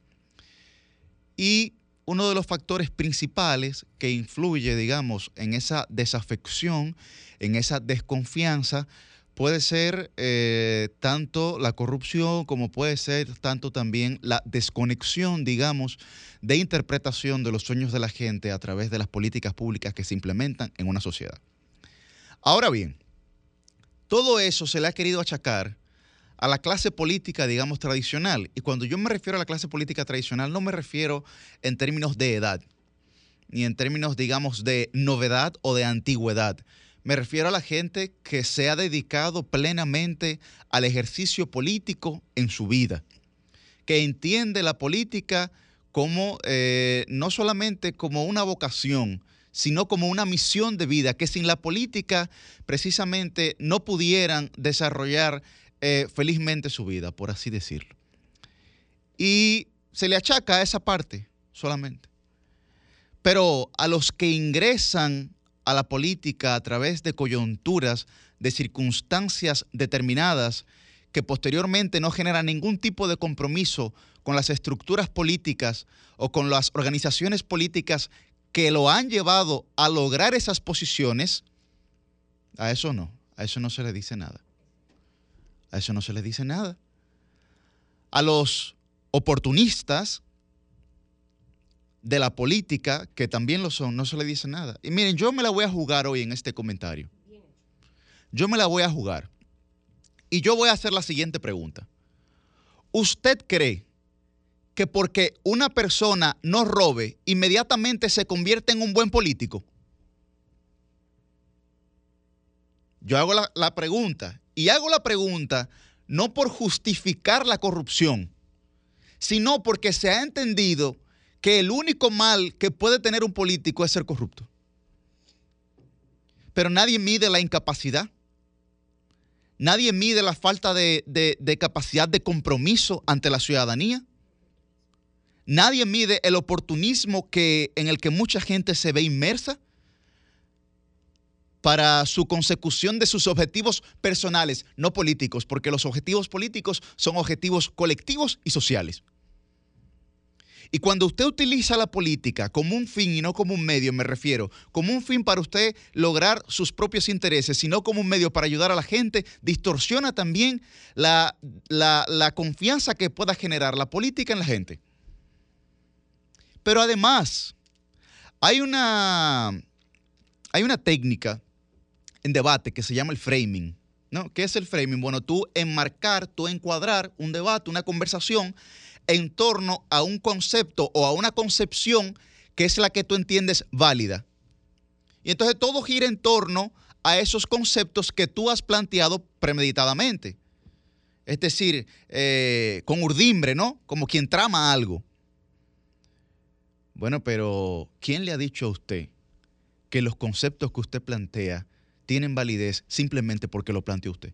Y uno de los factores principales que influye, digamos, en esa desafección, en esa desconfianza, puede ser eh, tanto la corrupción como puede ser tanto también la desconexión, digamos, de interpretación de los sueños de la gente a través de las políticas públicas que se implementan en una sociedad. Ahora bien, todo eso se le ha querido achacar a la clase política, digamos, tradicional. Y cuando yo me refiero a la clase política tradicional, no me refiero en términos de edad, ni en términos, digamos, de novedad o de antigüedad. Me refiero a la gente que se ha dedicado plenamente al ejercicio político en su vida, que entiende la política como eh, no solamente como una vocación, sino como una misión de vida, que sin la política precisamente no pudieran desarrollar eh, felizmente su vida, por así decirlo. Y se le achaca a esa parte solamente. Pero a los que ingresan a la política a través de coyunturas, de circunstancias determinadas, que posteriormente no generan ningún tipo de compromiso con las estructuras políticas o con las organizaciones políticas que lo han llevado a lograr esas posiciones, a eso no, a eso no se le dice nada. A eso no se le dice nada. A los oportunistas de la política, que también lo son, no se le dice nada. Y miren, yo me la voy a jugar hoy en este comentario. Yo me la voy a jugar. Y yo voy a hacer la siguiente pregunta. ¿Usted cree que porque una persona no robe, inmediatamente se convierte en un buen político? Yo hago la, la pregunta, y hago la pregunta no por justificar la corrupción, sino porque se ha entendido que el único mal que puede tener un político es ser corrupto. Pero nadie mide la incapacidad. Nadie mide la falta de, capacidad de compromiso ante la ciudadanía. Nadie mide el oportunismo que, en el que mucha gente se ve inmersa para su consecución de sus objetivos personales, no políticos, porque los objetivos políticos son objetivos colectivos y sociales. Y cuando usted utiliza la política como un fin y no como un medio, me refiero, como un fin para usted lograr sus propios intereses, sino como un medio para ayudar a la gente, distorsiona también la, confianza que pueda generar la política en la gente. Pero además, hay una técnica en debate que se llama el framing. ¿no? ¿Qué es el framing? Bueno, tú enmarcar, tú encuadrar un debate, una conversación en torno a un concepto o a una concepción que es la que tú entiendes válida. Y entonces todo gira en torno a esos conceptos que tú has planteado premeditadamente. Es decir, eh, con urdimbre, ¿no? Como quien trama algo. Bueno, pero ¿quién le ha dicho a usted que los conceptos que usted plantea tienen validez simplemente porque lo planteó usted?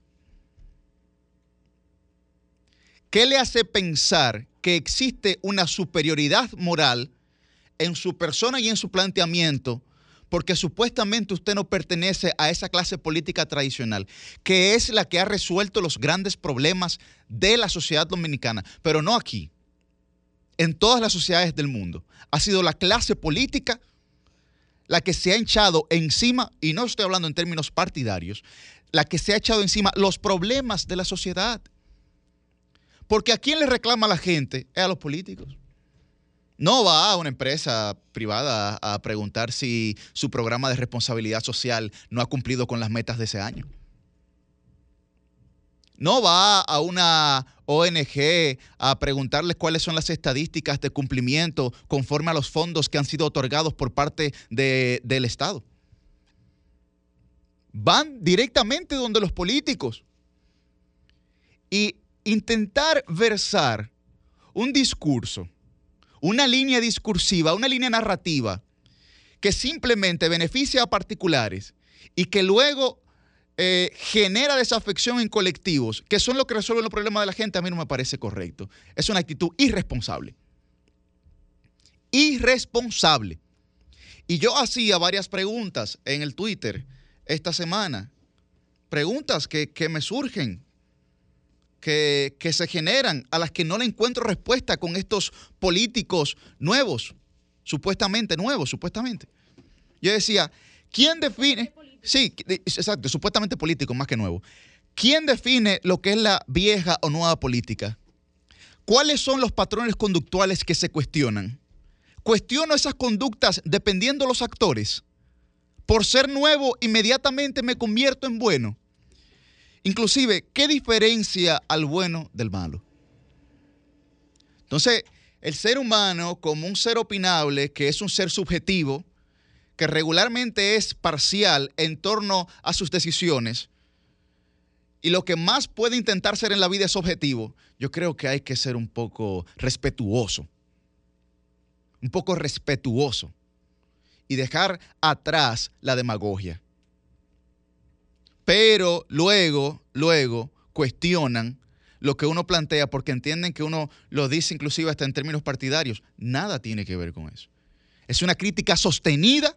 ¿Qué le hace pensar que existe una superioridad moral en su persona y en su planteamiento porque supuestamente usted no pertenece a esa clase política tradicional, que es la que ha resuelto los grandes problemas de la sociedad dominicana, pero no aquí, en todas las sociedades del mundo. Ha sido la clase política la que se ha echado encima, y no estoy hablando en términos partidarios, la que se ha echado encima los problemas de la sociedad. Porque a quién le reclama la gente es a los políticos. No va a una empresa privada a preguntar si su programa de responsabilidad social no ha cumplido con las metas de ese año. No va a una ONG a preguntarles cuáles son las estadísticas de cumplimiento conforme a los fondos que han sido otorgados por parte de- del Estado. Van directamente donde los políticos. Y intentar versar un discurso, una línea discursiva, una línea narrativa que simplemente beneficia a particulares y que luego eh, genera desafección en colectivos, que son los que resuelven los problemas de la gente, a mí no me parece correcto. Es una actitud irresponsable. Irresponsable. Y yo hacía varias preguntas en el Twitter esta semana. Preguntas que, que me surgen, que, que se generan, a las que no le encuentro respuesta con estos políticos nuevos, supuestamente nuevos, supuestamente. Yo decía, ¿quién define? Sí, exacto, supuestamente político, más que nuevo. ¿Quién define lo que es la vieja o nueva política? ¿Cuáles son los patrones conductuales que se cuestionan? Cuestiono esas conductas dependiendo los actores. Por ser nuevo, inmediatamente me convierto en bueno. Inclusive, ¿qué diferencia al bueno del malo? Entonces, el ser humano como un ser opinable, que es un ser subjetivo, que regularmente es parcial en torno a sus decisiones, y lo que más puede intentar ser en la vida es objetivo, yo creo que hay que ser un poco respetuoso. Un poco respetuoso. Y dejar atrás la demagogia. Pero luego, luego cuestionan lo que uno plantea porque entienden que uno lo dice inclusive hasta en términos partidarios. Nada tiene que ver con eso. Es una crítica sostenida,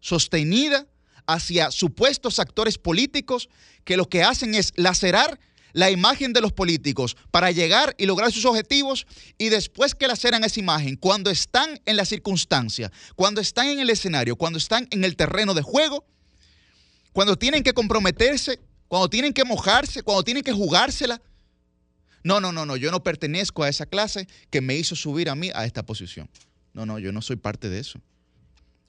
sostenida hacia supuestos actores políticos que lo que hacen es lacerar la imagen de los políticos para llegar y lograr sus objetivos y después que laceran esa imagen, cuando están en la circunstancia, cuando están en el escenario, cuando están en el terreno de juego, cuando tienen que comprometerse, cuando tienen que mojarse, cuando tienen que jugársela. No, no, no, no, yo no pertenezco a esa clase que me hizo subir a mí a esta posición. No, no, yo no soy parte de eso.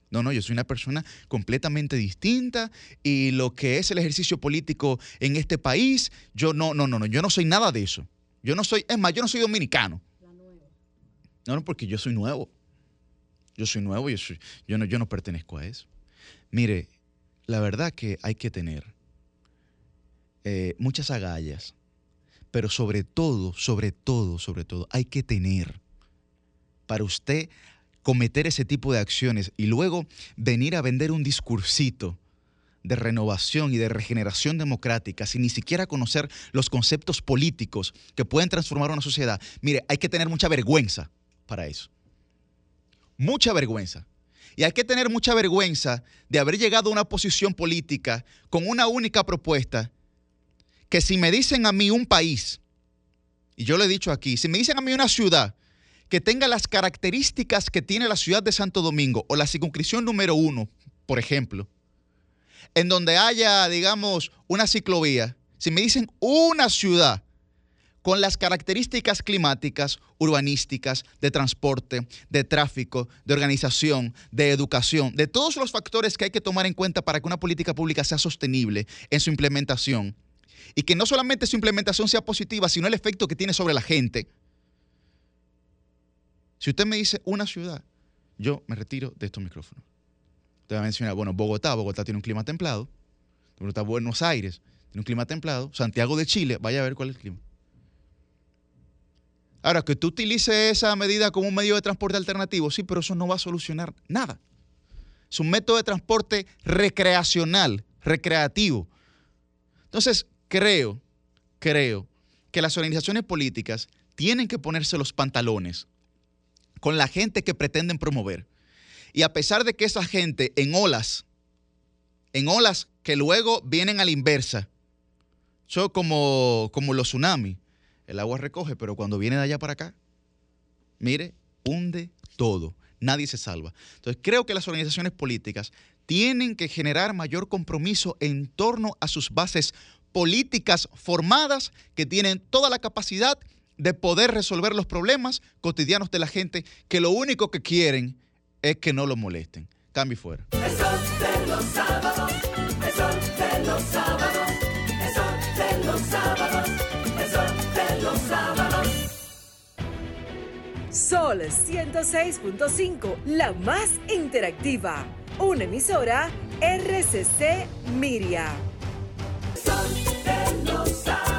No, no, yo soy una persona completamente distinta y lo que es el ejercicio político en este país, yo no, no, no, no, yo no soy nada de eso. Yo no soy, es más, yo no soy dominicano. No, no, porque yo soy nuevo. Yo soy nuevo, yo, yo, no, yo no pertenezco a eso. Mire, la verdad que hay que tener eh, muchas agallas, pero sobre todo, sobre todo, sobre todo, hay que tener para usted cometer ese tipo de acciones y luego venir a vender un discursito de renovación y de regeneración democrática sin ni siquiera conocer los conceptos políticos que pueden transformar una sociedad, mire, hay que tener mucha vergüenza para eso. Mucha vergüenza. Y hay que tener mucha vergüenza de haber llegado a una posición política con una única propuesta, que si me dicen a mí un país, y yo lo he dicho aquí, si me dicen a mí una ciudad que tenga las características que tiene la ciudad de Santo Domingo o la circunscripción número uno, por ejemplo, en donde haya, digamos, una ciclovía, si me dicen una ciudad con las características climáticas, urbanísticas, de transporte, de tráfico, de organización, de educación, de todos los factores que hay que tomar en cuenta para que una política pública sea sostenible en su implementación y que no solamente su implementación sea positiva, sino el efecto que tiene sobre la gente. Si usted me dice una ciudad, yo me retiro de estos micrófonos. Te voy a mencionar, bueno, Bogotá, Bogotá tiene un clima templado. Bogotá, Buenos Aires tiene un clima templado. Santiago de Chile, vaya a ver cuál es el clima. Ahora, que tú utilices esa medida como un medio de transporte alternativo, sí, pero eso no va a solucionar nada. Es un método de transporte recreacional, recreativo. Entonces, creo, creo que las organizaciones políticas tienen que ponerse los pantalones con la gente que pretenden promover. Y a pesar de que esa gente en olas, en olas que luego vienen a la inversa, son como, como los tsunamis, el agua recoge, pero cuando viene de allá para acá, mire, hunde todo. Nadie se salva. Entonces, creo que las organizaciones políticas tienen que generar mayor compromiso en torno a sus bases políticas formadas que tienen toda la capacidad de poder resolver los problemas cotidianos de la gente, que lo único que quieren es que no lo molesten. Cambio y fuera. El sol de los sábados, el sol de los sábados, el sol de los sábados, el sol de los sábados. Sol 106.5, la más interactiva. Una emisora RCC Miria. El sol de los sábados,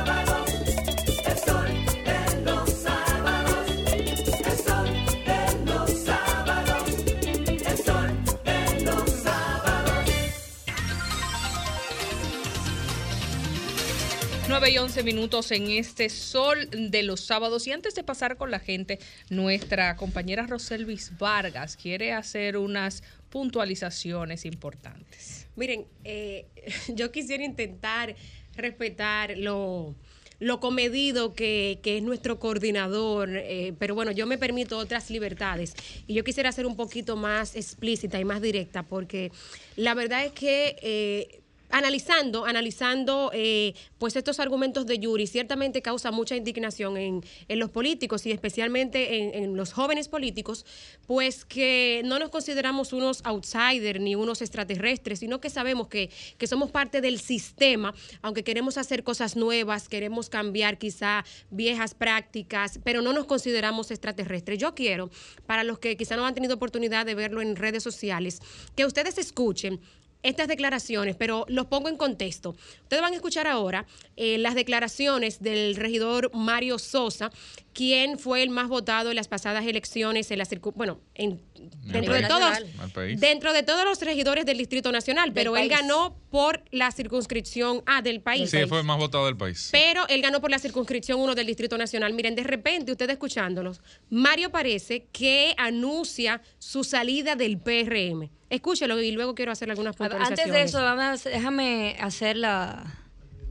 9 y 11 minutos en este sol de los sábados. Y antes de pasar con la gente, nuestra compañera Roselvis Vargas quiere hacer unas puntualizaciones importantes. Miren, eh, yo quisiera intentar respetar lo, lo comedido que, que es nuestro coordinador, eh, pero bueno, yo me permito otras libertades y yo quisiera ser un poquito más explícita y más directa porque la verdad es que... eh, Analizando, analizando eh, pues estos argumentos de Yuri, ciertamente causa mucha indignación en, en los políticos y especialmente en, en los jóvenes políticos, pues que no nos consideramos unos outsiders ni unos extraterrestres, sino que sabemos que, que somos parte del sistema, aunque queremos hacer cosas nuevas, queremos cambiar quizá viejas prácticas, pero no nos consideramos extraterrestres. Yo quiero, para los que quizá no han tenido oportunidad de verlo en redes sociales, que ustedes escuchen estas declaraciones, pero los pongo en contexto. Ustedes van a escuchar ahora eh, las declaraciones del regidor Mario Sosa, quien fue el más votado en las pasadas elecciones en la circu- bueno, en- dentro de todos Al país. dentro de todos los regidores del Distrito Nacional, pero él ganó por la circunscripción A del país. Sí, fue el más votado del país. Pero él ganó por la circunscripción 1 del Distrito Nacional. Miren, de repente, ustedes escuchándolos, Mario parece que anuncia su salida del PRM. Escúchelo y luego quiero hacer algunas puntualizaciones. Antes de eso, déjame hacer la,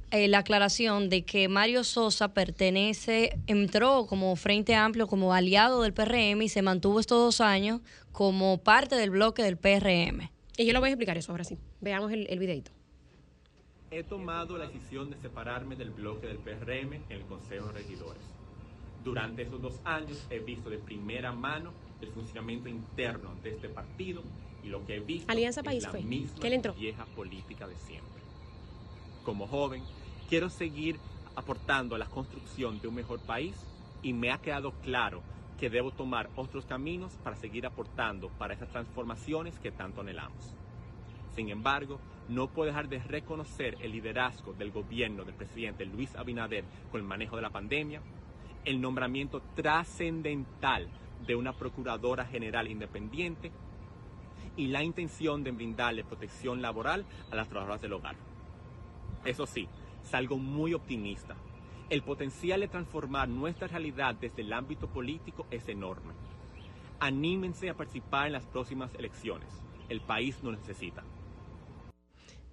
eh, la aclaración de que Mario Sosa pertenece, entró como Frente Amplio, como aliado del PRM y se mantuvo estos dos años como parte del bloque del PRM. Y yo lo voy a explicar eso ahora sí. Veamos el, el videito. He tomado la decisión de separarme del bloque del PRM en el Consejo de Regidores. Durante esos dos años he visto de primera mano el funcionamiento interno de este partido lo que he visto Alianza es País la fue, misma que él entró. vieja política de siempre. Como joven, quiero seguir aportando a la construcción de un mejor país y me ha quedado claro que debo tomar otros caminos para seguir aportando para esas transformaciones que tanto anhelamos. Sin embargo, no puedo dejar de reconocer el liderazgo del gobierno del presidente Luis Abinader con el manejo de la pandemia, el nombramiento trascendental de una procuradora general independiente y la intención de brindarle protección laboral a las trabajadoras del hogar. Eso sí, salgo muy optimista. El potencial de transformar nuestra realidad desde el ámbito político es enorme. Anímense a participar en las próximas elecciones. El país nos necesita.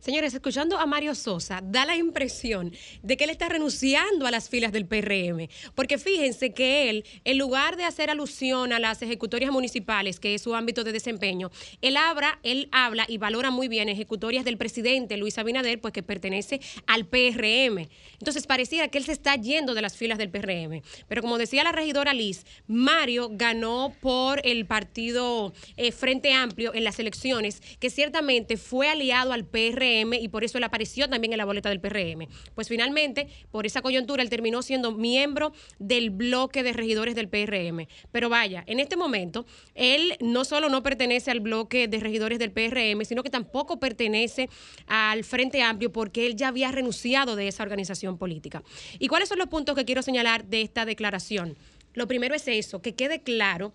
Señores, escuchando a Mario Sosa, da la impresión de que él está renunciando a las filas del PRM. Porque fíjense que él, en lugar de hacer alusión a las ejecutorias municipales, que es su ámbito de desempeño, él habla, él habla y valora muy bien ejecutorias del presidente Luis Abinader, pues que pertenece al PRM. Entonces pareciera que él se está yendo de las filas del PRM. Pero como decía la regidora Liz, Mario ganó por el partido eh, Frente Amplio en las elecciones, que ciertamente fue aliado al PRM y por eso él apareció también en la boleta del PRM. Pues finalmente, por esa coyuntura, él terminó siendo miembro del bloque de regidores del PRM. Pero vaya, en este momento, él no solo no pertenece al bloque de regidores del PRM, sino que tampoco pertenece al Frente Amplio porque él ya había renunciado de esa organización política. ¿Y cuáles son los puntos que quiero señalar de esta declaración? Lo primero es eso, que quede claro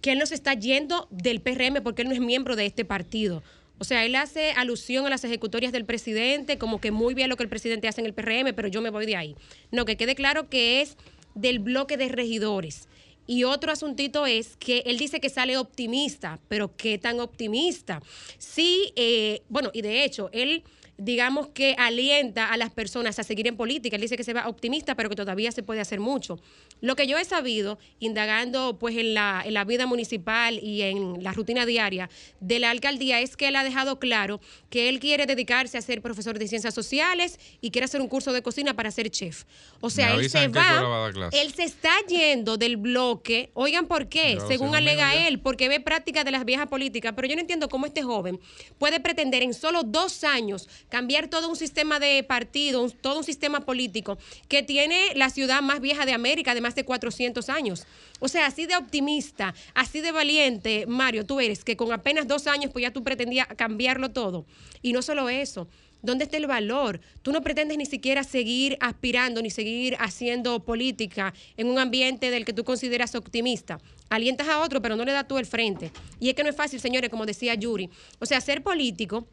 que él no se está yendo del PRM porque él no es miembro de este partido. O sea, él hace alusión a las ejecutorias del presidente, como que muy bien lo que el presidente hace en el PRM, pero yo me voy de ahí. No, que quede claro que es del bloque de regidores. Y otro asuntito es que él dice que sale optimista, pero ¿qué tan optimista? Sí, eh, bueno, y de hecho, él digamos que alienta a las personas a seguir en política. Él dice que se va optimista, pero que todavía se puede hacer mucho. Lo que yo he sabido, indagando pues en la, en la vida municipal y en la rutina diaria de la alcaldía, es que él ha dejado claro que él quiere dedicarse a ser profesor de ciencias sociales y quiere hacer un curso de cocina para ser chef. O sea, él se va a va, él se está yendo del bloque. Oigan, ¿por qué? Según alega él, porque ve prácticas de las viejas políticas. Pero yo no entiendo cómo este joven puede pretender en solo dos años cambiar todo un sistema de partido, todo un sistema político que tiene la ciudad más vieja de América de más de 400 años. O sea, así de optimista, así de valiente, Mario, tú eres, que con apenas dos años pues ya tú pretendías cambiarlo todo. Y no solo eso. ¿Dónde está el valor? Tú no pretendes ni siquiera seguir aspirando ni seguir haciendo política en un ambiente del que tú consideras optimista. Alientas a otro, pero no le das tú el frente. Y es que no es fácil, señores, como decía Yuri. O sea, ser político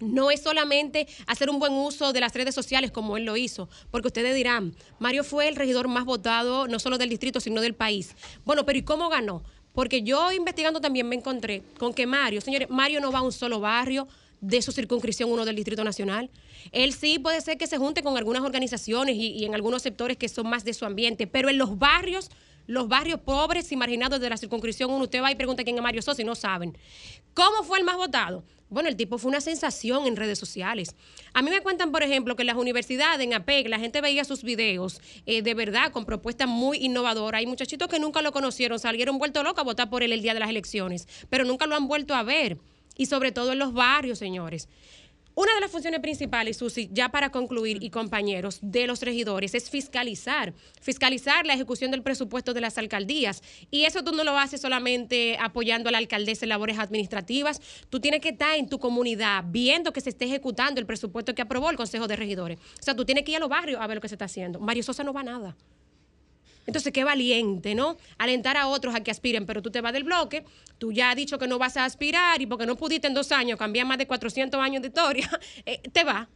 no es solamente hacer un buen uso de las redes sociales como él lo hizo, porque ustedes dirán, Mario fue el regidor más votado no solo del distrito, sino del país. Bueno, pero ¿y cómo ganó? Porque yo investigando también me encontré con que Mario, señores, Mario no va a un solo barrio de su circunscripción, uno del Distrito Nacional. Él sí puede ser que se junte con algunas organizaciones y, y en algunos sectores que son más de su ambiente, pero en los barrios, los barrios pobres y marginados de la circunscripción, uno usted va y pregunta quién es Mario Sosa y no saben. ¿Cómo fue el más votado? Bueno, el tipo fue una sensación en redes sociales. A mí me cuentan, por ejemplo, que en las universidades, en APEC, la gente veía sus videos eh, de verdad con propuestas muy innovadoras. Hay muchachitos que nunca lo conocieron, salieron vueltos locos a votar por él el día de las elecciones, pero nunca lo han vuelto a ver. Y sobre todo en los barrios, señores. Una de las funciones principales, Susi, ya para concluir, y compañeros, de los regidores es fiscalizar. Fiscalizar la ejecución del presupuesto de las alcaldías. Y eso tú no lo haces solamente apoyando a la alcaldesa en labores administrativas. Tú tienes que estar en tu comunidad viendo que se esté ejecutando el presupuesto que aprobó el Consejo de Regidores. O sea, tú tienes que ir a los barrios a ver lo que se está haciendo. Mario Sosa no va a nada. Entonces, qué valiente, ¿no? Alentar a otros a que aspiren, pero tú te vas del bloque, tú ya has dicho que no vas a aspirar y porque no pudiste en dos años cambiar más de 400 años de historia, eh, te va.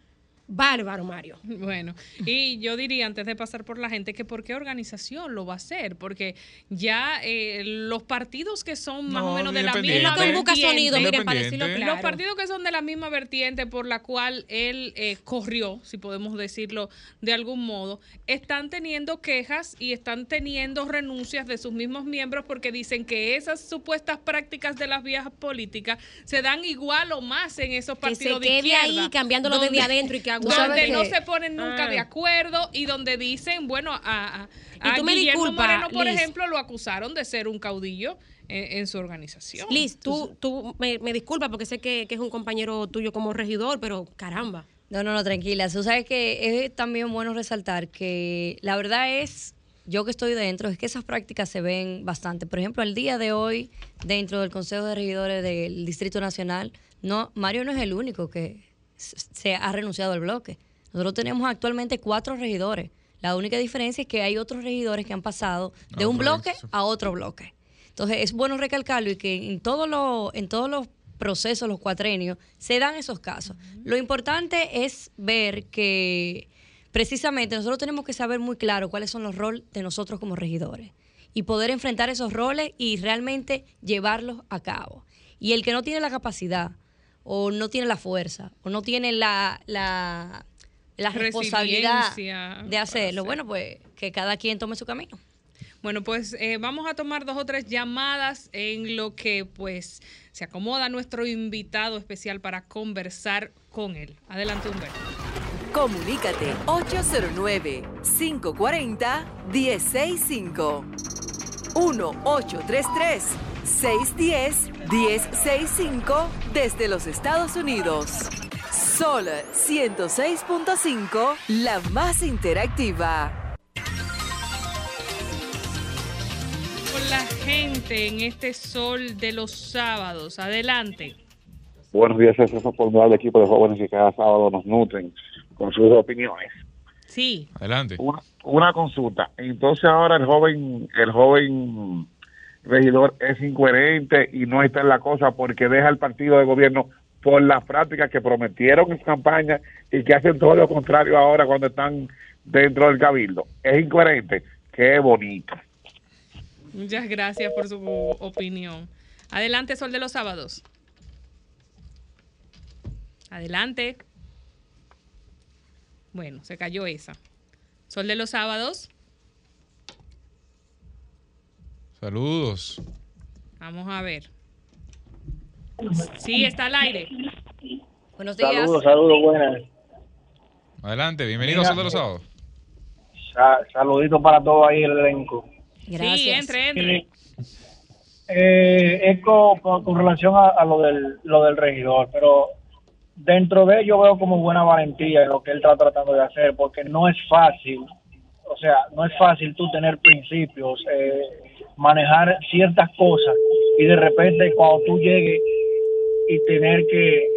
Bárbaro, Mario. Bueno, y yo diría antes de pasar por la gente que por qué organización lo va a hacer, porque ya eh, los partidos que son más No, o menos de la misma vertiente- sonido, para Los partidos que son de la misma vertiente por la cual él eh, corrió, si podemos decirlo de algún modo, están teniendo quejas y están teniendo renuncias de sus mismos miembros porque dicen que esas supuestas prácticas de las viejas políticas se dan igual o más en esos Que se partidos de quede izquierda. ahí cambiándolo desde adentro y que donde no se ponen nunca Ah. de acuerdo y donde dicen, bueno, a, a, Y a tú me Guillermo disculpas, Moreno, por Liz. ejemplo, lo acusaron de ser un caudillo en, en su organización. Liz, tú, tú me, me disculpas porque sé que, que es un compañero tuyo como regidor, pero caramba. No, no, no, tranquila. Tú sabes que es también bueno resaltar que la verdad es yo que estoy dentro, es que esas prácticas se ven bastante. Por ejemplo, el día de hoy, dentro del Consejo de Regidores del Distrito Nacional, no, Mario no es el único que se ha renunciado al bloque. Nosotros tenemos actualmente cuatro regidores. La única diferencia es que hay otros regidores que han pasado de A un bloque a otro bloque. Entonces es bueno recalcarlo y que en todos los, en todos los procesos, los cuatrenios, se dan esos casos. Lo importante es ver que precisamente nosotros tenemos que saber muy claro cuáles son los roles de nosotros como regidores y poder enfrentar esos roles y realmente llevarlos a cabo. Y el que no tiene la capacidad o no tiene la fuerza o no tiene la, la, la responsabilidad Resiliencia de hacerlo, bueno, pues que cada quien tome su camino. Bueno, pues eh, vamos a tomar dos o tres llamadas en lo que pues se acomoda nuestro invitado especial para conversar con él. Adelante, Humberto. Comunícate 809-540-1065. 1-833-610-1065 desde los Estados Unidos. Sol 106.5, la más interactiva. Con la gente en este sol de los sábados. Adelante. Buenos días, es el formidable equipo de jóvenes que cada sábado nos nutren con sus opiniones. Sí. Adelante. Una, una consulta. Entonces ahora el joven, el joven regidor es incoherente y no está en la cosa porque deja el partido de gobierno por las prácticas que prometieron en campaña y que hacen todo lo contrario ahora cuando están dentro del cabildo. Es incoherente. Qué bonito. Muchas gracias por su opinión. Adelante, Sol de los Sábados. Adelante. Bueno, se cayó esa. Sol de los Sábados. Saludos. Vamos a ver. Sí, está al aire. Buenos Saludos, saludos, buenas. Adelante, bienvenido a Mira, Sol de los Sábados. Sa- saluditos para todos ahí el elenco. Sí, entre, entre. Eh, es con, con- con relación a, a lo, del, lo del regidor, pero dentro de ello veo como buena valentía en lo que él está tratando de hacer, porque no es fácil, o sea, no es fácil tú tener principios, eh, manejar ciertas cosas y de repente cuando tú llegues y tener que,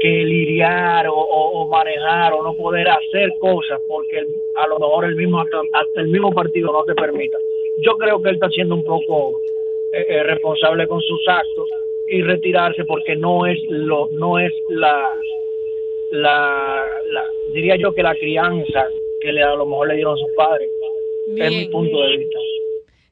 que lidiar o, manejar o no poder hacer cosas porque a lo mejor el mismo hasta, el mismo partido no te permita. Yo creo que él está siendo un poco eh, eh, responsable con sus actos y retirarse porque no es lo no es la la diría yo que la crianza que le a lo mejor le dieron sus padres es mi punto de vista.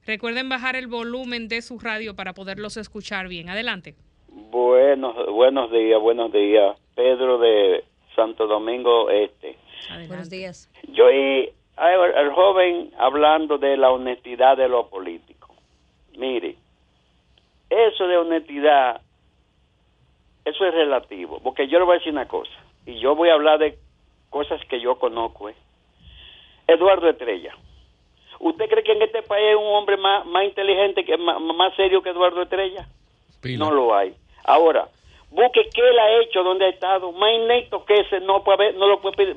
Recuerden bajar el volumen de su radio para poderlos escuchar bien. Adelante. Buenos, buenos días, buenos días. Pedro de Santo Domingo Este. Buenos días. Yo oí al al joven hablando de la honestidad de los políticos. Mire, eso de honestidad, eso es relativo, porque yo le voy a decir una cosa, y yo voy a hablar de cosas que yo conozco. ¿eh? Eduardo Estrella. ¿Usted cree que en este país hay un hombre más, más inteligente, que más, más serio que Eduardo Estrella? No lo hay. Ahora, busque qué él ha hecho, dónde ha estado. Más inepto que ese no puede haber, no lo puede,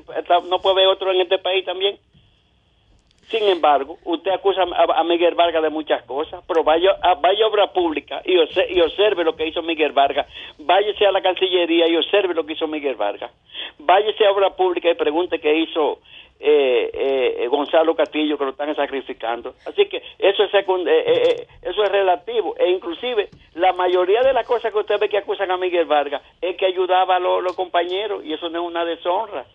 no puede haber otro en este país también. Sin embargo, usted acusa a, a Miguel Vargas de muchas cosas, pero vaya a, vaya a obra pública y, obse- y observe lo que hizo Miguel Vargas. Váyase a la Cancillería y observe lo que hizo Miguel Vargas. Váyase a obra pública y pregunte qué hizo eh, eh, Gonzalo Castillo, que lo están sacrificando. Así que eso es, eh, eh, eh, eso es relativo. E inclusive, la mayoría de las cosas que usted ve que acusan a Miguel Vargas es que ayudaba a los compañeros y eso no es una deshonra.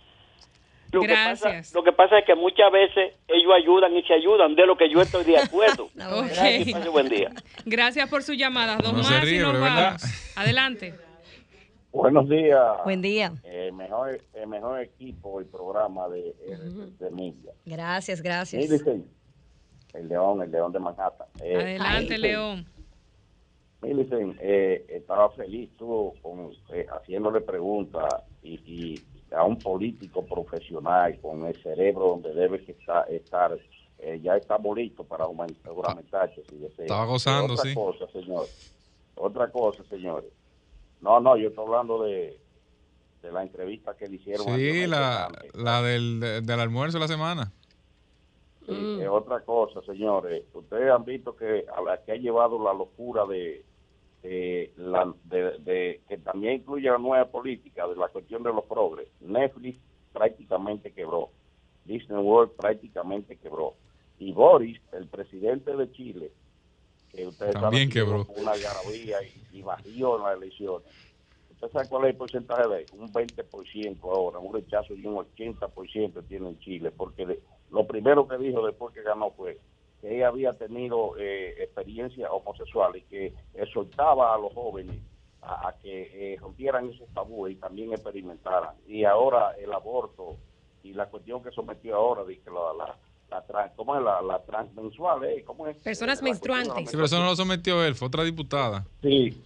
Lo que, pasa, lo que pasa es que muchas veces ellos ayudan y se ayudan, de lo que yo estoy de acuerdo. Gracias, pase buen día. Gracias por su llamada. Dos No se más y ríe, nos vamos. Adelante. Buenos días. Buen día. El mejor, el mejor equipo y programa de, de media. Gracias, gracias. Millicent, el león, el león de Manhattan. Eh, Adelante, León. Millicent, eh, estaba feliz tú con, eh, haciéndole preguntas y, y a un político profesional con el cerebro donde debe que estar, estar eh, ya estamos listos para aument- juramentarse si desea. Estaba gozando, otra sí. cosa, señor. Otra cosa, señores. No, no, yo estoy hablando de, de la entrevista que le hicieron. Sí, la, la del, de- del almuerzo de la semana. Eh, eh, otra cosa, señores, ustedes han visto que a la que ha llevado la locura de, de la, de, de- que también incluye la nueva política de la cuestión de los progres. Netflix prácticamente quebró, Disney World prácticamente quebró y Boris, el presidente de Chile, que ustedes También saben que quebró. una garabía y, y bajó en las elecciones. ¿Usted sabe cuál es el porcentaje de él? Un 20% ahora, un rechazo y un 80% tiene en Chile, porque de- lo primero que dijo después que ganó fue que ella había tenido eh, experiencia homosexual y que exhortaba a los jóvenes a, a que eh, rompieran esos tabúes y también experimentaran. Y ahora el aborto y la cuestión que sometió ahora de que la, la, la trans- ¿cómo es la, la transmensual? Eh? ¿Cómo es? Personas la menstruantes. Sí, pero eso no lo sometió él, fue otra diputada. Sí,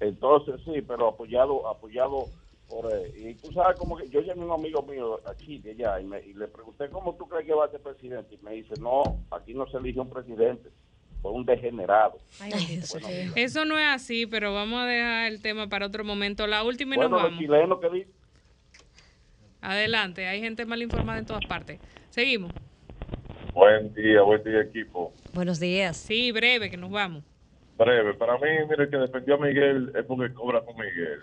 entonces sí, pero apoyado apoyado por... eh, y tú sabes como que yo llamé a un amigo mío a Chile ya y, me- y le pregunté cómo tú crees que va a ser presidente y me dice, no, aquí no se elige un presidente, fue un degenerado. Eso no es así, pero vamos a dejar el tema para otro momento. La última y Bueno, nos vamos. que. Adelante, hay gente mal informada en todas partes. Seguimos. Buen día, buen día equipo. Buenos días. Sí, breve, que nos vamos. Breve, para mí, mire, el que defendió a Miguel es porque cobra con Miguel.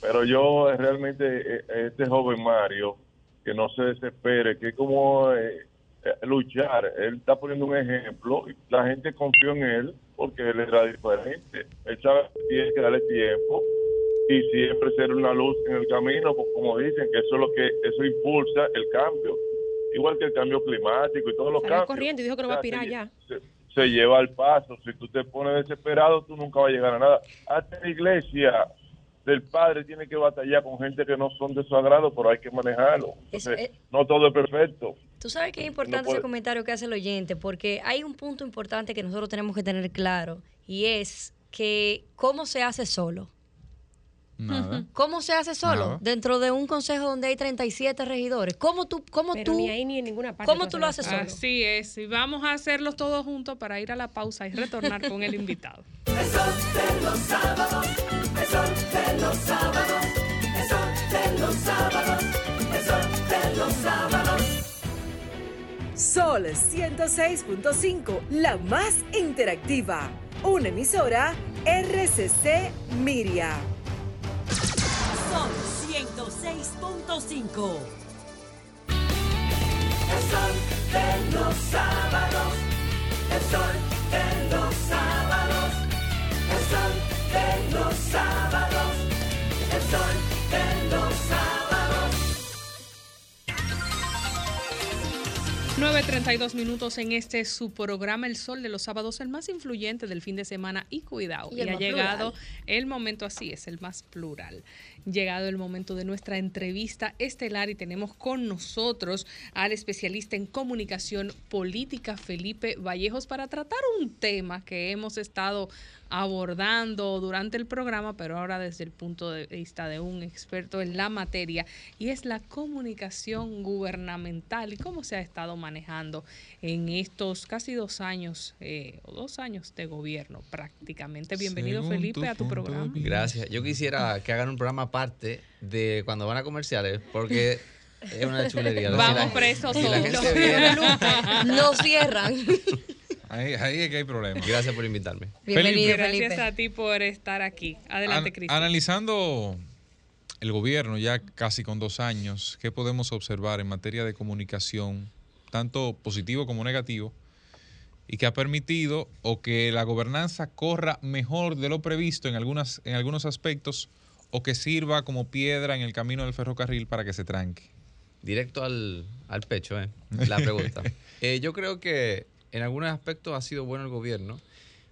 Pero yo realmente, eh, este joven Mario, que no se desespere, que es como eh, eh, luchar, él está poniendo un ejemplo y la gente confió en él porque él era diferente. Él sabe que tiene que darle tiempo y siempre ser una luz en el camino, pues, como dicen, que eso es lo que eso impulsa el cambio. Igual que el cambio climático y todos los Salió cambios. corriendo y dijo que no va a O sea, aspirar ya. se, se lleva al paso. Si tú te pones desesperado, tú nunca vas a llegar a nada. Hasta la iglesia del Padre tiene que batallar con gente que no son de su agrado, pero hay que manejarlo. Entonces, eh, no todo es perfecto. Tú sabes que es importante ese comentario que hace el oyente, porque hay un punto importante que nosotros tenemos que tener claro, y es que cómo se hace solo. Nada. ¿Cómo se hace solo? Nada. Dentro de un consejo donde hay 37 regidores. ¿Cómo tú, cómo Pero tú, ni ahí ni en ninguna parte. cómo tú lo haces solo? Así es, y vamos a hacerlos todos juntos para ir a la pausa y retornar con el invitado. El sol de los sábados, el sol de los sábados, el sol de los sábados, el sol de los sábados. Sol 106.5, la más interactiva. Una emisora RCC Miria. 106.5. El sol de los sábados, el sol de los sábados, el sol de los sábados, el sol de los sábados. 9.32 minutos en este su programa El Sol de los Sábados, el más influyente del fin de semana y cuidado. Y ha llegado plural. el momento, así es, el más plural. Llegado el momento de nuestra entrevista estelar y tenemos con nosotros al especialista en comunicación política Felipe Vallejos para tratar un tema que hemos estado abordando durante el programa, pero ahora desde el punto de vista de un experto en la materia, y es la comunicación gubernamental y cómo se ha estado manejando en estos casi dos años eh, o dos años de gobierno prácticamente. Bienvenido Según Felipe tu a tu programa. Gracias. Yo quisiera que hagan un programa aparte de cuando van a comerciales, porque es una chulería. Vamos Si la- presos si la todos. gente viera- No cierran. Ahí, ahí es que hay problemas. Gracias por invitarme. Bienvenido, Gracias Felipe. a ti por estar aquí. Adelante, An- Cristian. Analizando el gobierno ya casi con dos años, ¿qué podemos observar en materia de comunicación, tanto positivo como negativo, y que ha permitido o que la gobernanza corra mejor de lo previsto en, algunas, en algunos aspectos o que sirva como piedra en el camino del ferrocarril para que se tranque? Directo al, al pecho, ¿eh? La pregunta. Eh, yo creo que en algunos aspectos ha sido bueno el gobierno.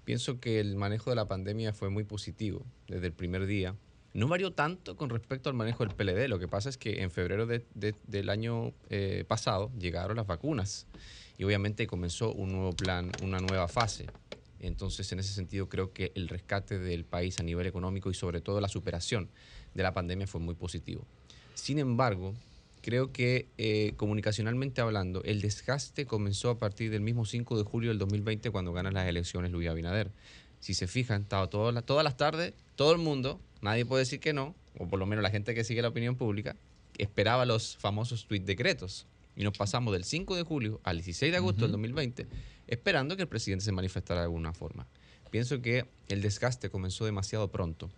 Pienso que el manejo de la pandemia fue muy positivo desde el primer día. No varió tanto con respecto al manejo del PLD. Lo que pasa es que en febrero de- de- del año eh, pasado llegaron las vacunas y obviamente comenzó un nuevo plan, una nueva fase. Entonces, en ese sentido, creo que el rescate del país a nivel económico y sobre todo la superación de la pandemia fue muy positivo. Sin embargo, creo que eh, comunicacionalmente hablando, el desgaste comenzó a partir del mismo 5 de julio del 2020 cuando ganan las elecciones Luis Abinader. Si se fijan, estaba todas las, todas las tardes, todo el mundo, nadie puede decir que no, o por lo menos la gente que sigue la opinión pública, esperaba los famosos tweet decretos. Y nos pasamos del 5 de julio al 16 de agosto del 2020 esperando que el presidente se manifestara de alguna forma. Pienso que el desgaste comenzó demasiado pronto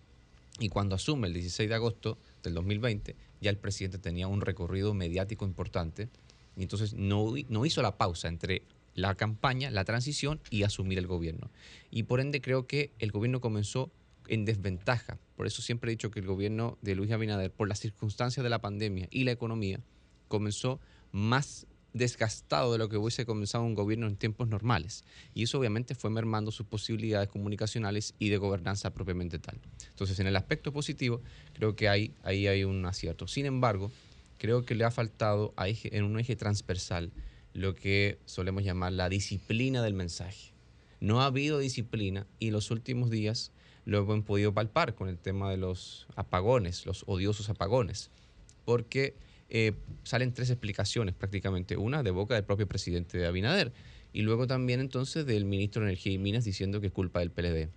y cuando asume el 16 de agosto del 2020 ya el presidente tenía un recorrido mediático importante y entonces no, no hizo la pausa entre la campaña, la transición y asumir el gobierno. Y por ende creo que el gobierno comenzó en desventaja. Por eso siempre he dicho que el gobierno de Luis Abinader, por las circunstancias de la pandemia y la economía, comenzó más desgastado de lo que hubiese comenzado un gobierno en tiempos normales. Y eso obviamente fue mermando sus posibilidades comunicacionales y de gobernanza propiamente tal. Entonces, en el aspecto positivo, creo que hay, ahí hay un acierto. Sin embargo, creo que le ha faltado en un eje transversal lo que solemos llamar la disciplina del mensaje. No ha habido disciplina y los últimos días lo hemos podido palpar con el tema de los apagones, los odiosos apagones, porque eh, salen tres explicaciones prácticamente, una de boca del propio presidente de Abinader. Y luego también entonces del ministro de Energía y Minas diciendo que es culpa del PLD.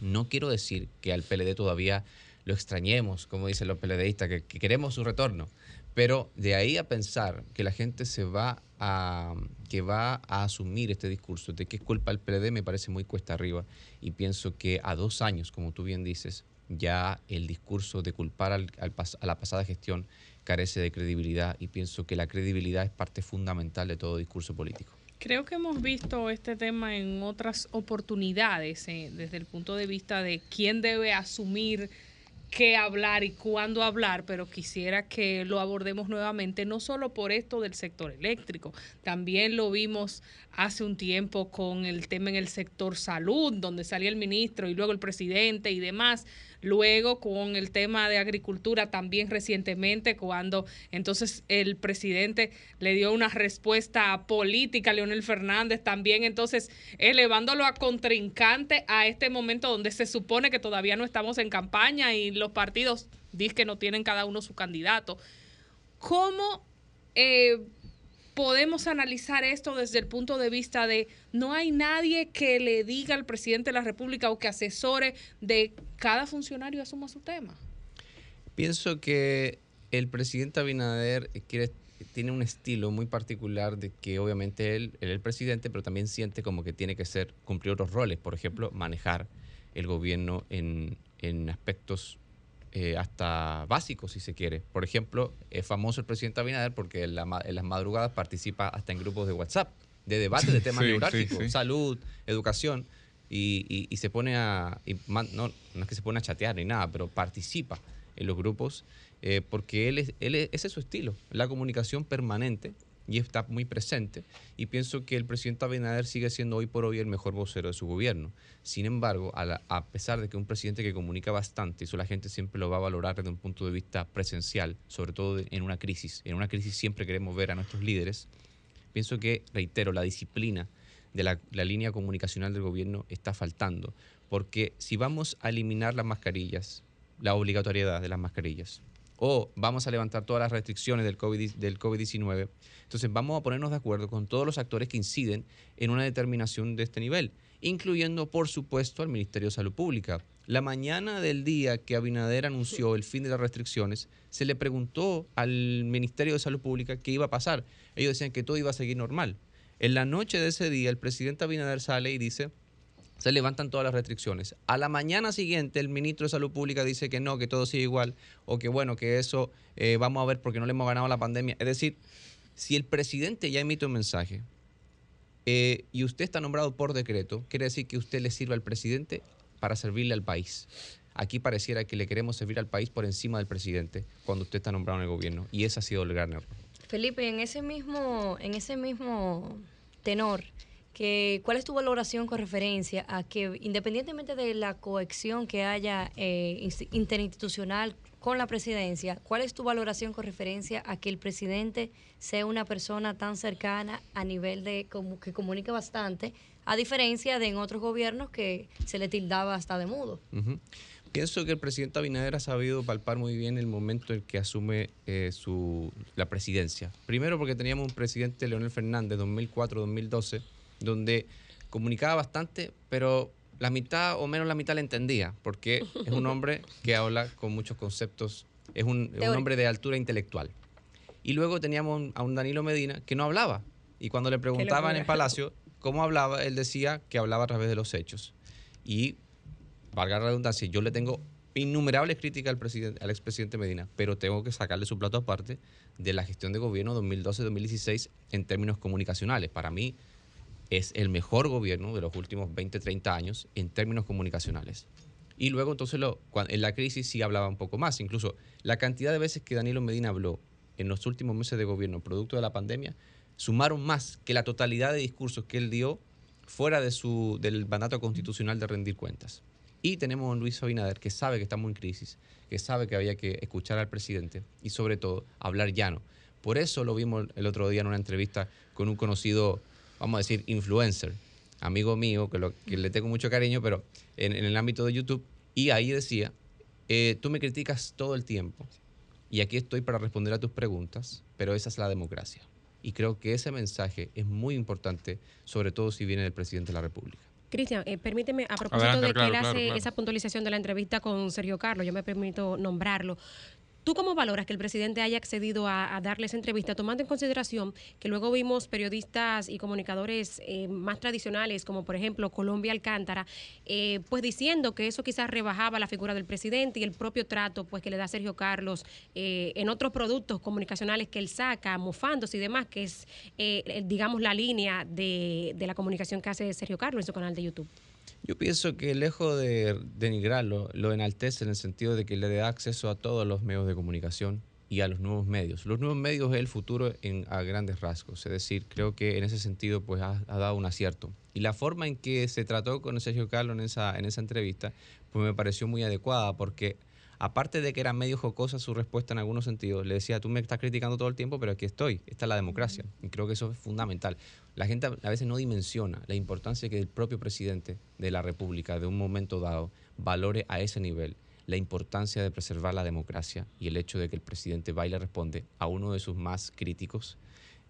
No quiero decir que al PLD todavía lo extrañemos, como dicen los PLDistas, que, que queremos su retorno, pero de ahí a pensar que la gente se va a que va a asumir este discurso de que es culpa del PLD me parece muy cuesta arriba. Y pienso que a dos años, como tú bien dices, ya el discurso de culpar al- al a la pasada gestión carece de credibilidad y pienso que la credibilidad es parte fundamental de todo discurso político. Creo que hemos visto este tema en otras oportunidades eh, desde el punto de vista de quién debe asumir qué hablar y cuándo hablar, pero quisiera que lo abordemos nuevamente, no solo por esto del sector eléctrico, también lo vimos hace un tiempo con el tema en el sector salud, donde salía el ministro y luego el presidente y demás, luego con el tema de agricultura también recientemente, cuando entonces el presidente le dio una respuesta política a Leonel Fernández, también entonces elevándolo a contrincante a este momento donde se supone que todavía no estamos en campaña y los partidos dicen que no tienen cada uno su candidato. ¿Cómo eh, podemos analizar esto desde el punto de vista de no hay nadie que le diga al presidente de la República o que asesore de cada funcionario asuma su tema? Pienso que el presidente Abinader quiere, tiene un estilo muy particular de que obviamente él, él es el presidente, pero también siente como que tiene que ser cumplir otros roles, por ejemplo, manejar el gobierno en, en aspectos eh, hasta básicos, si se quiere. Por ejemplo, es famoso el presidente Abinader porque en, la en las madrugadas participa hasta en grupos de WhatsApp, de debate de temas Sí, neurálgicos, sí. salud, educación, y, y- y se pone a, y no, no es que se pone a chatear ni nada, pero participa en los grupos eh, porque él es, él es- ese es su estilo, la comunicación permanente y está muy presente y pienso que el presidente Abinader sigue siendo hoy por hoy el mejor vocero de su gobierno. Sin embargo, a, pesar de que un presidente que comunica bastante, eso la gente siempre lo va a valorar desde un punto de vista presencial, sobre todo en una crisis. En una crisis siempre queremos ver a nuestros líderes. Pienso que, reitero, la disciplina de la línea comunicacional del gobierno está faltando, porque si vamos a eliminar las mascarillas, la obligatoriedad de las mascarillas, o vamos a levantar todas las restricciones del COVID del COVID-19, entonces vamos a ponernos de acuerdo con todos los actores que inciden en una determinación de este nivel, incluyendo, por supuesto, al Ministerio de Salud Pública. La mañana del día que Abinader anunció el fin de las restricciones, se le preguntó al Ministerio de Salud Pública qué iba a pasar. Ellos decían que todo iba a seguir normal. En la noche de ese día, el presidente Abinader sale y dice, se levantan todas las restricciones. A la mañana siguiente, el ministro de Salud Pública dice que no, que todo sigue igual, o que bueno, que eso eh, vamos a ver porque no le hemos ganado la pandemia. Es decir, si el presidente ya emite un mensaje eh, y usted está nombrado por decreto, quiere decir que usted le sirve al presidente para servirle al país. Aquí pareciera que le queremos servir al país por encima del presidente cuando usted está nombrado en el gobierno. Y ese ha sido el gran error. Felipe, en ese mismo, en ese mismo tenor, ¿cuál es tu valoración con referencia a que independientemente de la cohesión que haya eh, inst- interinstitucional con la presidencia, cuál es tu valoración con referencia a que el presidente sea una persona tan cercana a nivel de como que comunica bastante, a diferencia de en otros gobiernos que se le tildaba hasta de mudo? Pienso que el presidente Abinader ha sabido palpar muy bien el momento en que asume eh, su, la presidencia. Primero porque teníamos un presidente, Leonel Fernández, 2004-2012, donde comunicaba bastante, pero la mitad o menos la mitad le entendía, porque es un hombre que habla con muchos conceptos, es un, hombre de altura intelectual. Y luego teníamos a un Danilo Medina que no hablaba. Y cuando le preguntaban en. Palacio cómo hablaba, él decía que hablaba a través de los hechos. Y, valga la redundancia, yo le tengo innumerables críticas al, presidente, al expresidente Medina, pero tengo que sacarle su plato aparte de la gestión de gobierno 2012-2016 en términos comunicacionales. Para mí es el mejor gobierno de los últimos 20, 30 años en términos comunicacionales. Y luego entonces en la crisis sí hablaba un poco más. Incluso la cantidad de veces que Danilo Medina habló en los últimos meses de gobierno producto de la pandemia sumaron más que la totalidad de discursos que él dio fuera de su, del mandato constitucional de rendir cuentas. Y tenemos a Luis Abinader que sabe que estamos en crisis, que sabe que había que escuchar al presidente y sobre todo hablar llano. Por eso lo vimos el otro día en una entrevista con un conocido, vamos a decir, influencer, amigo mío, que, lo- que le tengo mucho cariño, pero en, en el ámbito de YouTube. Y ahí decía, eh, tú me criticas todo el tiempo y aquí estoy para responder a tus preguntas, pero esa es la democracia. Y creo que ese mensaje es muy importante, sobre todo si viene del presidente de la República. Cristian, eh, permíteme, a propósito Adelante, de que claro, él claro, hace claro. esa puntualización de la entrevista con Sergio Carlos, yo me permito nombrarlo. ¿Tú cómo valoras que el presidente haya accedido a, a darle esa entrevista, tomando en consideración que luego vimos periodistas y comunicadores eh, más tradicionales, como por ejemplo Colombia Alcántara, eh, pues diciendo que eso quizás rebajaba la figura del presidente y el propio trato pues que le da Sergio Carlos eh, en otros productos comunicacionales que él saca, mofándose y demás, que es, eh, digamos, la línea de, de la comunicación que hace Sergio Carlos en su canal de YouTube? Yo pienso que lejos de denigrarlo, lo enaltece en el sentido de que le da acceso a todos los medios de comunicación y a los nuevos medios. Los nuevos medios es el futuro en, a grandes rasgos, es decir, creo que en ese sentido pues ha, dado un acierto. Y la forma en que se trató con Sergio Carlos en esa, en esa entrevista pues me pareció muy adecuada porque aparte de que era medio jocosa su respuesta en algunos sentidos, le decía, tú me estás criticando todo el tiempo, pero aquí estoy, esta es la democracia. Y creo que eso es fundamental. La gente a veces no dimensiona la importancia que el propio presidente de la República, de un momento dado, valore a ese nivel la importancia de preservar la democracia y el hecho de que el presidente va y responde a uno de sus más críticos,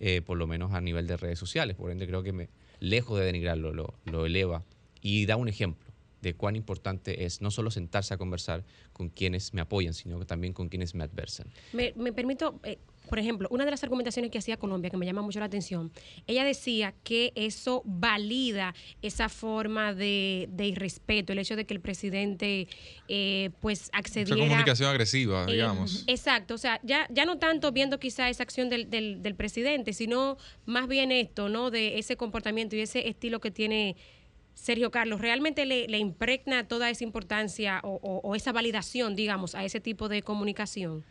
eh, por lo menos a nivel de redes sociales. Por ende, creo que me, lejos de denigrarlo, lo, lo eleva y da un ejemplo de cuán importante es no solo sentarse a conversar con quienes me apoyan, sino que también con quienes me adversan. Me, me permito, eh, por ejemplo, una de las argumentaciones que hacía Colombia, que me llama mucho la atención, ella decía que eso valida esa forma de, de irrespeto, el hecho de que el presidente eh, pues Esa accediera... comunicación agresiva, Eh, digamos. exacto, o sea, ya, ya no tanto viendo quizá esa acción del, del, del presidente, sino más bien esto, ¿no? De ese comportamiento y ese estilo que tiene Sergio Carlos, ¿realmente le, le impregna toda esa importancia o, o- o esa validación, digamos, a ese tipo de comunicación?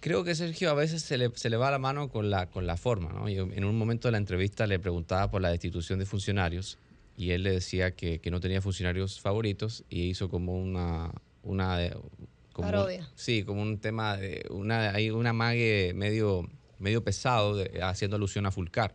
Creo que Sergio a veces se le, se le va la mano con la, con la forma. ¿no? Yo en un momento de la entrevista le preguntaba por la destitución de funcionarios y él le decía que, que no tenía funcionarios favoritos y hizo como una... como, Parodia. Sí, como un tema, de una, hay una mague medio, medio pesado de- haciendo alusión a Fulcar,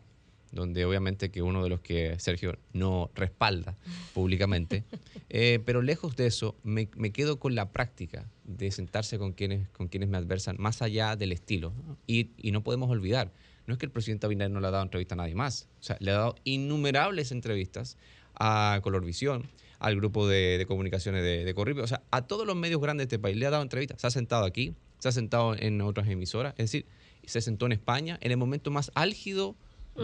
donde obviamente que uno de los que Sergio no respalda públicamente. Eh, pero lejos de eso, me, me quedo con la práctica de sentarse con quienes, con quienes me adversan, más allá del estilo. Y, y no podemos olvidar, no es que el presidente Abinader no le ha dado entrevista a nadie más. O sea, le ha dado innumerables entrevistas a Colorvisión, al grupo de, de comunicaciones de, de Corripio, o sea, a todos los medios grandes de este país le ha dado entrevistas. Se ha sentado aquí, se ha sentado en otras emisoras, es decir, se sentó en España en el momento más álgido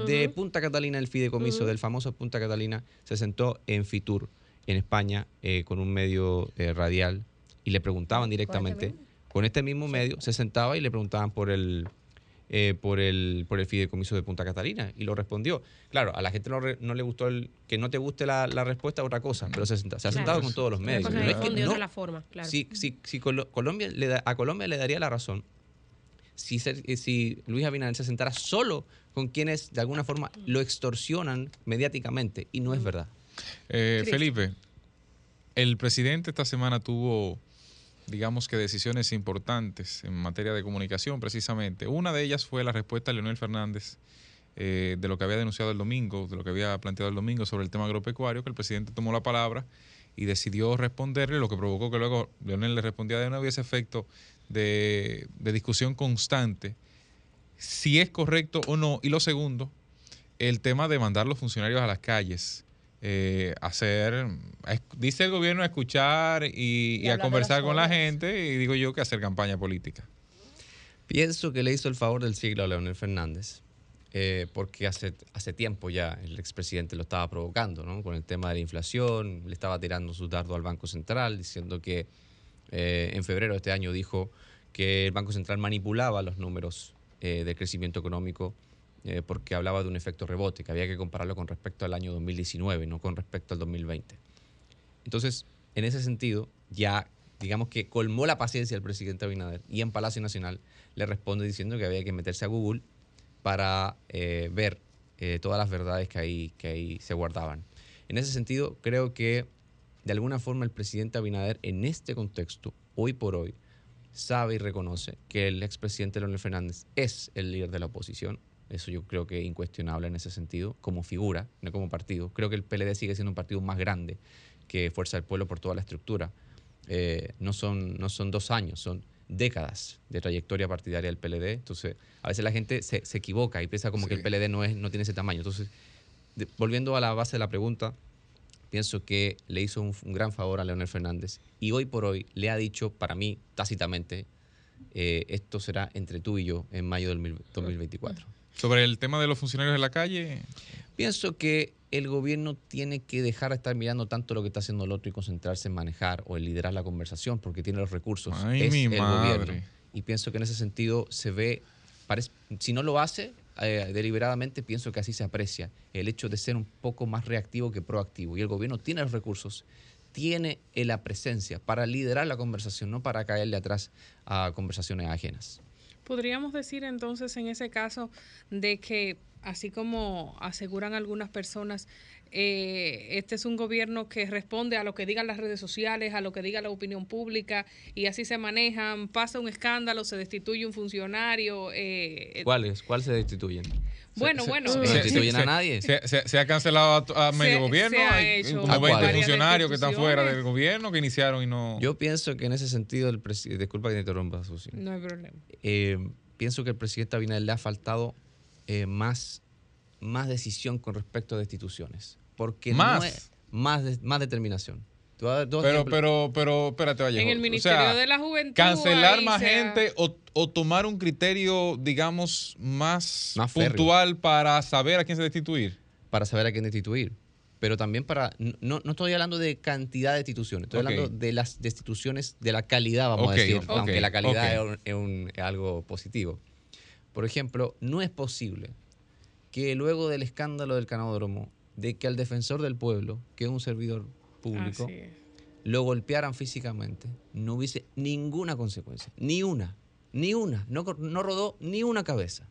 de. Punta Catalina, el fideicomiso del famoso Punta Catalina, se sentó en Fitur, en España, eh, con un medio eh, radial y le preguntaban directamente, con este mismo medio, se sentaba y le preguntaban por el, eh, por el, por el fideicomiso de Punta Catalina y lo respondió. Claro, a la gente no, re- no le gustó el, que no te guste la, la respuesta es otra cosa, pero se, senta- se ha Claro. sentado con todos los medios. No es que responde y no- otra la forma, claro. si, si, si Colo- Colombia le da- a Colombia le daría la razón si, eh, si Luis Abinader se sentara solo con quienes de alguna forma lo extorsionan mediáticamente y no es verdad. Eh. Felipe, el presidente esta semana tuvo, digamos que decisiones importantes en materia de comunicación, precisamente. Una de ellas fue la respuesta de Leonel Fernández eh, de lo que había denunciado el domingo, de lo que había planteado el domingo sobre el tema agropecuario, que el presidente tomó la palabra y decidió responderle, lo que provocó que luego Leonel le respondía de nuevo y ese efecto de, de discusión constante, si es correcto o no. Y lo segundo, el tema de mandar los funcionarios a las calles, eh, hacer, dice el gobierno, a escuchar y, y a conversar con la gente, y digo yo que hacer campaña política. Pienso que le hizo el favor del siglo a Leonel Fernández, eh, porque hace, hace tiempo ya el expresidente lo estaba provocando, ¿no? Con el tema de la inflación, le estaba tirando su dardo al Banco Central, diciendo que eh, en febrero de este año dijo que el Banco Central manipulaba los números eh, de crecimiento económico eh, porque hablaba de un efecto rebote, que había que compararlo con respecto al año 2019, no con respecto al 2020. Entonces, en ese sentido, ya digamos que colmó la paciencia el presidente Abinader y en Palacio Nacional le responde diciendo que había que meterse a Google para eh, ver todas las verdades que ahí, que ahí se guardaban. En ese sentido, creo que de alguna forma el presidente Abinader en este contexto, hoy por hoy, sabe y reconoce que el expresidente Leonel Fernández es el líder de la oposición. Eso yo creo que es incuestionable en ese sentido, como figura, no como partido. Creo que el PLD sigue siendo un partido más grande que Fuerza del Pueblo por toda la estructura. Eh, no, son, no son dos años, son décadas de trayectoria partidaria del PLD. Entonces, a veces la gente se, se equivoca y piensa como que el PLD no, es, no tiene ese tamaño. Entonces, de- volviendo a la base de la pregunta, pienso que le hizo un, un gran favor a Leonel Fernández y hoy por hoy le ha dicho, para mí, tácitamente, eh, esto será entre tú y yo en mayo del mil- 2024. Sobre el tema de los funcionarios de la calle, Pienso que el gobierno tiene que dejar de estar mirando tanto lo que está haciendo el otro y concentrarse en manejar o en liderar la conversación porque tiene los recursos. Ay, es mi el madre. gobierno. Y pienso que en ese sentido se ve, parece- si no lo hace eh, deliberadamente, pienso que así se aprecia el hecho de ser un poco más reactivo que proactivo. Y el gobierno tiene los recursos, tiene eh, la presencia para liderar la conversación, no para caerle atrás a conversaciones ajenas. Podríamos decir entonces en ese caso de que, así como aseguran algunas personas, eh, este es un gobierno que responde a lo que digan las redes sociales, a lo que diga la opinión pública, y así se manejan, pasa un escándalo, se destituye un funcionario. eh, ¿Cuáles? ¿Cuáles se destituyen? Bueno, Se- bueno. se- No destituyen a nadie. Se, se- se ha cancelado a, a Se- medio se gobierno. ha Hay hecho como 20 varias funcionarios que están fuera del gobierno que iniciaron y no. Yo pienso que en ese sentido, el presidente, disculpa que te interrumpa, Susi. No hay problema. Eh, pienso que el presidente Abinader le ha faltado eh, más, más decisión con respecto a destituciones. Porque ¿Más? no es más, de- más determinación. Te voy a dar dos Pero, pero, pero, espérate, Vallejo. En el O Ministerio sea, de la Juventud. Cancelar más gente o, o tomar un criterio, digamos, más, Más férreo. puntual para saber a quién se destituir. Para saber a quién destituir. Pero también para. No, no estoy hablando de cantidad de destituciones, estoy hablando de las destituciones de la calidad, vamos a decir. aunque la calidad es, un- es un- es algo positivo. Por ejemplo, no es posible que luego del escándalo del canódromo, de que al defensor del pueblo, que es un servidor público, lo golpearan físicamente, no hubiese ninguna consecuencia. Ni una. Ni una. No, no rodó ni una cabeza.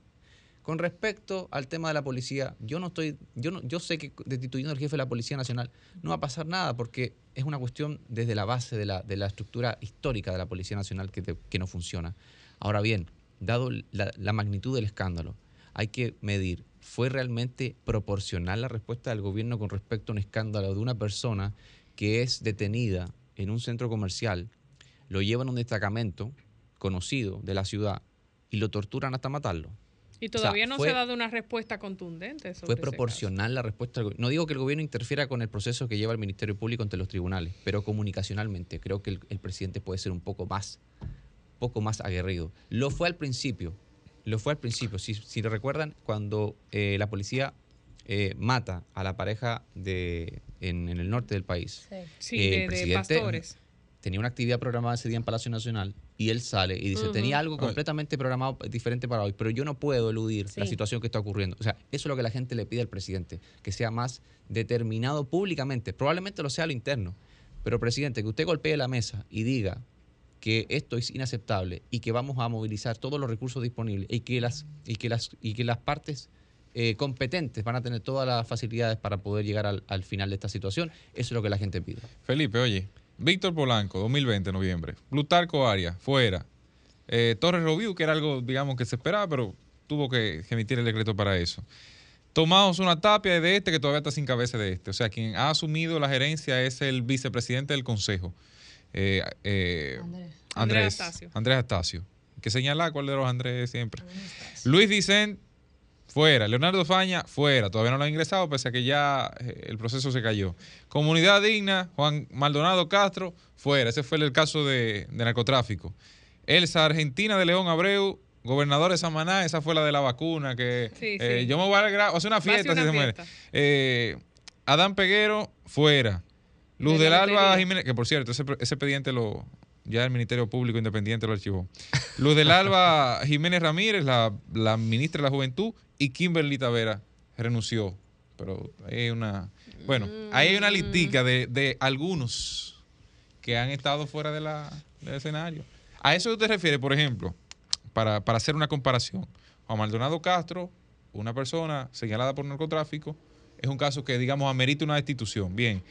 Con respecto al tema de la policía, yo no estoy, yo no, yo sé que destituyendo al jefe de la Policía Nacional no va a pasar nada porque es una cuestión desde la base de la, de la estructura histórica de la Policía Nacional que, te- que no funciona. Ahora bien, dado la, la magnitud del escándalo, hay que medir, ¿fue realmente proporcional la respuesta del gobierno con respecto a un escándalo de una persona que es detenida en un centro comercial, lo llevan a un destacamento conocido de la ciudad y lo torturan hasta matarlo? Y O sea, todavía no fue- se ha dado una respuesta contundente sobre Fue ese proporcional la respuesta. No digo que el gobierno interfiera con el proceso que lleva el Ministerio Público ante los tribunales, pero comunicacionalmente creo que el, el presidente puede ser un poco más, poco más aguerrido. Lo fue al principio, lo fue al principio. Si, si lo recuerdan, cuando eh, la policía eh, mata a la pareja de, en, en el norte del país, Sí, eh, de- el de presidente pastores. tenía una actividad programada ese día en Palacio Nacional y él sale y dice, tenía algo completamente programado diferente para hoy, pero yo no puedo eludir la situación que está ocurriendo. O sea, eso es lo que la gente le pide al presidente, que sea más determinado públicamente. Probablemente lo sea a lo interno, pero presidente, que usted golpee la mesa y diga que esto es inaceptable y que vamos a movilizar todos los recursos disponibles y que las, y que las, y que las partes eh, competentes van a tener todas las facilidades para poder llegar al, al final de esta situación. Eso es lo que la gente pide. Felipe, oye, Víctor Polanco, 2020, noviembre. Plutarco Arias, fuera. Eh, Torres Robiu, que era algo, digamos, que se esperaba, pero tuvo que, que emitir el decreto para eso. Tomamos una tapia de este que todavía está sin cabeza de este. O sea, quien ha asumido la gerencia es el vicepresidente del Consejo. Eh, eh, Andrés. Andrés, Andrés Astacio. Andrés Astacio. Que señala cuál de los Andrés siempre. Luis Vicente, fuera. Leonardo Faña, fuera. Todavía no lo han ingresado, pese a que ya eh, el proceso se cayó. Comunidad Digna, Juan Maldonado Castro, fuera. Ese fue el caso de, de narcotráfico. Elsa Argentina de León Abreu, gobernador de Samaná, esa fue la de la vacuna, que Sí, eh, sí. yo me voy a sea, una a fiesta si una se muere. Eh, Adán Peguero, fuera. Luz De del Alba. Jiménez, que por cierto, ese, ese expediente lo, ya el Ministerio Público Independiente lo archivó. Luz del Alba Jiménez Ramírez, la, la ministra de la Juventud, y Kimberly Tavera renunció. Pero hay una. Bueno, ahí hay una listica de, de algunos que han estado fuera de la, del escenario. A eso te refieres, por ejemplo, para, para hacer una comparación. Juan Maldonado Castro, una persona señalada por narcotráfico, es un caso que, digamos, amerita una destitución. Bien.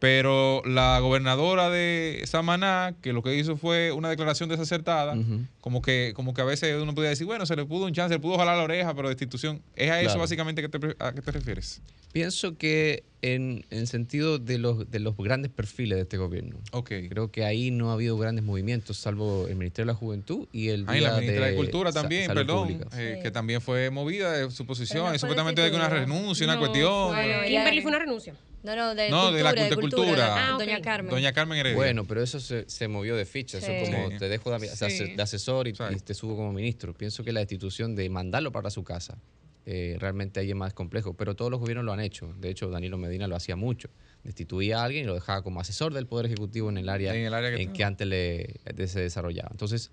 Pero la gobernadora de Samaná, que lo que hizo fue una declaración desacertada, como que como que a veces uno podría decir, bueno, se le pudo un chance, se le pudo jalar la oreja, pero destitución. ¿Es a eso Claro. básicamente que te, pre- a qué te refieres? Pienso que en, en sentido de los, de los grandes perfiles de este gobierno. Creo que ahí no ha habido grandes movimientos, salvo el Ministerio de la Juventud y el Ah, y la ministra de, Cultura Sa- también, Salud perdón, eh, que también fue movida de su posición, y supuestamente hay una renuncia, una No, cuestión. Bueno, Kimberly fue una renuncia. No, no, de No, de la cultura, cult- cultura. Ah, Doña Carmen. Doña Carmen Heredia. Bueno, pero eso se, se movió de ficha. Eso Sí. como Sí. te dejo de, de ase- Sí. de asesor y, y te subo como ministro. Pienso que la destitución de mandarlo para su casa eh, realmente ahí es más complejo. Pero todos los gobiernos lo han hecho. De hecho, Danilo Medina lo hacía mucho. Destituía a alguien y lo dejaba como asesor del Poder Ejecutivo en el área En el área que en que antes le, de- se desarrollaba. Entonces,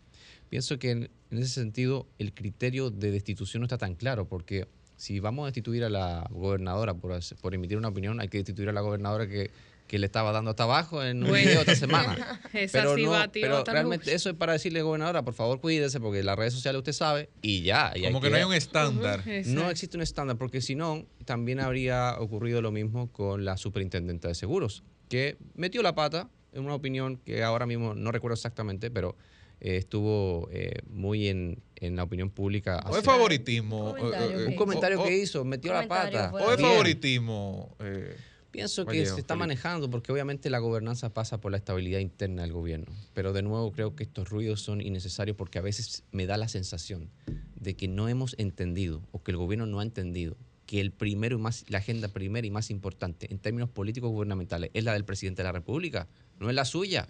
pienso que en, en ese sentido el criterio de destitución no está tan claro porque si vamos a destituir a la gobernadora por, emitir una opinión, hay que destituir a la gobernadora que, que le estaba dando hasta abajo en un Bueno. video esta semana. Esa pero sí no, pero realmente luz. eso es para decirle, gobernadora, por favor cuídese porque las redes sociales usted sabe y ya. y Como que no hay un estándar. No existe un estándar porque si no, también habría ocurrido lo mismo con la superintendente de seguros, que metió la pata en una opinión que ahora mismo no recuerdo exactamente, pero eh, estuvo eh, muy en, en la opinión pública. ¿O es favoritismo? comentario Eh, eh, un comentario o- que o- hizo, metió la pata. ¿O es Bien. favoritismo? eh, Pienso que Vallejo, se está Felipe? manejando porque obviamente la gobernanza pasa por la estabilidad interna del gobierno. Pero de nuevo creo que estos ruidos son innecesarios porque a veces me da la sensación de que no hemos entendido o que el gobierno no ha entendido que el primero y más, la agenda primera y más importante en términos políticos gubernamentales es la del presidente de la República, no es la suya.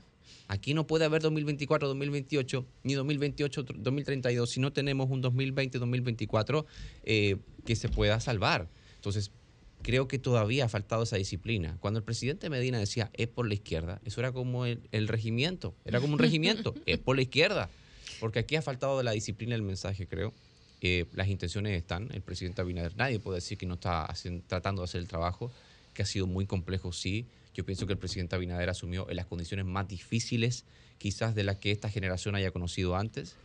Aquí no puede haber 2024, 2028, ni 2028, 2032 si no tenemos un 2020, 2024 eh, que se pueda salvar. Entonces, creo que todavía ha faltado esa disciplina. Cuando el presidente Medina decía es por la izquierda, eso era como el, el regimiento, era como un regimiento, es por la izquierda. Porque aquí ha faltado de la disciplina del mensaje, creo. Eh, las intenciones están, el presidente Abinader, nadie puede decir que no está haciendo- tratando de hacer el trabajo, que ha sido muy complejo, sí. Yo pienso que el presidente Abinader asumió en las condiciones más difíciles quizás de las que esta generación haya conocido antes,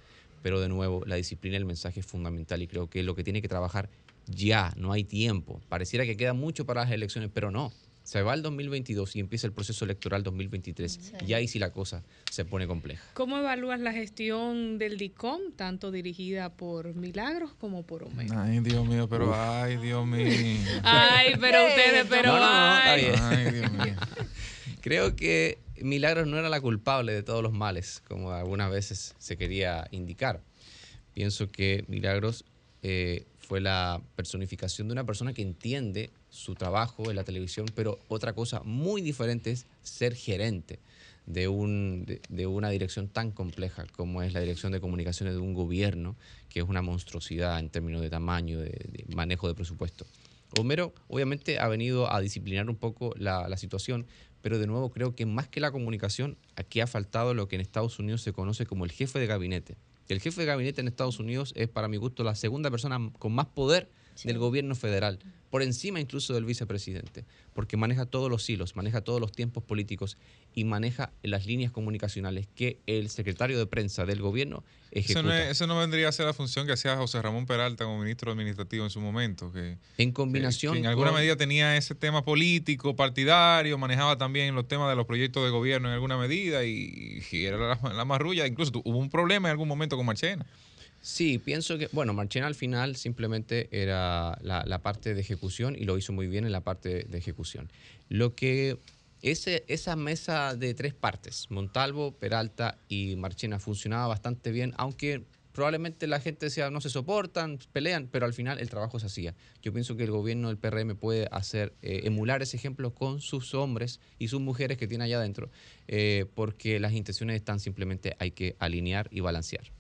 pero de nuevo, la disciplina del mensaje es fundamental y creo que lo que tiene que trabajar ya, no hay tiempo. Pareciera que queda mucho para las elecciones, pero no. Se va el 2022 y empieza el proceso electoral 2023. Y ahí sí la cosa se pone compleja. ¿Cómo evalúas la gestión del DICOM, tanto dirigida por Milagros como por Omega? Ay, Dios mío, pero ay, Dios mío. Ay, pero ustedes, pero No, no, no, está ay. bien. Ay, Dios mío. Creo que Milagros no era la culpable de todos los males, como algunas veces se quería indicar. Pienso que Milagros eh, fue la personificación de una persona que entiende su trabajo en la televisión, pero otra cosa muy diferente es ser gerente de, un, de, una dirección tan compleja como es la dirección de comunicaciones de un gobierno, que es una monstruosidad en términos de tamaño, de, de manejo de presupuesto. Homero obviamente ha venido a disciplinar un poco la situación, pero de nuevo creo que más que la comunicación, aquí ha faltado lo que en Estados Unidos se conoce como el jefe de gabinete. El jefe de gabinete en Estados Unidos es, para mi gusto, la segunda persona con más poder del gobierno federal, por encima incluso del vicepresidente, porque maneja todos los hilos, maneja todos los tiempos políticos y maneja las líneas comunicacionales que el secretario de prensa del gobierno Eso ejecuta. no, es- eso no vendría a ser la función que hacía José Ramón Peralta como ministro administrativo en su momento. Que, en combinación que en alguna con- medida tenía ese tema político, partidario, manejaba también los temas de los proyectos de gobierno en alguna medida y, y era la, la marrulla. Incluso tu- hubo un problema en algún momento con Marchena. Sí, pienso que, bueno, Marchena al final simplemente era la, parte de ejecución y lo hizo muy bien en la parte de ejecución. Lo que ese, esa mesa de tres partes, Montalvo, Peralta y Marchena, funcionaba bastante bien, aunque probablemente la gente decía no se soportan, pelean, pero al final el trabajo se hacía. Yo pienso que el gobierno del PRM puede hacer, eh, emular ese ejemplo con sus hombres y sus mujeres que tiene allá adentro, eh, porque las intenciones están simplemente, hay que alinear y balancear.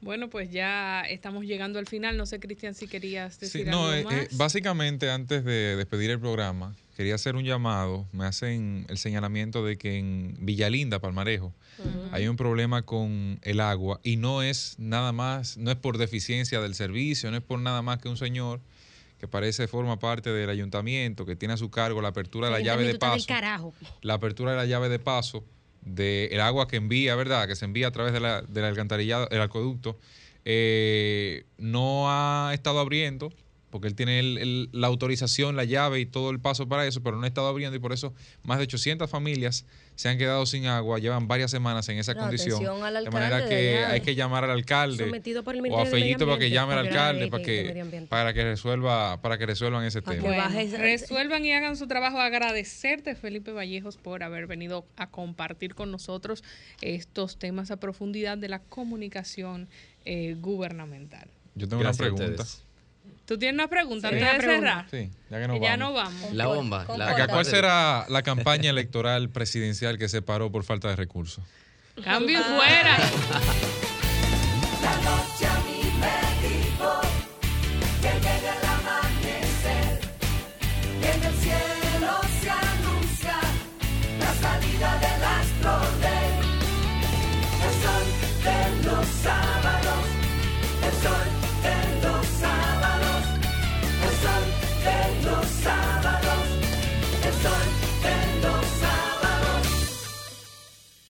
Bueno, pues ya estamos llegando al final. No sé, Cristian, si querías Sí, decir no, algo eh, más. eh, básicamente antes de despedir el programa, quería hacer un llamado. Me hacen el señalamiento de que en Villalinda, Palmarejo, hay un problema con el agua y no es nada más, no es por deficiencia del servicio, no es por nada más que un señor que parece forma parte del ayuntamiento, que tiene a su cargo la apertura de la llave de paso está del carajo. la apertura de la llave de paso del agua que envía, ¿verdad? Que se envía a través de la, del alcantarillado, el acueducto, eh, no ha estado abriendo, porque él tiene el- el- la autorización, la llave y todo el paso para eso, pero no ha estado abriendo y por eso más de 800 familias se han quedado sin agua, llevan varias semanas en esa No, condición. de manera de que hay que llamar al alcalde Sometido por el o a Ministerio de Medio Fellito para que llame al alcalde para que, para que resuelva, para que resuelvan ese tema. Bueno, resuelvan y hagan su trabajo. Agradecerte, Felipe Vallejos, por haber venido a compartir con nosotros estos temas a profundidad de la comunicación eh, gubernamental. Yo tengo Gracias una pregunta. ¿Tú tienes una pregunta Sí. antes de cerrar? Sí, ya que nos ya vamos. no vamos. La bomba. la- Acá, ¿Cuál será la campaña electoral presidencial que se paró por falta de recursos? Cambio y fuera. La noche